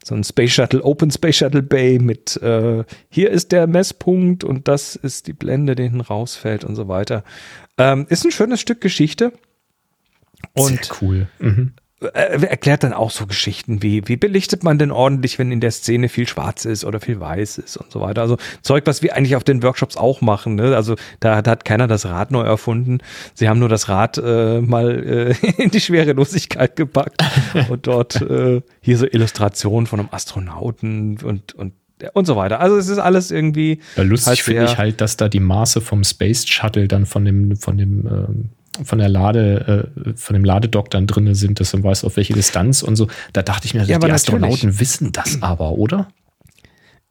so ein Space Shuttle, Open Space Shuttle Bay mit äh, hier ist der Messpunkt und das ist die Blende, die hinten rausfällt und so weiter. Ähm, ist ein schönes Stück Geschichte. Und Sehr cool. Mhm. Äh, erklärt dann auch so Geschichten wie, wie belichtet man denn ordentlich, wenn in der Szene viel schwarz ist oder viel weiß ist und so weiter. Also Zeug, was wir eigentlich auf den Workshops auch machen. Ne? Also da, da, hat keiner das Rad neu erfunden. Sie haben nur das Rad äh, mal äh, in die Schwerelosigkeit gepackt und dort äh, hier so Illustrationen von einem Astronauten und, und und so weiter. Also es ist alles irgendwie. Ja, lustig halt finde ich halt, dass da die Maße vom Space Shuttle dann von dem, von dem ähm von der Lade, äh, von dem Ladedock dann drin sind, dass man weiß, auf welche Distanz und so. Da dachte ich mir, ja, die Astronauten wissen das aber, oder?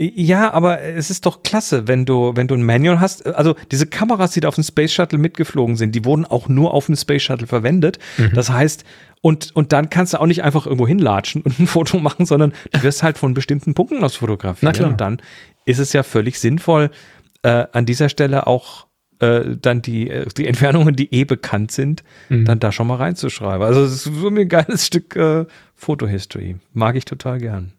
Ja, aber es ist doch klasse, wenn du, wenn du ein Manual hast. Also diese Kameras, die da auf dem Space Shuttle mitgeflogen sind, die wurden auch nur auf dem Space Shuttle verwendet. Mhm. Das heißt, und, und dann kannst du auch nicht einfach irgendwo hinlatschen und ein Foto machen, sondern du wirst halt von bestimmten Punkten aus fotografieren. Na klar. Und dann ist es ja völlig sinnvoll, äh, an dieser Stelle auch äh, dann die, äh, die Entfernungen, die eh bekannt sind, mhm. dann da schon mal reinzuschreiben. Also es ist so ein geiles Stück äh, Fotohistory. Mag ich total gern.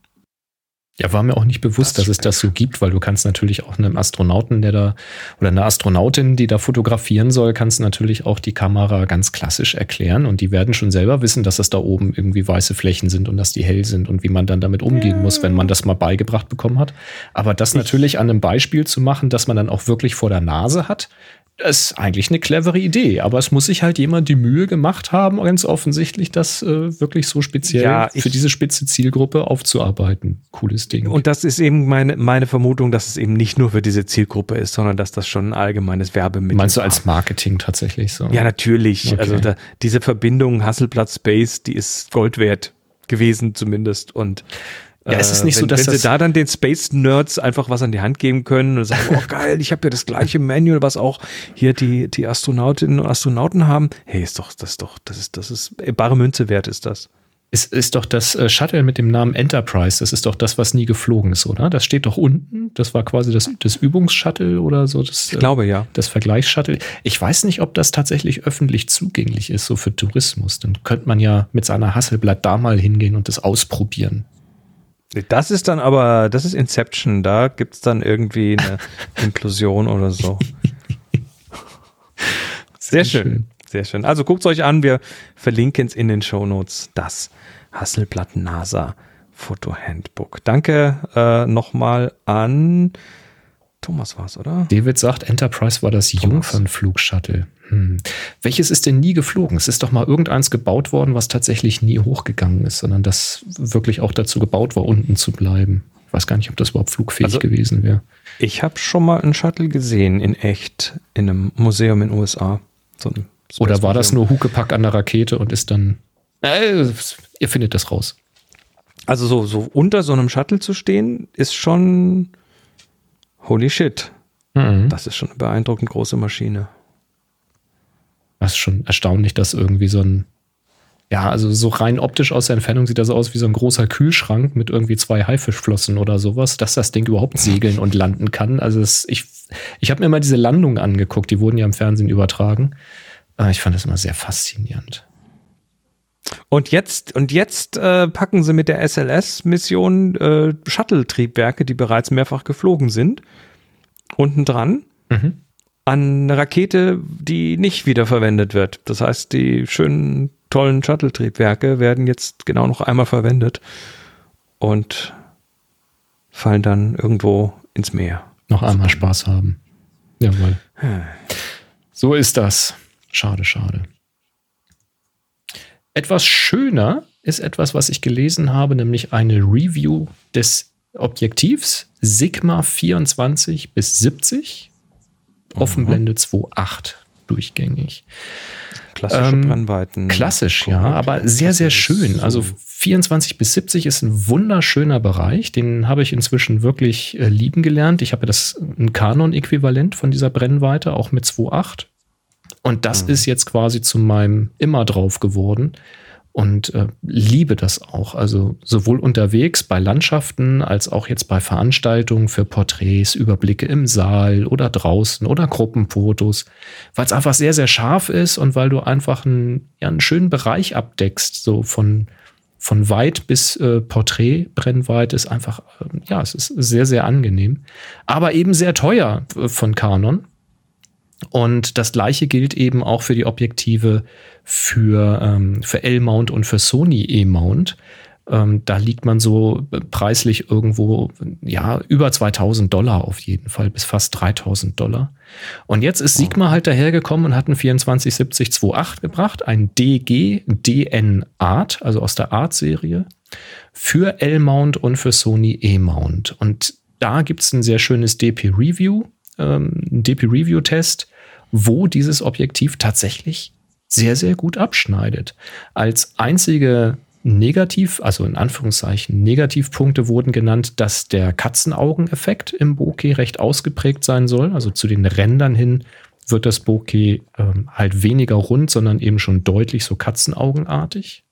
Ja, war mir auch nicht bewusst, das dass es das so gibt, weil du kannst natürlich auch einem Astronauten, der da oder einer Astronautin, die da fotografieren soll, kannst natürlich auch die Kamera ganz klassisch erklären. Und die werden schon selber wissen, dass das da oben irgendwie weiße Flächen sind und dass die hell sind und wie man dann damit umgehen muss, wenn man das mal beigebracht bekommen hat. Aber das ich natürlich an einem Beispiel zu machen, dass man dann auch wirklich vor der Nase hat, das ist eigentlich eine clevere Idee, aber es muss sich halt jemand die Mühe gemacht haben, ganz offensichtlich, das äh, wirklich so speziell ja, für diese spitze Zielgruppe aufzuarbeiten. Cooles Ding. Und das ist eben meine, meine Vermutung, dass es eben nicht nur für diese Zielgruppe ist, sondern dass das schon ein allgemeines Werbemittel ist. Meinst du als Marketing tatsächlich so? Ja, natürlich. Okay. Also da, diese Verbindung Hasselblatt Space, die ist Gold wert gewesen zumindest und ja, es ist nicht wenn, so, dass wenn sie da dann den Space Nerds einfach was an die Hand geben können und sagen, oh geil, ich habe ja das gleiche Manual, was auch hier die die Astronautinnen und Astronauten haben. Hey, ist doch das ist doch das ist das ist bare Münze wert ist das. Es ist doch das äh, Shuttle mit dem Namen Enterprise. Das ist doch das, was nie geflogen ist, oder? Das steht doch unten. Das war quasi das, das Übungsshuttle oder so. Das, ich glaube ja. Das Vergleichsshuttle. Ich weiß nicht, ob das tatsächlich öffentlich zugänglich ist, so für Tourismus. Dann könnte man ja mit seiner Hasselblatt da mal hingehen und das ausprobieren. Das ist dann aber, das ist Inception, da gibt es dann irgendwie eine Inklusion oder so. Sehr, schön. schön. sehr schön. Also guckt es euch an, wir verlinken es in den Show Notes. Das Hasselblatt NASA Foto Handbook. Danke äh, nochmal an Thomas war es, oder? David sagt, Enterprise war das Jungfernflugshuttle. Hm. Welches ist denn nie geflogen? Es ist doch mal irgendeins gebaut worden, was tatsächlich nie hochgegangen ist, sondern das wirklich auch dazu gebaut war, unten zu bleiben. Ich weiß gar nicht, ob das überhaupt flugfähig also, gewesen wäre. Ich habe schon mal einen Shuttle gesehen in echt in einem Museum in den USA. So Oder war das nur Huckepack an der Rakete und ist dann. Äh, ihr findet das raus. Also so, so unter so einem Shuttle zu stehen, ist schon Holy shit. Mhm. Das ist schon eine beeindruckend große Maschine. Das ist schon erstaunlich, dass irgendwie so ein, ja, also so rein optisch aus der Entfernung sieht das aus wie so ein großer Kühlschrank mit irgendwie zwei Haifischflossen oder sowas, dass das Ding überhaupt segeln und landen kann. Also es, ich, ich habe mir mal diese Landungen angeguckt, die wurden ja im Fernsehen übertragen. Äh, ich fand das immer sehr faszinierend. Und jetzt, und jetzt äh, packen sie mit der SLS-Mission äh, Shuttle-Triebwerke, die bereits mehrfach geflogen sind, unten dran mhm. An eine Rakete, die nicht wiederverwendet wird. Das heißt, die schönen, tollen Shuttle-Triebwerke werden jetzt genau noch einmal verwendet und fallen dann irgendwo ins Meer. Noch einmal Spaß haben. Jawohl. So ist das. Schade, schade. Etwas schöner ist etwas, was ich gelesen habe, nämlich eine Review des Objektivs Sigma 24 bis 70, Offenblende 2.8 durchgängig. Klassische ähm, Brennweiten. Klassisch, ja, aber sehr, sehr schön. Also 24 bis 70 ist ein wunderschöner Bereich. Den habe ich inzwischen wirklich äh, lieben gelernt. Ich habe ja das ein Canon-Äquivalent von dieser Brennweite, auch mit 2.8. Und das mhm. ist jetzt quasi zu meinem immer drauf geworden und äh, liebe das auch. Also sowohl unterwegs bei Landschaften als auch jetzt bei Veranstaltungen für Porträts, Überblicke im Saal oder draußen oder Gruppenfotos, weil es einfach sehr, sehr scharf ist und weil du einfach einen, ja, einen schönen Bereich abdeckst, so von, von weit bis äh, Porträtbrennweit ist einfach, äh, ja, es ist sehr, sehr angenehm. Aber eben sehr teuer äh, von Canon. Und das gleiche gilt eben auch für die Objektive für, ähm, für L-Mount und für Sony E-Mount. Ähm, da liegt man so preislich irgendwo, ja, über 2000 Dollar auf jeden Fall, bis fast 3000 Dollar. Und jetzt ist Sigma halt dahergekommen und hat einen 2470-28 gebracht, ein DG DN Art, also aus der Art-Serie, für L-Mount und für Sony E-Mount. Und da gibt es ein sehr schönes DP-Review ähm, DP-Review-Test, wo dieses Objektiv tatsächlich sehr, sehr gut abschneidet. Als einzige Negativ, also in Anführungszeichen Negativpunkte wurden genannt, dass der Katzenaugeneffekt im Bokeh recht ausgeprägt sein soll. Also zu den Rändern hin wird das Bokeh ähm, halt weniger rund, sondern eben schon deutlich so Katzenaugenartig.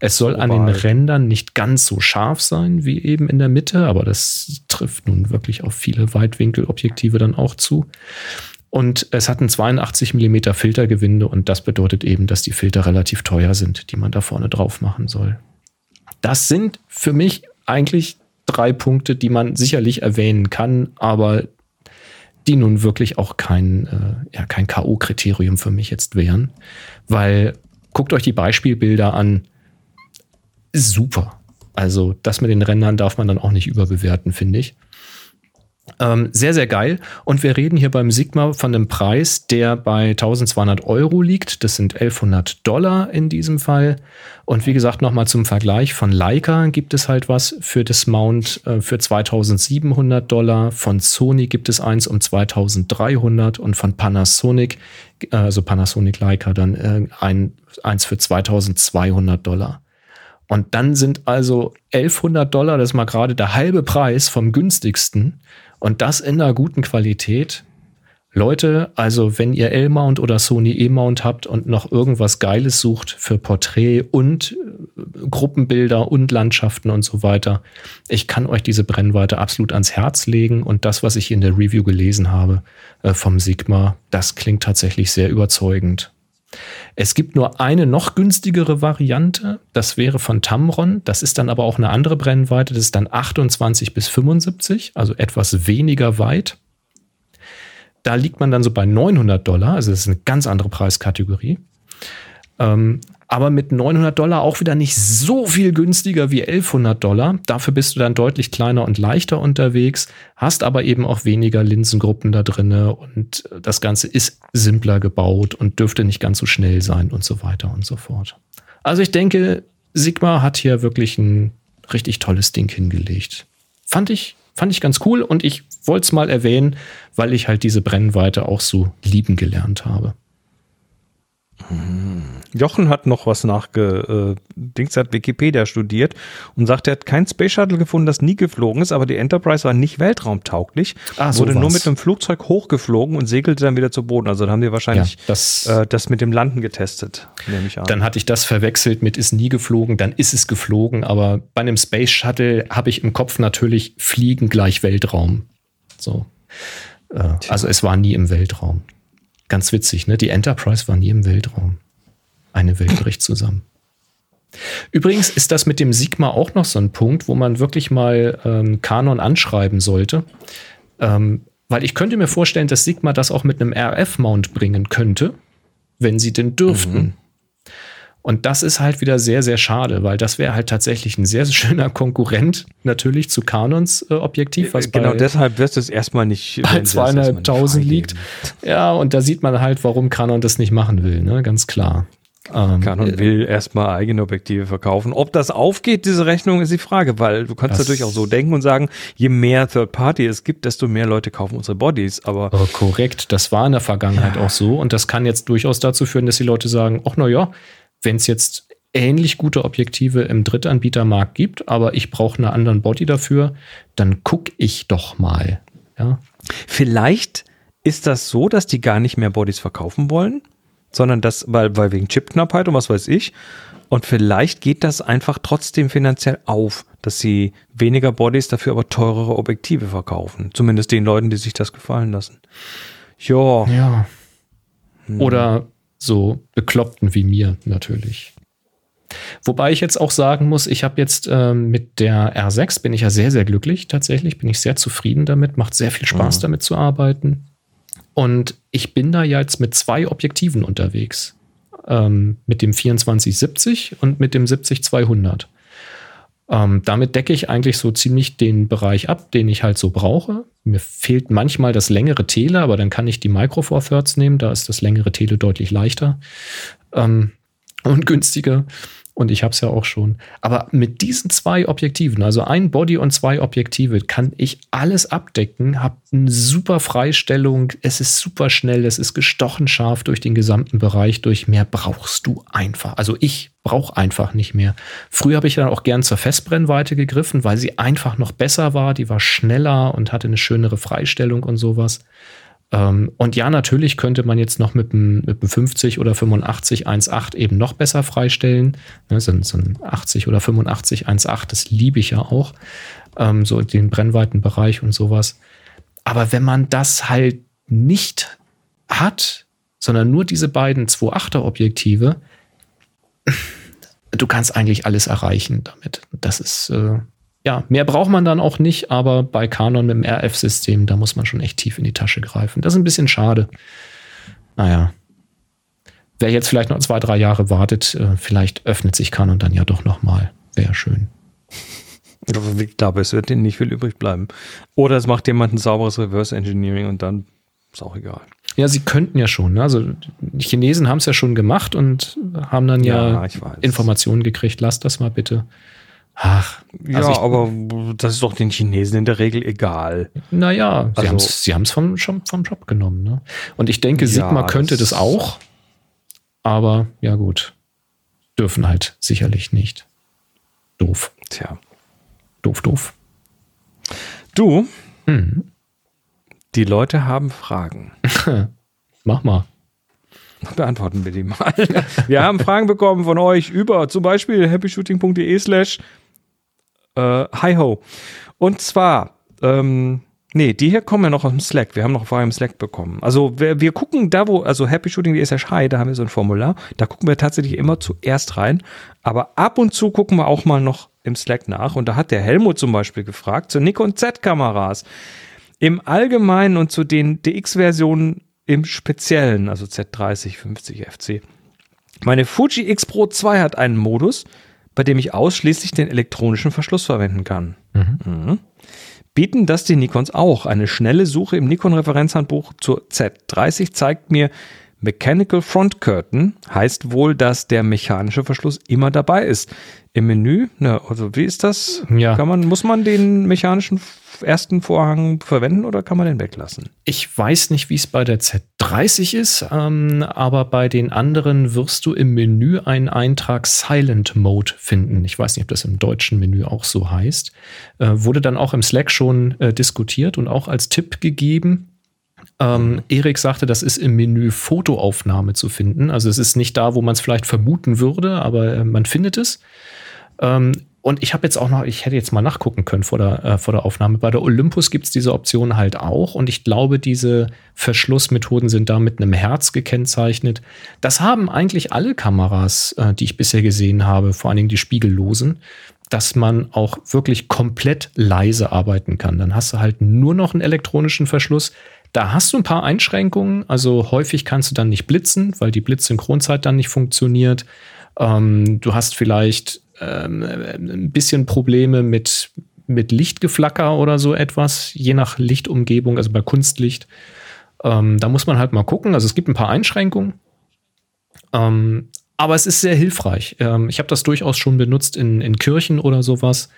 Es soll Oval. an den Rändern nicht ganz so scharf sein wie eben in der Mitte, aber das trifft nun wirklich auf viele Weitwinkelobjektive dann auch zu. Und es hat ein 82 mm Filtergewinde und das bedeutet eben, dass die Filter relativ teuer sind, die man da vorne drauf machen soll. Das sind für mich eigentlich drei Punkte, die man sicherlich erwähnen kann, aber die nun wirklich auch kein, äh, ja, kein K.O.-Kriterium für mich jetzt wären. Weil guckt euch die Beispielbilder an. Super. Also das mit den Rändern darf man dann auch nicht überbewerten, finde ich. Ähm, sehr, sehr geil. Und wir reden hier beim Sigma von einem Preis, der bei 1200 Euro liegt. Das sind 1100 Dollar in diesem Fall. Und wie gesagt, nochmal zum Vergleich. Von Leica gibt es halt was für das Mount äh, für 2700 Dollar. Von Sony gibt es eins um 2300 und von Panasonic, äh, also Panasonic Leica, dann äh, ein, eins für 2200 Dollar. Und dann sind also 1100 Dollar, das ist mal gerade der halbe Preis vom günstigsten. Und das in einer guten Qualität. Leute, also wenn ihr L-Mount oder Sony E-Mount habt und noch irgendwas Geiles sucht für Porträt und äh, Gruppenbilder und Landschaften und so weiter, ich kann euch diese Brennweite absolut ans Herz legen und das, was ich in der Review gelesen habe äh, vom Sigma, das klingt tatsächlich sehr überzeugend. Es gibt nur eine noch günstigere Variante, das wäre von Tamron. Das ist dann aber auch eine andere Brennweite, das ist dann 28 bis 75, also etwas weniger weit. Da liegt man dann so bei 900 Dollar, also das ist eine ganz andere Preiskategorie. Ähm, aber mit 900 Dollar auch wieder nicht so viel günstiger wie 1100 Dollar. Dafür bist du dann deutlich kleiner und leichter unterwegs, hast aber eben auch weniger Linsengruppen da drinne und das Ganze ist simpler gebaut und dürfte nicht ganz so schnell sein und so weiter und so fort. Also ich denke, Sigma hat hier wirklich ein richtig tolles Ding hingelegt. Fand ich, fand ich ganz cool und ich wollte es mal erwähnen, weil ich halt diese Brennweite auch so lieben gelernt habe. Jochen hat noch was nachge, äh, hat Wikipedia studiert und sagt, er hat kein Space Shuttle gefunden, das nie geflogen ist, aber die Enterprise war nicht weltraumtauglich, Ah, wurde sowas. nur mit einem Flugzeug hochgeflogen und segelte dann wieder zu Boden. Also da haben die wahrscheinlich Ja, das- äh, das mit dem Landen getestet, nehme ich an. Dann hatte ich das verwechselt mit ist nie geflogen, dann ist es geflogen, aber bei einem Space Shuttle habe ich im Kopf natürlich Fliegen gleich Weltraum. So. Äh, also es war nie im Weltraum. Ganz witzig, ne? Die Enterprise war nie im Weltraum. Eine Welt bricht zusammen. Übrigens ist das mit dem Sigma auch noch so ein Punkt, wo man wirklich mal ähm, Kanon anschreiben sollte. Ähm, weil ich könnte mir vorstellen, dass Sigma das auch mit einem RF-Mount bringen könnte, wenn sie denn dürften. Und das ist halt wieder sehr, sehr schade, weil das wäre halt tatsächlich ein sehr, sehr schöner Konkurrent natürlich zu Canons äh, Objektiv, was genau bei, deshalb wirst du es erstmal nicht bei zweieinhalbtausend liegt. Ja, und da sieht man halt, warum Canon das nicht machen will, ne? Ganz klar. Ähm, Canon will erstmal eigene Objektive verkaufen. Ob das aufgeht, diese Rechnung, ist die Frage, weil du kannst natürlich auch so denken und sagen, je mehr Third Party es gibt, desto mehr Leute kaufen unsere Bodies. Aber äh, korrekt, das war in der Vergangenheit auch so. Und das kann jetzt durchaus dazu führen, dass die Leute sagen, ach na ja, wenn es jetzt ähnlich gute Objektive im Drittanbietermarkt gibt, aber ich brauche einen anderen Body dafür, dann gucke ich doch mal. Ja, vielleicht ist das so, dass die gar nicht mehr Bodies verkaufen wollen, sondern das, weil, weil wegen Chipknappheit und was weiß ich. Und vielleicht geht das einfach trotzdem finanziell auf, dass sie weniger Bodies, dafür aber teurere Objektive verkaufen. Zumindest den Leuten, die sich das gefallen lassen. Ja, Ja. Oder so Bekloppten wie mir natürlich. Wobei ich jetzt auch sagen muss, ich habe jetzt ähm, mit der R6 bin ich ja sehr, sehr glücklich tatsächlich, bin ich sehr zufrieden damit, macht sehr viel Spaß damit zu arbeiten. Und ich bin da jetzt mit zwei Objektiven unterwegs. Ähm, mit dem 2470 und mit dem 70-200. Ähm, damit decke ich eigentlich so ziemlich den Bereich ab, den ich halt so brauche. Mir fehlt manchmal das längere Tele, aber dann kann ich die Micro Four Thirds nehmen. Da ist das längere Tele deutlich leichter ähm, und günstiger. Und ich habe es ja auch schon. Aber mit diesen zwei Objektiven, also ein Body und zwei Objektive, kann ich alles abdecken, habe eine super Freistellung, es ist super schnell, es ist gestochen scharf durch den gesamten Bereich durch. Mehr brauchst du einfach. Also ich brauche einfach nicht mehr. Früher habe ich dann auch gern zur Festbrennweite gegriffen, weil sie einfach noch besser war. Die war schneller und hatte eine schönere Freistellung und sowas. Ähm, und ja, natürlich könnte man jetzt noch mit einem, mit einem 50 oder 85 1.8 eben noch besser freistellen. Ne, so, so ein 80 oder 85 1.8, das liebe ich ja auch. Ähm, so den Brennweitenbereich und sowas. Aber wenn man das halt nicht hat, sondern nur diese beiden 2.8er Objektive, du kannst eigentlich alles erreichen damit. Das ist, äh, ja, mehr braucht man dann auch nicht, aber bei Canon mit dem RF-System, da muss man schon echt tief in die Tasche greifen. Das ist ein bisschen schade. Naja. Wer jetzt vielleicht noch zwei, drei Jahre wartet, äh, vielleicht öffnet sich Canon dann ja doch nochmal. Wäre schön. Ich glaube, es wird denen nicht viel übrig bleiben. Oder es macht jemand ein sauberes Reverse Engineering und dann ist auch egal. Ja, sie könnten ja schon. Ne? Also die Chinesen haben es ja schon gemacht und haben dann ja, Ja. Informationen gekriegt. Lass das mal bitte. Ach, Ja, also ich- aber das ist doch den Chinesen in der Regel egal. naja, sie Also- haben es sie vom, schon vom Job genommen. Ne? Und ich denke, Ja, Sigma könnte das- das auch. Aber ja gut, dürfen halt sicherlich nicht. Doof, Tja. doof, doof. Du, Hm. die Leute haben Fragen. Mach mal. Beantworten wir die mal. Wir haben Fragen bekommen von euch über zum Beispiel happyshooting.de slash äh, hi-ho. Und zwar, ähm, nee, die hier kommen ja noch aus dem Slack. Wir haben noch vorher im Slack bekommen. Also wir, wir gucken da, wo, also happyshooting.de slash hi, da haben wir so ein Formular. Da gucken wir tatsächlich immer zuerst rein. Aber ab und zu gucken wir auch mal noch im Slack nach. Und da hat der Helmut zum Beispiel gefragt zu Nikon Z-Kameras. Im Allgemeinen und zu den DX-Versionen im Speziellen, also Z30, 50 FC. Meine Fuji X Pro 2 hat einen Modus, bei dem ich ausschließlich den elektronischen Verschluss verwenden kann. Mhm. Bieten das die Nikons auch? Eine schnelle Suche im Nikon-Referenzhandbuch zur Z30 zeigt mir, Mechanical Front Curtain heißt wohl, dass der mechanische Verschluss immer dabei ist. Im Menü, na, also wie ist das? Ja. Kann man, muss man den mechanischen ersten Vorhang verwenden oder kann man den weglassen? Ich weiß nicht, wie es bei der Z30 ist, ähm, aber bei den anderen wirst du im Menü einen Eintrag Silent Mode finden. Ich weiß nicht, ob das im deutschen Menü auch so heißt. Äh, wurde dann auch im Slack schon äh, diskutiert und auch als Tipp gegeben. Ähm, Erik sagte, das ist im Menü Fotoaufnahme zu finden. Also es ist nicht da, wo man es vielleicht vermuten würde, aber äh, man findet es. Ähm, und ich habe jetzt auch noch, ich hätte jetzt mal nachgucken können vor der, äh, vor der Aufnahme. Bei der Olympus gibt es diese Option halt auch. Und ich glaube, diese Verschlussmethoden sind da mit einem Herz gekennzeichnet. Das haben eigentlich alle Kameras, äh, die ich bisher gesehen habe, vor allen Dingen die spiegellosen, dass man auch wirklich komplett leise arbeiten kann. Dann hast du halt nur noch einen elektronischen Verschluss. Da hast du ein paar Einschränkungen. Also häufig kannst du dann nicht blitzen, weil die Blitzsynchronzeit dann nicht funktioniert. Ähm, du hast vielleicht ähm, ein bisschen Probleme mit, mit Lichtgeflacker oder so etwas, je nach Lichtumgebung, also bei Kunstlicht. Ähm, da muss man halt mal gucken. Also es gibt ein paar Einschränkungen. Ähm, aber es ist sehr hilfreich. Ähm, ich habe das durchaus schon benutzt in, in Kirchen oder sowas,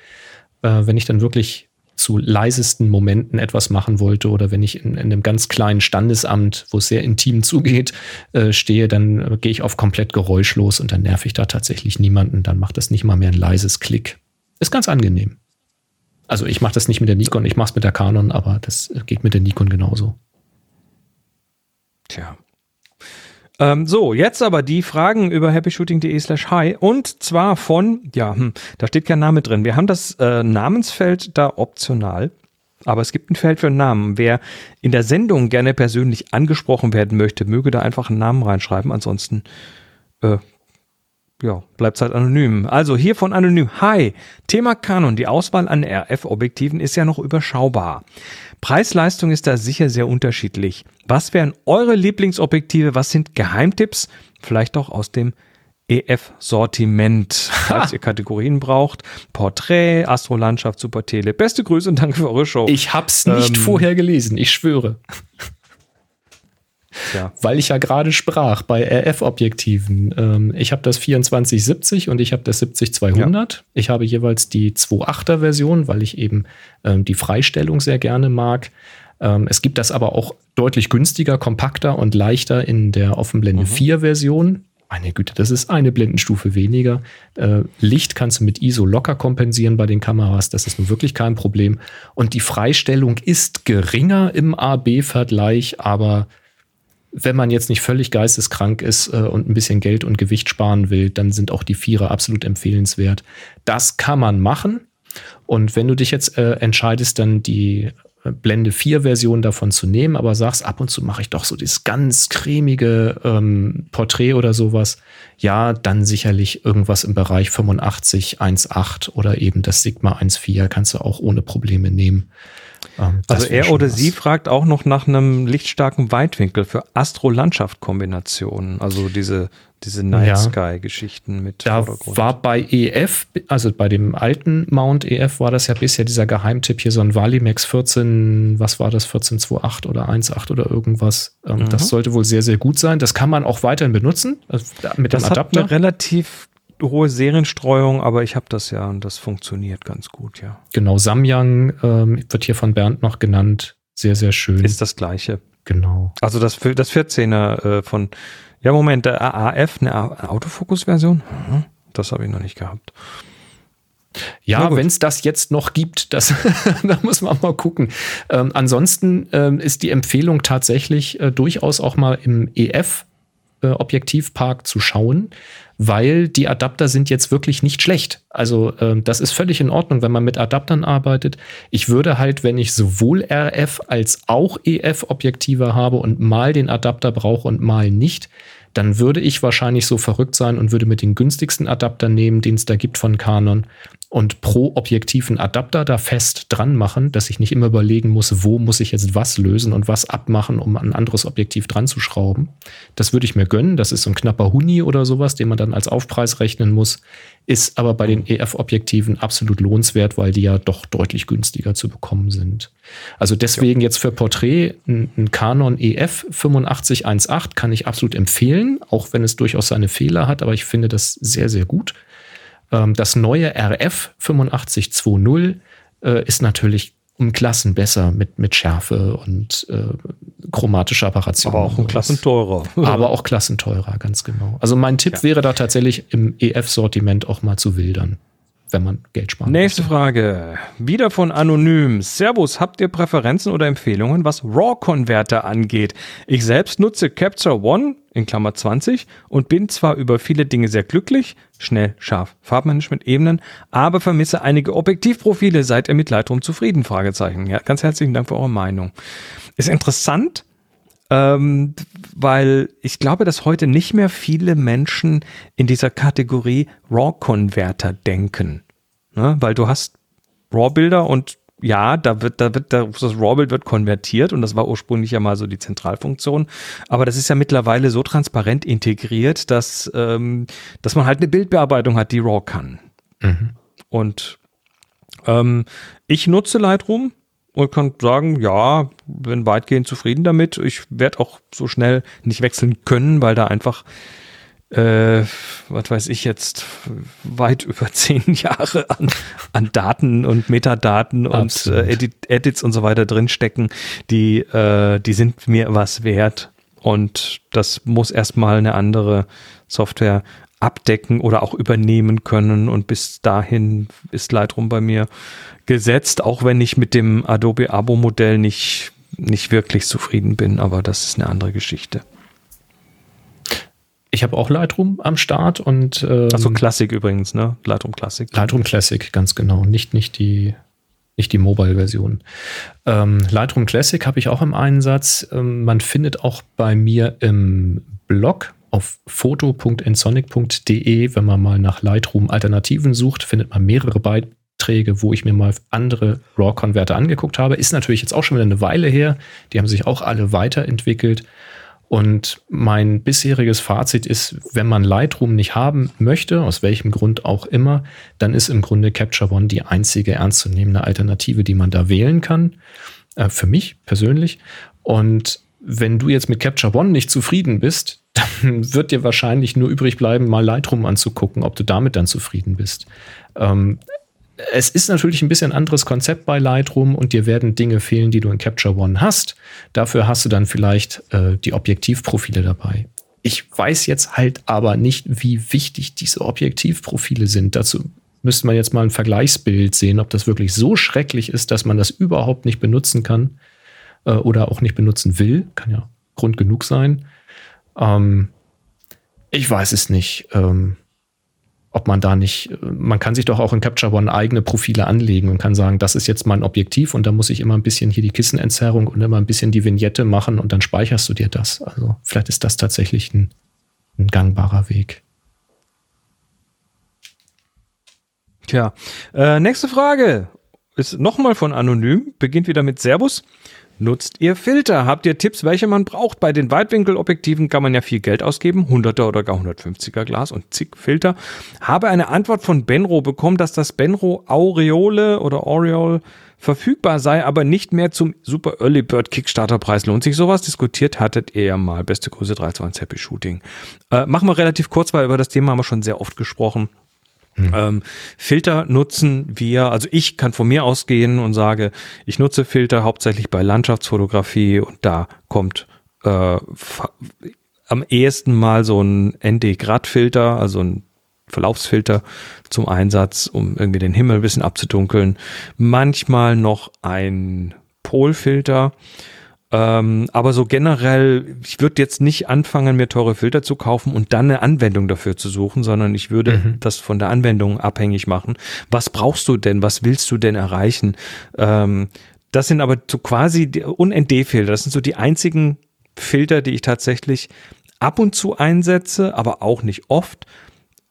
äh, wenn ich dann wirklich zu leisesten Momenten etwas machen wollte oder wenn ich in, in einem ganz kleinen Standesamt, wo es sehr intim zugeht, äh, stehe, dann äh, gehe ich auf komplett geräuschlos und dann nerv ich da tatsächlich niemanden. Dann macht das nicht mal mehr ein leises Klick. Ist ganz angenehm. Also ich mache das nicht mit der Nikon, ich mache es mit der Canon, aber das geht mit der Nikon genauso. Tja. Ähm, so, jetzt aber die Fragen über happyshooting.de slash hi und zwar von, ja, hm, da steht kein Name drin. Wir haben das äh, Namensfeld da optional, aber es gibt ein Feld für Namen. Wer in der Sendung gerne persönlich angesprochen werden möchte, möge da einfach einen Namen reinschreiben. Ansonsten, äh, ja, bleibt halt anonym. Also hier von anonym. Hi, Thema Canon. Die Auswahl an RF-Objektiven ist ja noch überschaubar. Preis-Leistung ist da sicher sehr unterschiedlich. Was wären eure Lieblingsobjektive? Was sind Geheimtipps? Vielleicht auch aus dem EF-Sortiment, falls ihr Kategorien braucht. Porträt, Astrolandschaft, Supertele. Beste Grüße und danke für eure Show. Ich hab's nicht Ähm. vorher gelesen, ich schwöre. Ja. Weil ich ja gerade sprach bei RF-Objektiven. Ähm, ich habe das 2470 und ich habe das 70-200. Ich habe jeweils die 2.8er Version, weil ich eben ähm, die Freistellung sehr gerne mag. Ähm, es gibt das aber auch deutlich günstiger, kompakter und leichter in der Offenblende 4 Version. Meine Güte, das ist eine Blendenstufe weniger. Äh, Licht kannst du mit ISO locker kompensieren bei den Kameras. Das ist nun wirklich kein Problem. Und die Freistellung ist geringer im AB-Vergleich, aber wenn man jetzt nicht völlig geisteskrank ist äh, und ein bisschen Geld und Gewicht sparen will, dann sind auch die Vierer absolut empfehlenswert. Das kann man machen. Und wenn du dich jetzt äh, entscheidest, dann die Blende 4 Version davon zu nehmen, aber sagst, ab und zu mache ich doch so dieses ganz cremige ähm, Porträt oder sowas, ja, dann sicherlich irgendwas im Bereich 85, 1.8 oder eben das Sigma 1.4 kannst du auch ohne Probleme nehmen. Ähm, also er oder was. sie fragt auch noch nach einem lichtstarken Weitwinkel für Astro-Landschaft-Kombinationen, also diese diese Night Sky Geschichten mit da war bei EF, also bei dem alten Mount EF war das ja bisher dieser Geheimtipp hier so ein Valimax 14, was war das 1428 oder 18 oder irgendwas. Ähm, mhm. Das sollte wohl sehr sehr gut sein. Das kann man auch weiterhin benutzen also mit das dem Adapter. Hat eine relativ hohe Serienstreuung, aber ich habe das ja und das funktioniert ganz gut, ja. Genau, Samyang ähm, wird hier von Bernd noch genannt. Sehr, sehr schön. Ist das gleiche. Genau. Also das, das 14er äh, von ja, Moment, der AAF, eine Autofokus-Version? Mhm, das habe ich noch nicht gehabt. Ja, wenn es das jetzt noch gibt, das, da muss man mal gucken. Ähm, ansonsten ähm, ist die Empfehlung tatsächlich äh, durchaus auch mal im EF äh, zu schauen, weil die Adapter sind jetzt wirklich nicht schlecht. Also ähm, das ist völlig in Ordnung, wenn man mit Adaptern arbeitet. Ich würde halt, wenn ich sowohl RF als auch EF Objektive habe und mal den Adapter brauche und mal nicht, dann würde ich wahrscheinlich so verrückt sein und würde mit den günstigsten Adapter nehmen, den es da gibt von Canon und pro objektiven Adapter da fest dran machen, dass ich nicht immer überlegen muss, wo muss ich jetzt was lösen und was abmachen, um ein anderes Objektiv dran zu schrauben. Das würde ich mir gönnen. Das ist so ein knapper Huni oder sowas, den man dann als Aufpreis rechnen muss. Ist aber bei den EF-Objektiven absolut lohnenswert, weil die ja doch deutlich günstiger zu bekommen sind. Also deswegen ja. jetzt für Porträt ein Canon EF 8518 kann ich absolut empfehlen, auch wenn es durchaus seine Fehler hat, aber ich finde das sehr, sehr gut. Ähm, das neue RF 8520 äh, ist natürlich um Klassen besser mit, mit Schärfe und äh, chromatischer Apparation. Aber auch um Klassen teurer. Aber auch Klassen teurer, ganz genau. Also mein Tipp ja. wäre da tatsächlich im EF-Sortiment auch mal zu wildern wenn man Geld sparen Nächste möchte. Frage. Wieder von Anonym. Servus, habt ihr Präferenzen oder Empfehlungen, was RAW-Konverter angeht? Ich selbst nutze Capture One in Klammer 20 und bin zwar über viele Dinge sehr glücklich, schnell, scharf, Farbmanagement, Ebenen, aber vermisse einige Objektivprofile. Seid ihr mit Lightroom zufrieden? Fragezeichen. Ja, ganz herzlichen Dank für eure Meinung. Ist interessant, ähm, weil ich glaube, dass heute nicht mehr viele Menschen in dieser Kategorie RAW-Converter denken. Ne? Weil du hast RAW-Bilder und ja, da wird, da wird, das RAW-Bild wird konvertiert und das war ursprünglich ja mal so die Zentralfunktion. Aber das ist ja mittlerweile so transparent integriert, dass, ähm, dass man halt eine Bildbearbeitung hat, die RAW kann. Mhm. Und ähm, ich nutze Lightroom und kann sagen, ja, bin weitgehend zufrieden damit. Ich werde auch so schnell nicht wechseln können, weil da einfach, äh, was weiß ich jetzt, weit über zehn Jahre an, an Daten und Metadaten und äh, Edit, Edits und so weiter drinstecken, die, äh, die sind mir was wert. Und das muss erstmal eine andere Software abdecken oder auch übernehmen können. Und bis dahin ist Lightroom bei mir gesetzt, auch wenn ich mit dem Adobe Abo-Modell nicht, nicht wirklich zufrieden bin. Aber das ist eine andere Geschichte. Ich habe auch Lightroom am Start und ähm, also Classic übrigens, ne? Lightroom Classic. Lightroom Classic, ganz genau. Nicht, nicht die, nicht die Mobile-Version. Ähm, Lightroom Classic habe ich auch im Einsatz. Ähm, man findet auch bei mir im Blog auf foto.ensonic.de, wenn man mal nach Lightroom Alternativen sucht, findet man mehrere Beiträge, wo ich mir mal andere RAW-Konverter angeguckt habe. Ist natürlich jetzt auch schon wieder eine Weile her. Die haben sich auch alle weiterentwickelt. Und mein bisheriges Fazit ist, wenn man Lightroom nicht haben möchte, aus welchem Grund auch immer, dann ist im Grunde Capture One die einzige ernstzunehmende Alternative, die man da wählen kann. Äh, für mich persönlich. Und wenn du jetzt mit Capture One nicht zufrieden bist, dann wird dir wahrscheinlich nur übrig bleiben, mal Lightroom anzugucken, ob du damit dann zufrieden bist. Ähm, es ist natürlich ein bisschen anderes Konzept bei Lightroom und dir werden Dinge fehlen, die du in Capture One hast. Dafür hast du dann vielleicht äh, die Objektivprofile dabei. Ich weiß jetzt halt aber nicht, wie wichtig diese Objektivprofile sind. Dazu müsste man jetzt mal ein Vergleichsbild sehen, ob das wirklich so schrecklich ist, dass man das überhaupt nicht benutzen kann äh, oder auch nicht benutzen will. Kann ja Grund genug sein. Ähm, ich weiß es nicht. Ähm, ob man da nicht, man kann sich doch auch in Capture One eigene Profile anlegen und kann sagen, das ist jetzt mein Objektiv und da muss ich immer ein bisschen hier die Kissenentzerrung und immer ein bisschen die Vignette machen und dann speicherst du dir das. Also vielleicht ist das tatsächlich ein, ein gangbarer Weg. Tja, äh, nächste Frage ist nochmal von Anonym, beginnt wieder mit Servus. Nutzt ihr Filter? Habt ihr Tipps, welche man braucht? Bei den Weitwinkelobjektiven kann man ja viel Geld ausgeben, 100er oder gar 150er Glas und zig Filter. Habe eine Antwort von Benro bekommen, dass das Benro Aureole oder Aureole verfügbar sei, aber nicht mehr zum Super Early Bird Kickstarter Preis. Lohnt sich sowas? Diskutiert hattet ihr ja mal. Beste Grüße 321 Happy Shooting. Äh, machen wir relativ kurz, weil über das Thema haben wir schon sehr oft gesprochen. Mhm. Ähm, Filter nutzen wir, also ich kann von mir ausgehen und sage, ich nutze Filter hauptsächlich bei Landschaftsfotografie und da kommt äh, am ehesten mal so ein ND-Grad-Filter, also ein Verlaufsfilter zum Einsatz, um irgendwie den Himmel ein bisschen abzudunkeln. Manchmal noch ein Polfilter. Ähm, aber so generell, ich würde jetzt nicht anfangen, mir teure Filter zu kaufen und dann eine Anwendung dafür zu suchen, sondern ich würde mhm. das von der Anwendung abhängig machen. Was brauchst du denn? Was willst du denn erreichen? Ähm, das sind aber so quasi und ND-Filter. Das sind so die einzigen Filter, die ich tatsächlich ab und zu einsetze, aber auch nicht oft.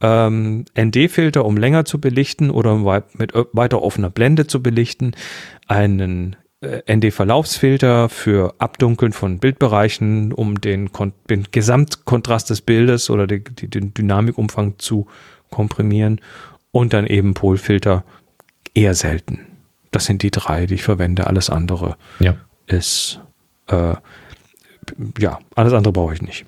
Ähm, ND-Filter, um länger zu belichten oder mit weiter offener Blende zu belichten. Einen äh, ND-Verlaufsfilter für Abdunkeln von Bildbereichen, um den, den Gesamtkontrast des Bildes oder die, die, den Dynamikumfang zu komprimieren und dann eben Polfilter eher selten. Das sind die drei, die ich verwende. Alles andere ja. ist, äh, ja, alles andere brauche ich nicht.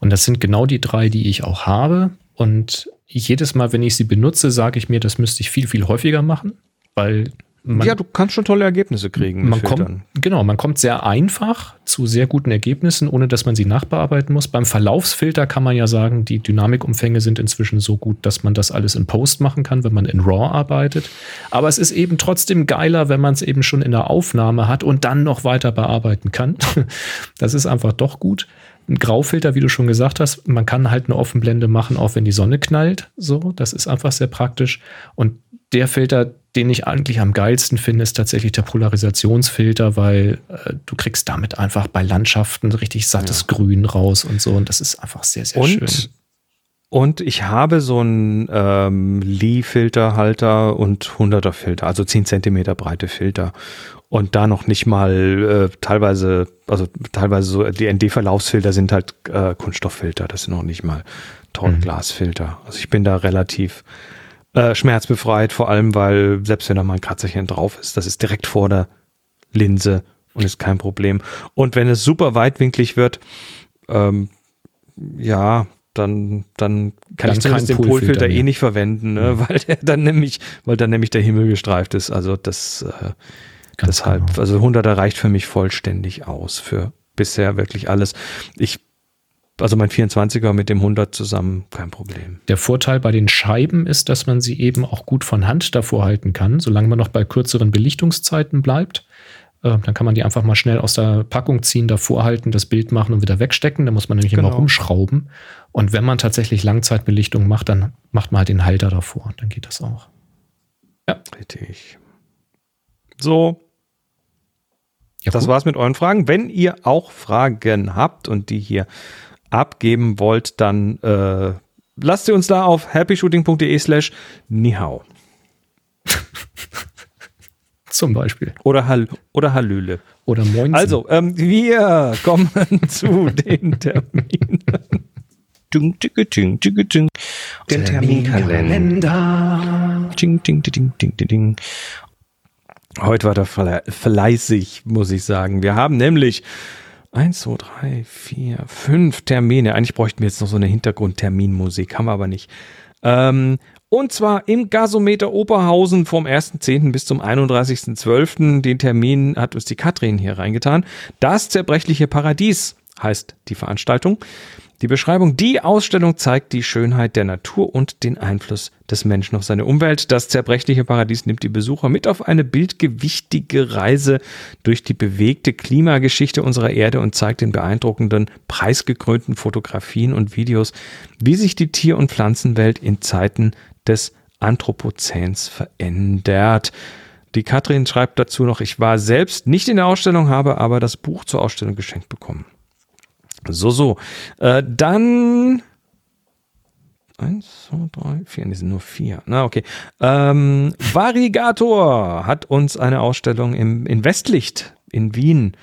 Und das sind genau die drei, die ich auch habe. Und jedes Mal, wenn ich sie benutze, sage ich mir, das müsste ich viel, viel häufiger machen, weil man, ja, du kannst schon tolle Ergebnisse kriegen. Man kommt, genau, man kommt sehr einfach zu sehr guten Ergebnissen, ohne dass man sie nachbearbeiten muss. Beim Verlaufsfilter kann man ja sagen, die Dynamikumfänge sind inzwischen so gut, dass man das alles in Post machen kann, wenn man in RAW arbeitet. Aber es ist eben trotzdem geiler, wenn man es eben schon in der Aufnahme hat und dann noch weiter bearbeiten kann. Das ist einfach doch gut. Ein Graufilter, wie du schon gesagt hast, man kann halt eine Offenblende machen, auch wenn die Sonne knallt. So, das ist einfach sehr praktisch. Und der Filter, den ich eigentlich am geilsten finde, ist tatsächlich der Polarisationsfilter, weil äh, du kriegst damit einfach bei Landschaften richtig sattes ja. Grün raus und so. Und das ist einfach sehr, sehr und, schön. Und ich habe so einen ähm, Lee-Filterhalter und 100er Filter, also 10 Zentimeter breite Filter. Und da noch nicht mal äh, teilweise, also teilweise so, die ND-Verlaufsfilter sind halt äh, Kunststofffilter, das sind noch nicht mal Tonglasfilter. Mhm. Also ich bin da relativ äh, schmerzbefreit, vor allem, weil selbst wenn da mal ein Kratzerchen drauf ist, das ist direkt vor der Linse und ist kein Problem. Und wenn es super weitwinklig wird, ähm, ja, dann, dann kann dann ich zumindest den Polfilter eh nicht verwenden, ne? Mhm. weil der dann nämlich, weil dann nämlich der Himmel gestreift ist. Also das äh, deshalb, genau. also 100er reicht für mich vollständig aus für bisher wirklich alles. Ich also mein 24er mit dem 100 zusammen, kein Problem. Der Vorteil bei den Scheiben ist, dass man sie eben auch gut von Hand davor halten kann, solange man noch bei kürzeren Belichtungszeiten bleibt. Äh, dann kann man die einfach mal schnell aus der Packung ziehen, davor halten, das Bild machen und wieder wegstecken. Da muss man nämlich genau. immer rumschrauben. Und wenn man tatsächlich Langzeitbelichtung macht, dann macht man halt den Halter davor. Dann geht das auch. Ja. Richtig. So. Ja, das war's mit euren Fragen. Wenn ihr auch Fragen habt und die hier abgeben wollt, dann äh, lasst sie uns da auf happyshooting.de slash nihau. Zum Beispiel. Oder, Hall oder Hallöle. Oder Moin. Also, ähm, wir kommen zu den Terminen. Ding, ding, ding, ding. Den Terminkalender. Ding, ding, ding, ding, ding, ding. Heute war der fleißig, muss ich sagen. Wir haben nämlich Eins, zwei, drei, vier, fünf Termine. Eigentlich bräuchten wir jetzt noch so eine Hintergrundterminmusik, haben wir aber nicht. Ähm, und zwar im Gasometer Oberhausen vom 1.10. bis zum 31.12. Den Termin hat uns die Katrin hier reingetan. Das zerbrechliche Paradies heißt die Veranstaltung. Die Beschreibung, die Ausstellung zeigt die Schönheit der Natur und den Einfluss des Menschen auf seine Umwelt. Das zerbrechliche Paradies nimmt die Besucher mit auf eine bildgewichtige Reise durch die bewegte Klimageschichte unserer Erde und zeigt in beeindruckenden, preisgekrönten Fotografien und Videos, wie sich die Tier- und Pflanzenwelt in Zeiten des Anthropozäns verändert. Die Katrin schreibt dazu noch, ich war selbst nicht in der Ausstellung, habe aber das Buch zur Ausstellung geschenkt bekommen. So, so. Äh, dann Eins, zwei, drei, vier, die sind nur vier. Na, okay. Ähm, Varigator hat uns eine Ausstellung im, in Westlicht in Wien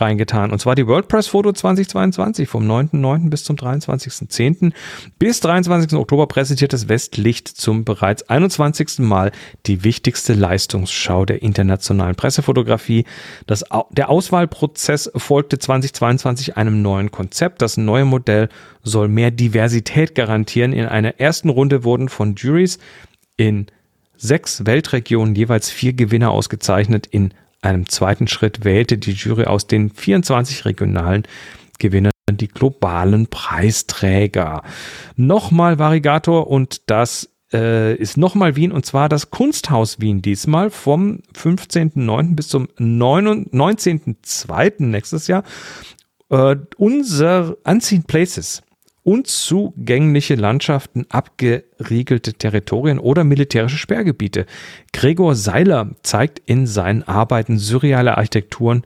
reingetan. Und zwar die WordPress Foto 2022 vom 9.9. bis zum 23.10. Bis 23. Oktober präsentiert das Westlicht zum bereits 21. Mal die wichtigste Leistungsschau der internationalen Pressefotografie. Das, der Auswahlprozess folgte 2022 einem neuen Konzept. Das neue Modell soll mehr Diversität garantieren. In einer ersten Runde wurden von Juries in sechs Weltregionen jeweils vier Gewinner ausgezeichnet. In einem zweiten Schritt wählte die Jury aus den 24 regionalen Gewinnern die globalen Preisträger. Nochmal Varigator und das äh, ist nochmal Wien und zwar das Kunsthaus Wien diesmal vom 15.09. bis zum 19.02. nächstes Jahr. Äh, unser Unseen Places unzugängliche Landschaften, abgeriegelte Territorien oder militärische Sperrgebiete. Gregor Seiler zeigt in seinen Arbeiten surreale Architekturen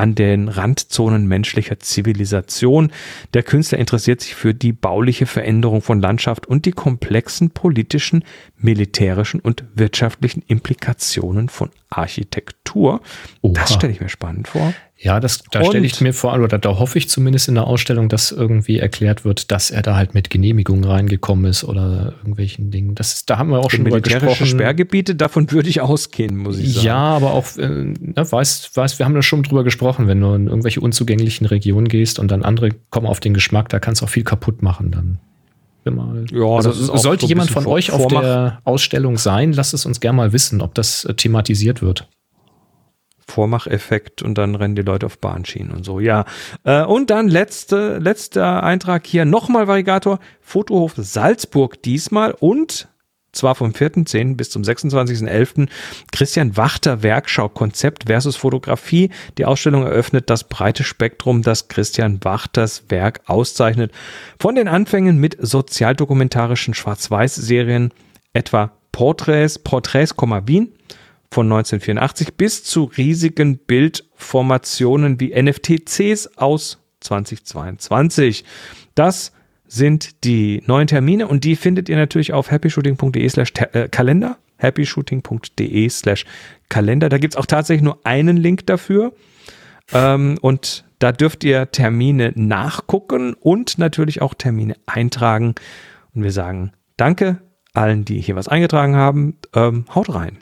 an den Randzonen menschlicher Zivilisation. Der Künstler interessiert sich für die bauliche Veränderung von Landschaft und die komplexen politischen, militärischen und wirtschaftlichen Implikationen von Architektur. Oha. Das stelle ich mir spannend vor. Ja, das, da stelle ich mir vor, oder da hoffe ich zumindest in der Ausstellung, dass irgendwie erklärt wird, dass er da halt mit Genehmigungen reingekommen ist oder irgendwelchen Dingen. Das, da haben wir auch schon drüber gesprochen. Sperrgebiete, davon würde ich ausgehen, muss ich sagen. Ja, aber auch, äh, ne, weißt, weißt, wir haben da schon drüber gesprochen, wenn du in irgendwelche unzugänglichen Regionen gehst und dann andere kommen auf den Geschmack, da kannst du auch viel kaputt machen dann. Mal. Ja, also sollte so jemand von euch auf der Ausstellung sein, lasst es uns gerne mal wissen, ob das äh, thematisiert wird. Vormacheffekt und dann rennen die Leute auf Bahnschienen und so. Ja. Äh, und dann letzte, letzter Eintrag hier nochmal Varigator. Fotohof Salzburg diesmal und zwar vom 4.10. bis zum 26.11. Christian Wachter Werkschau Konzept versus Fotografie. Die Ausstellung eröffnet das breite Spektrum, das Christian Wachters Werk auszeichnet. Von den Anfängen mit sozialdokumentarischen Schwarz-Weiß-Serien, etwa Porträts, Porträts, Wien, von 1984 bis zu riesigen Bildformationen wie NFTCs aus 2022. Das sind die neuen Termine und die findet ihr natürlich auf happyshooting.de slash äh, Kalender. happyshooting.de slash Kalender. Da gibt es auch tatsächlich nur einen Link dafür. Ähm, und da dürft ihr Termine nachgucken und natürlich auch Termine eintragen. Und wir sagen Danke allen, die hier was eingetragen haben. Ähm, haut rein.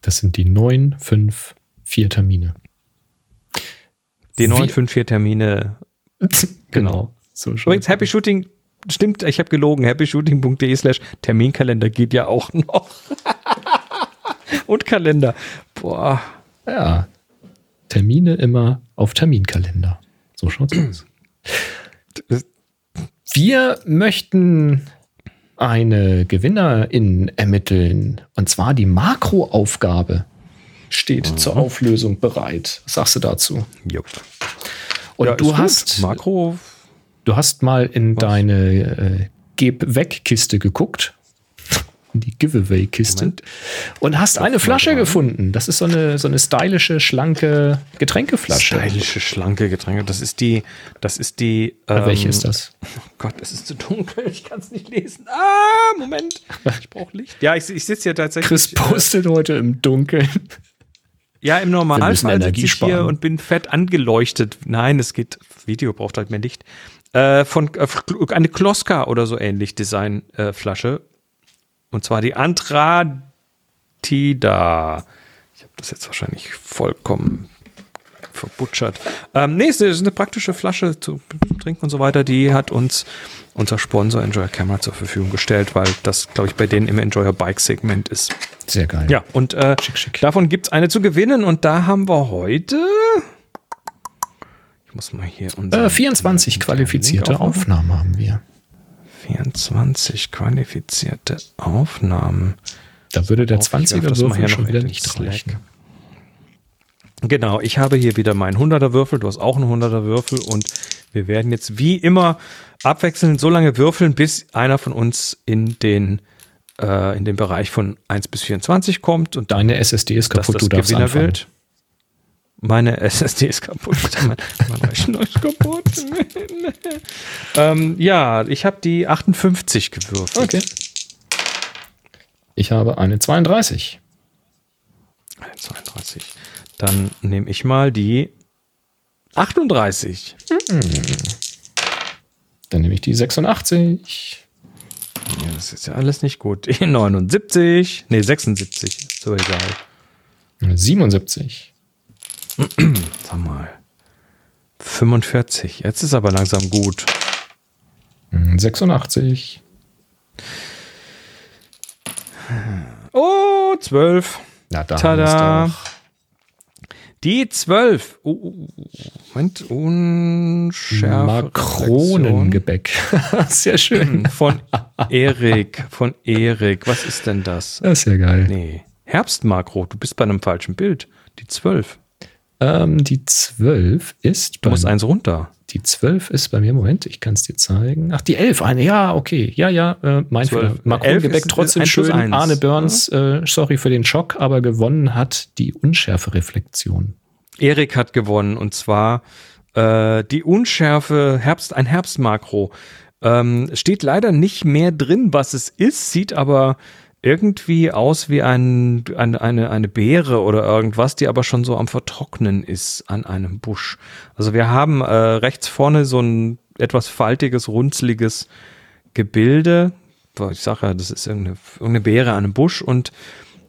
Das sind die neun, fünf, vier Termine. Die neun, fünf, vier Termine. genau. So Übrigens, Happy Shooting, stimmt, ich habe gelogen. happyshooting.de slash Terminkalender geht ja auch noch. Und Kalender. Boah. Ja. Termine immer auf Terminkalender. So schaut's aus. Wir möchten eine Gewinnerin ermitteln. Und zwar die Makroaufgabe steht mhm. zur Auflösung bereit. Was sagst du dazu? Jupp. Und ja, du hast Makro. Du hast mal in was? deine äh, Geb-Weg-Kiste geguckt die Giveaway-Kiste und hast eine Flasche gefunden. Das ist so eine, so eine stylische, schlanke Getränkeflasche. Stylische, schlanke Getränke. Das ist die, das ist die. Ähm, welche ist das? Oh Gott, es ist zu dunkel. Ich kann es nicht lesen. Ah, Moment. Ich brauche Licht. Ja, ich, ich sitze hier tatsächlich. Chris äh, postet äh, heute im Dunkeln. Ja, im Normalfall sitze ich hier und bin fett angeleuchtet. Nein, es geht. Video braucht halt mehr Licht. Äh, von äh, eine Kloska oder so ähnlich Designflasche. Äh, und zwar die Antratida. Ich habe das jetzt wahrscheinlich vollkommen verbutschert. Ähm, nee, es ist eine praktische Flasche zu trinken und so weiter. Die hat uns unser Sponsor Enjoyer Camera zur Verfügung gestellt, weil das, glaube ich, bei denen im Enjoyer Bike Segment ist. Sehr geil. Ja, und äh, schick, schick. davon gibt es eine zu gewinnen und da haben wir heute. Ich muss mal hier. Äh, 24 qualifizierte Aufnahmen haben wir. 24 qualifizierte Aufnahmen. Da würde der 20er Würfel schon wieder nicht reichen. Genau, ich habe hier wieder meinen 100er Würfel, du hast auch einen 100er Würfel und wir werden jetzt wie immer abwechselnd so lange würfeln, bis einer von uns in den, äh, in den Bereich von 1 bis 24 kommt und Deine SSD ist kaputt, das du darfst anfangen. Meine SSD ist kaputt. mein, mein Rechner ist kaputt. ähm, ja, ich habe die 58 gewürfelt. Okay. Ich habe eine 32. Eine 32. Dann nehme ich mal die 38. Dann nehme ich die 86. Ja, das ist ja alles nicht gut. Die 79. Nee, 76. Ist so egal. 77. Sag mal. 45. Jetzt ist aber langsam gut. 86. Oh, 12. Na, da Tada. Die 12. Oh, oh, oh. Moment. Unschärfe. Makronengebäck. Sehr schön. Von Erik. Von Erik. Was ist denn das? Das ist ja geil. Nee. Herbstmakro. Du bist bei einem falschen Bild. Die 12. Ähm, die 12 ist Du bei musst eins runter. Die 12 ist bei mir, Moment, ich kann es dir zeigen. Ach, die 11, eine, ja, okay. Ja, ja, äh, mein 12. Fehler. Makronengebäck 11 ist trotzdem schön. Arne Burns, äh, sorry für den Schock, aber gewonnen hat die Unschärfe-Reflexion. Erik hat gewonnen und zwar äh, die Unschärfe Herbst, ein Herbstmakro. Ähm, steht leider nicht mehr drin, was es ist, sieht aber irgendwie aus wie ein, eine, eine, eine Beere oder irgendwas, die aber schon so am Vertrocknen ist an einem Busch. Also wir haben äh, rechts vorne so ein etwas faltiges, runzliges Gebilde. Ich sage ja, das ist irgendeine, irgendeine Beere an einem Busch und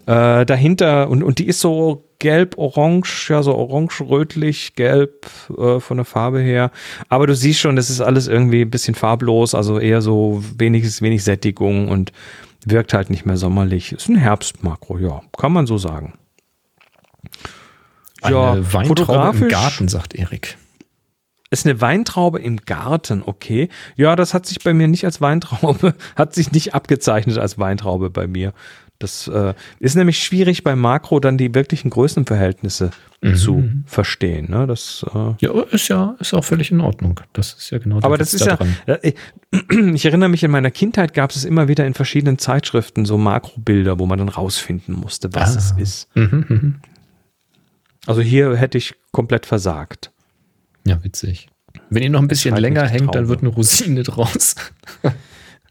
äh, dahinter, und, und die ist so gelb-orange, ja, so orange-rötlich, gelb äh, von der Farbe her. Aber du siehst schon, das ist alles irgendwie ein bisschen farblos, also eher so wenig, wenig Sättigung und wirkt halt nicht mehr sommerlich. Ist ein Herbstmakro, ja, kann man so sagen. Eine Weintraube im Garten, sagt Erik. Ist eine Weintraube im Garten, okay. Ja, das hat sich bei mir nicht als Weintraube, hat sich nicht abgezeichnet als Weintraube bei mir. Das äh, ist nämlich schwierig bei Makro dann die wirklichen Größenverhältnisse zu verstehen. Ne? Das, äh, Ja, ist ja, ist auch völlig in Ordnung. Das ist ja genau aber das ist da ja, äh, ich erinnere mich, in meiner Kindheit gab es immer wieder in verschiedenen Zeitschriften so Makrobilder, wo man dann rausfinden musste, was Ah. es ist. Mhm, mhm. Also hier hätte ich komplett versagt. Ja, witzig. Wenn ihr noch ein bisschen länger hängt, dann wird eine Rosine draus.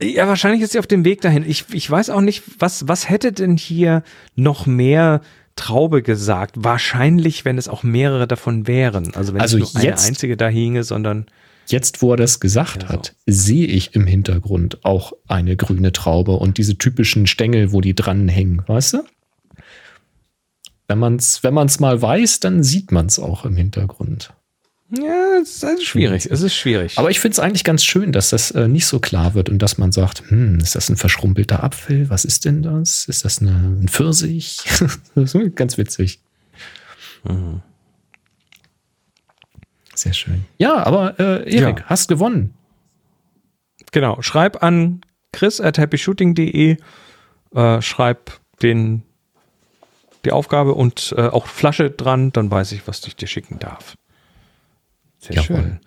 Ja, wahrscheinlich ist sie auf dem Weg dahin. Ich, ich weiß auch nicht, was, was hätte denn hier noch mehr Traube gesagt? Wahrscheinlich, wenn es auch mehrere davon wären. Also wenn Also nicht nur eine jetzt- einzige da hinge, sondern Jetzt, wo er das gesagt Ja, so. hat, sehe ich im Hintergrund auch eine grüne Traube und diese typischen Stängel, wo die dran hängen, weißt du? Wenn man es wenn man's mal weiß, dann sieht man es auch im Hintergrund. Ja, es ist also schwierig. Es ist schwierig. Aber ich finde es eigentlich ganz schön, dass das äh, nicht so klar wird und dass man sagt, hm, ist das ein verschrumpelter Apfel? Was ist denn das? Ist das eine, ein Pfirsich? das ist ganz witzig. Mhm. Sehr schön. Ja, aber äh, Erik, Ja. hast gewonnen. genau, schreib an chris at happyshooting.de, äh, schreib den, die Aufgabe und äh, auch Flasche dran, dann weiß ich, was ich dir schicken darf. Sehr Jawohl. schön.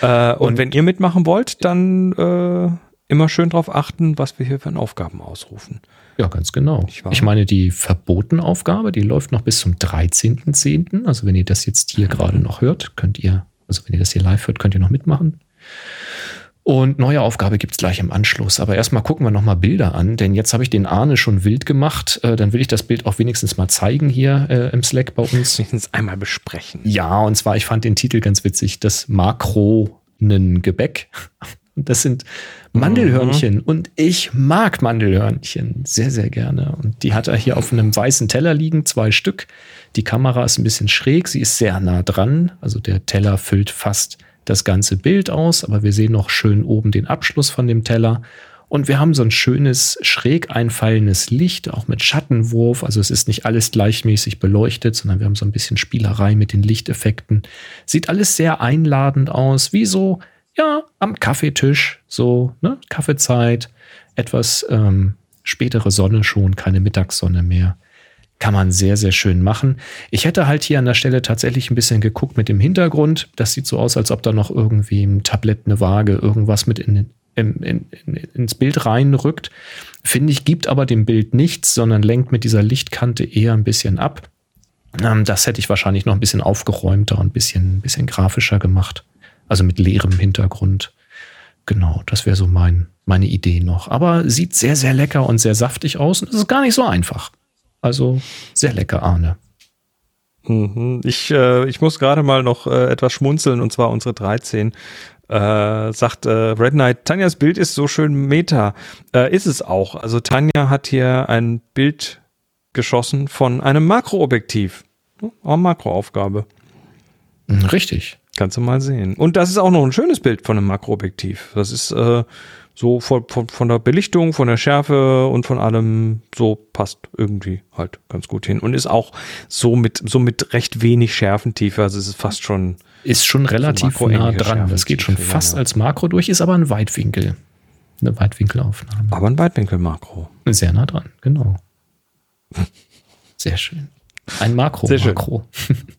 Äh, und, wenn ihr mitmachen wollt, dann äh, immer schön darauf achten, was wir hier für Aufgaben ausrufen. Ja, ganz genau. Ich meine, die Verbotenaufgabe, die läuft noch bis zum 13.10. Also wenn ihr das jetzt hier gerade noch hört, könnt ihr, also wenn ihr das hier live hört, könnt ihr noch mitmachen. Und neue Aufgabe gibt's gleich im Anschluss. Aber erstmal gucken wir nochmal Bilder an, denn jetzt habe ich den Arne schon wild gemacht. Äh, dann will ich das Bild auch wenigstens mal zeigen hier äh, im Slack bei uns. Wenigstens einmal besprechen. Ja, und zwar, ich fand den Titel ganz witzig, das Makronengebäck. Das sind Mandelhörnchen. Und ich mag Mandelhörnchen sehr, sehr gerne. Und die hat er hier auf einem weißen Teller liegen, zwei Stück. Die Kamera ist ein bisschen schräg, sie ist sehr nah dran. Also der Teller füllt fast das ganze Bild aus, aber wir sehen noch schön oben den Abschluss von dem Teller. Und wir haben so ein schönes, schräg einfallendes Licht, auch mit Schattenwurf. Also es ist nicht alles gleichmäßig beleuchtet, sondern wir haben so ein bisschen Spielerei mit den Lichteffekten. Sieht alles sehr einladend aus, wie so, ja, am Kaffeetisch, so, ne, Kaffeezeit, etwas ähm, spätere Sonne schon, keine Mittagssonne mehr. Kann man sehr, sehr schön machen. Ich hätte halt hier an der Stelle tatsächlich ein bisschen geguckt mit dem Hintergrund. Das sieht so aus, als ob da noch irgendwie ein Tablett, eine Waage, irgendwas mit in, in, in, ins Bild reinrückt. Finde ich, gibt aber dem Bild nichts, sondern lenkt mit dieser Lichtkante eher ein bisschen ab. Ähm, das hätte ich wahrscheinlich noch ein bisschen aufgeräumter und ein bisschen, ein bisschen grafischer gemacht. Also mit leerem Hintergrund. Genau, das wäre so mein, meine Idee noch. Aber sieht sehr, sehr lecker und sehr saftig aus. Und es ist gar nicht so einfach. Also sehr lecker, Arne. Mhm. Ich, äh, ich muss gerade mal noch äh, etwas schmunzeln und zwar unsere 13. Äh, sagt äh, Red Knight, Tanjas Bild ist so schön meta. Äh, ist es auch. Also Tanja hat hier ein Bild geschossen von einem Makroobjektiv. Auch Makroaufgabe. Richtig. Kannst du mal sehen. Und das ist auch noch ein schönes Bild von einem Makroobjektiv. Das ist äh, so von, von, von der Belichtung, von der Schärfe und von allem so passt irgendwie halt ganz gut hin und ist auch so mit, so mit recht wenig Schärfentiefe. Also es ist fast schon. Ist schon relativ so nah dran. Das geht schon fast ja. als Makro durch, ist aber ein Weitwinkel. Eine Weitwinkelaufnahme. Aber ein Weitwinkel-Makro. Sehr nah dran, genau. Sehr schön. Ein Makro. Sehr schön. Makro.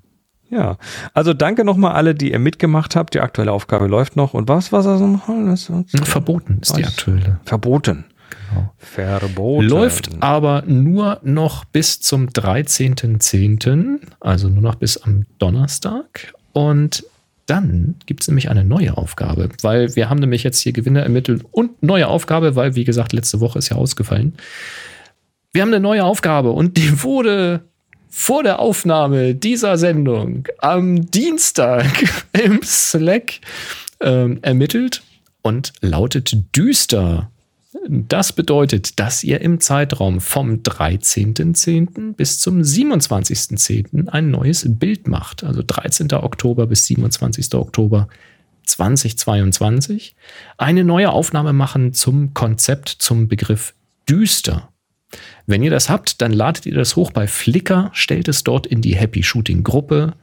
Ja, also danke nochmal alle, die ihr mitgemacht habt. Die aktuelle Aufgabe läuft noch. Und was war das noch? Verboten ist die aktuelle. Verboten. Genau. Verboten. Läuft aber nur noch bis zum 13.10., also nur noch bis am Donnerstag. Und dann gibt es nämlich eine neue Aufgabe, weil wir haben nämlich jetzt hier Gewinner ermittelt und neue Aufgabe, weil, wie gesagt, letzte Woche ist ja ausgefallen. Wir haben eine neue Aufgabe und die wurde vor der Aufnahme dieser Sendung am Dienstag im Slack ähm, ermittelt und lautet düster. Das bedeutet, dass ihr im Zeitraum vom 13.10. bis zum 27.10. ein neues Bild macht. Also 13. Oktober bis 27. Oktober 2022. Eine neue Aufnahme machen zum Konzept, zum Begriff düster. Wenn ihr das habt, dann ladet ihr das hoch bei Flickr, stellt es dort in die Happy Shooting Gruppe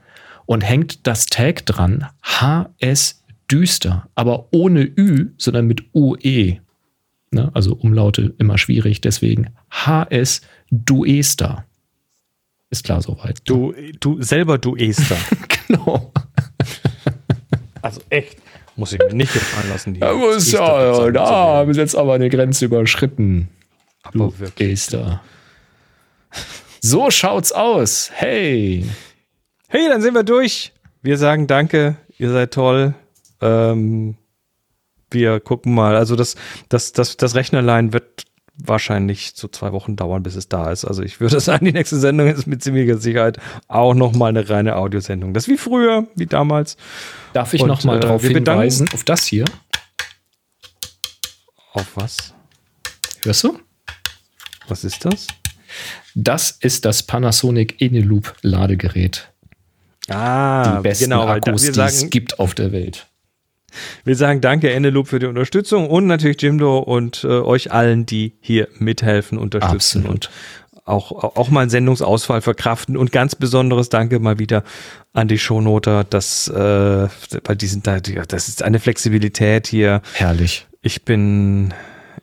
und hängt das Tag dran HS düster, aber ohne Ü, sondern mit UE. Ne? Also Umlaute immer schwierig, deswegen HS Duester. Ist klar soweit. Du, du selber du Esther. genau. also echt. Muss ich mir nicht gefallen lassen. Die Da, muss ja, da haben wir jetzt aber eine Grenze überschritten. Aber Du wirklich. Esther. So schaut's aus. Hey. Hey, dann sind wir durch. Wir sagen Danke, ihr seid toll. Ähm, wir gucken mal. Also das, das, das, das Rechnerlein wird wahrscheinlich so zwei Wochen dauern, bis es da ist. Also ich würde sagen, die nächste Sendung ist mit ziemlicher Sicherheit auch nochmal eine reine Audiosendung. Das ist wie früher, wie damals. Darf ich Und, noch mal äh, darauf hinweisen, auf das hier? Auf was? Hörst du? Was ist das? Das ist das Panasonic Eneloop Ladegerät. Ah, Die besten genau, da, Akkus, wir die es gibt auf der Welt. wir sagen danke Eneloop für die Unterstützung und natürlich Jimdo und äh, euch allen, die hier mithelfen, unterstützen Absolut. und auch, auch mal einen Sendungsausfall verkraften und ganz besonderes Danke mal wieder an die Shownoter, dass, äh, weil die sind da, das ist eine Flexibilität hier. Herrlich. Ich bin,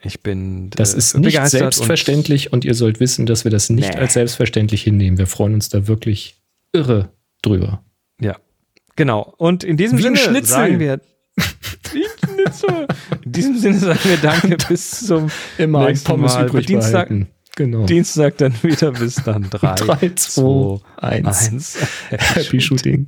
ich bin Das äh, ist nicht selbstverständlich und, ihr sollt wissen, dass wir das nicht Nee. als selbstverständlich hinnehmen. Wir freuen uns da wirklich irre drüber. Und, ja, genau. Und in diesem Wie Sinne Schnitzel. sagen wir, in diesem Sinne sagen wir Danke bis zum Immer nächsten Pommes Mal. übrig Dienstag. Genau. Dienstag dann wieder bis dann. 3, 3, 2, 1. 1. Happy Shooting.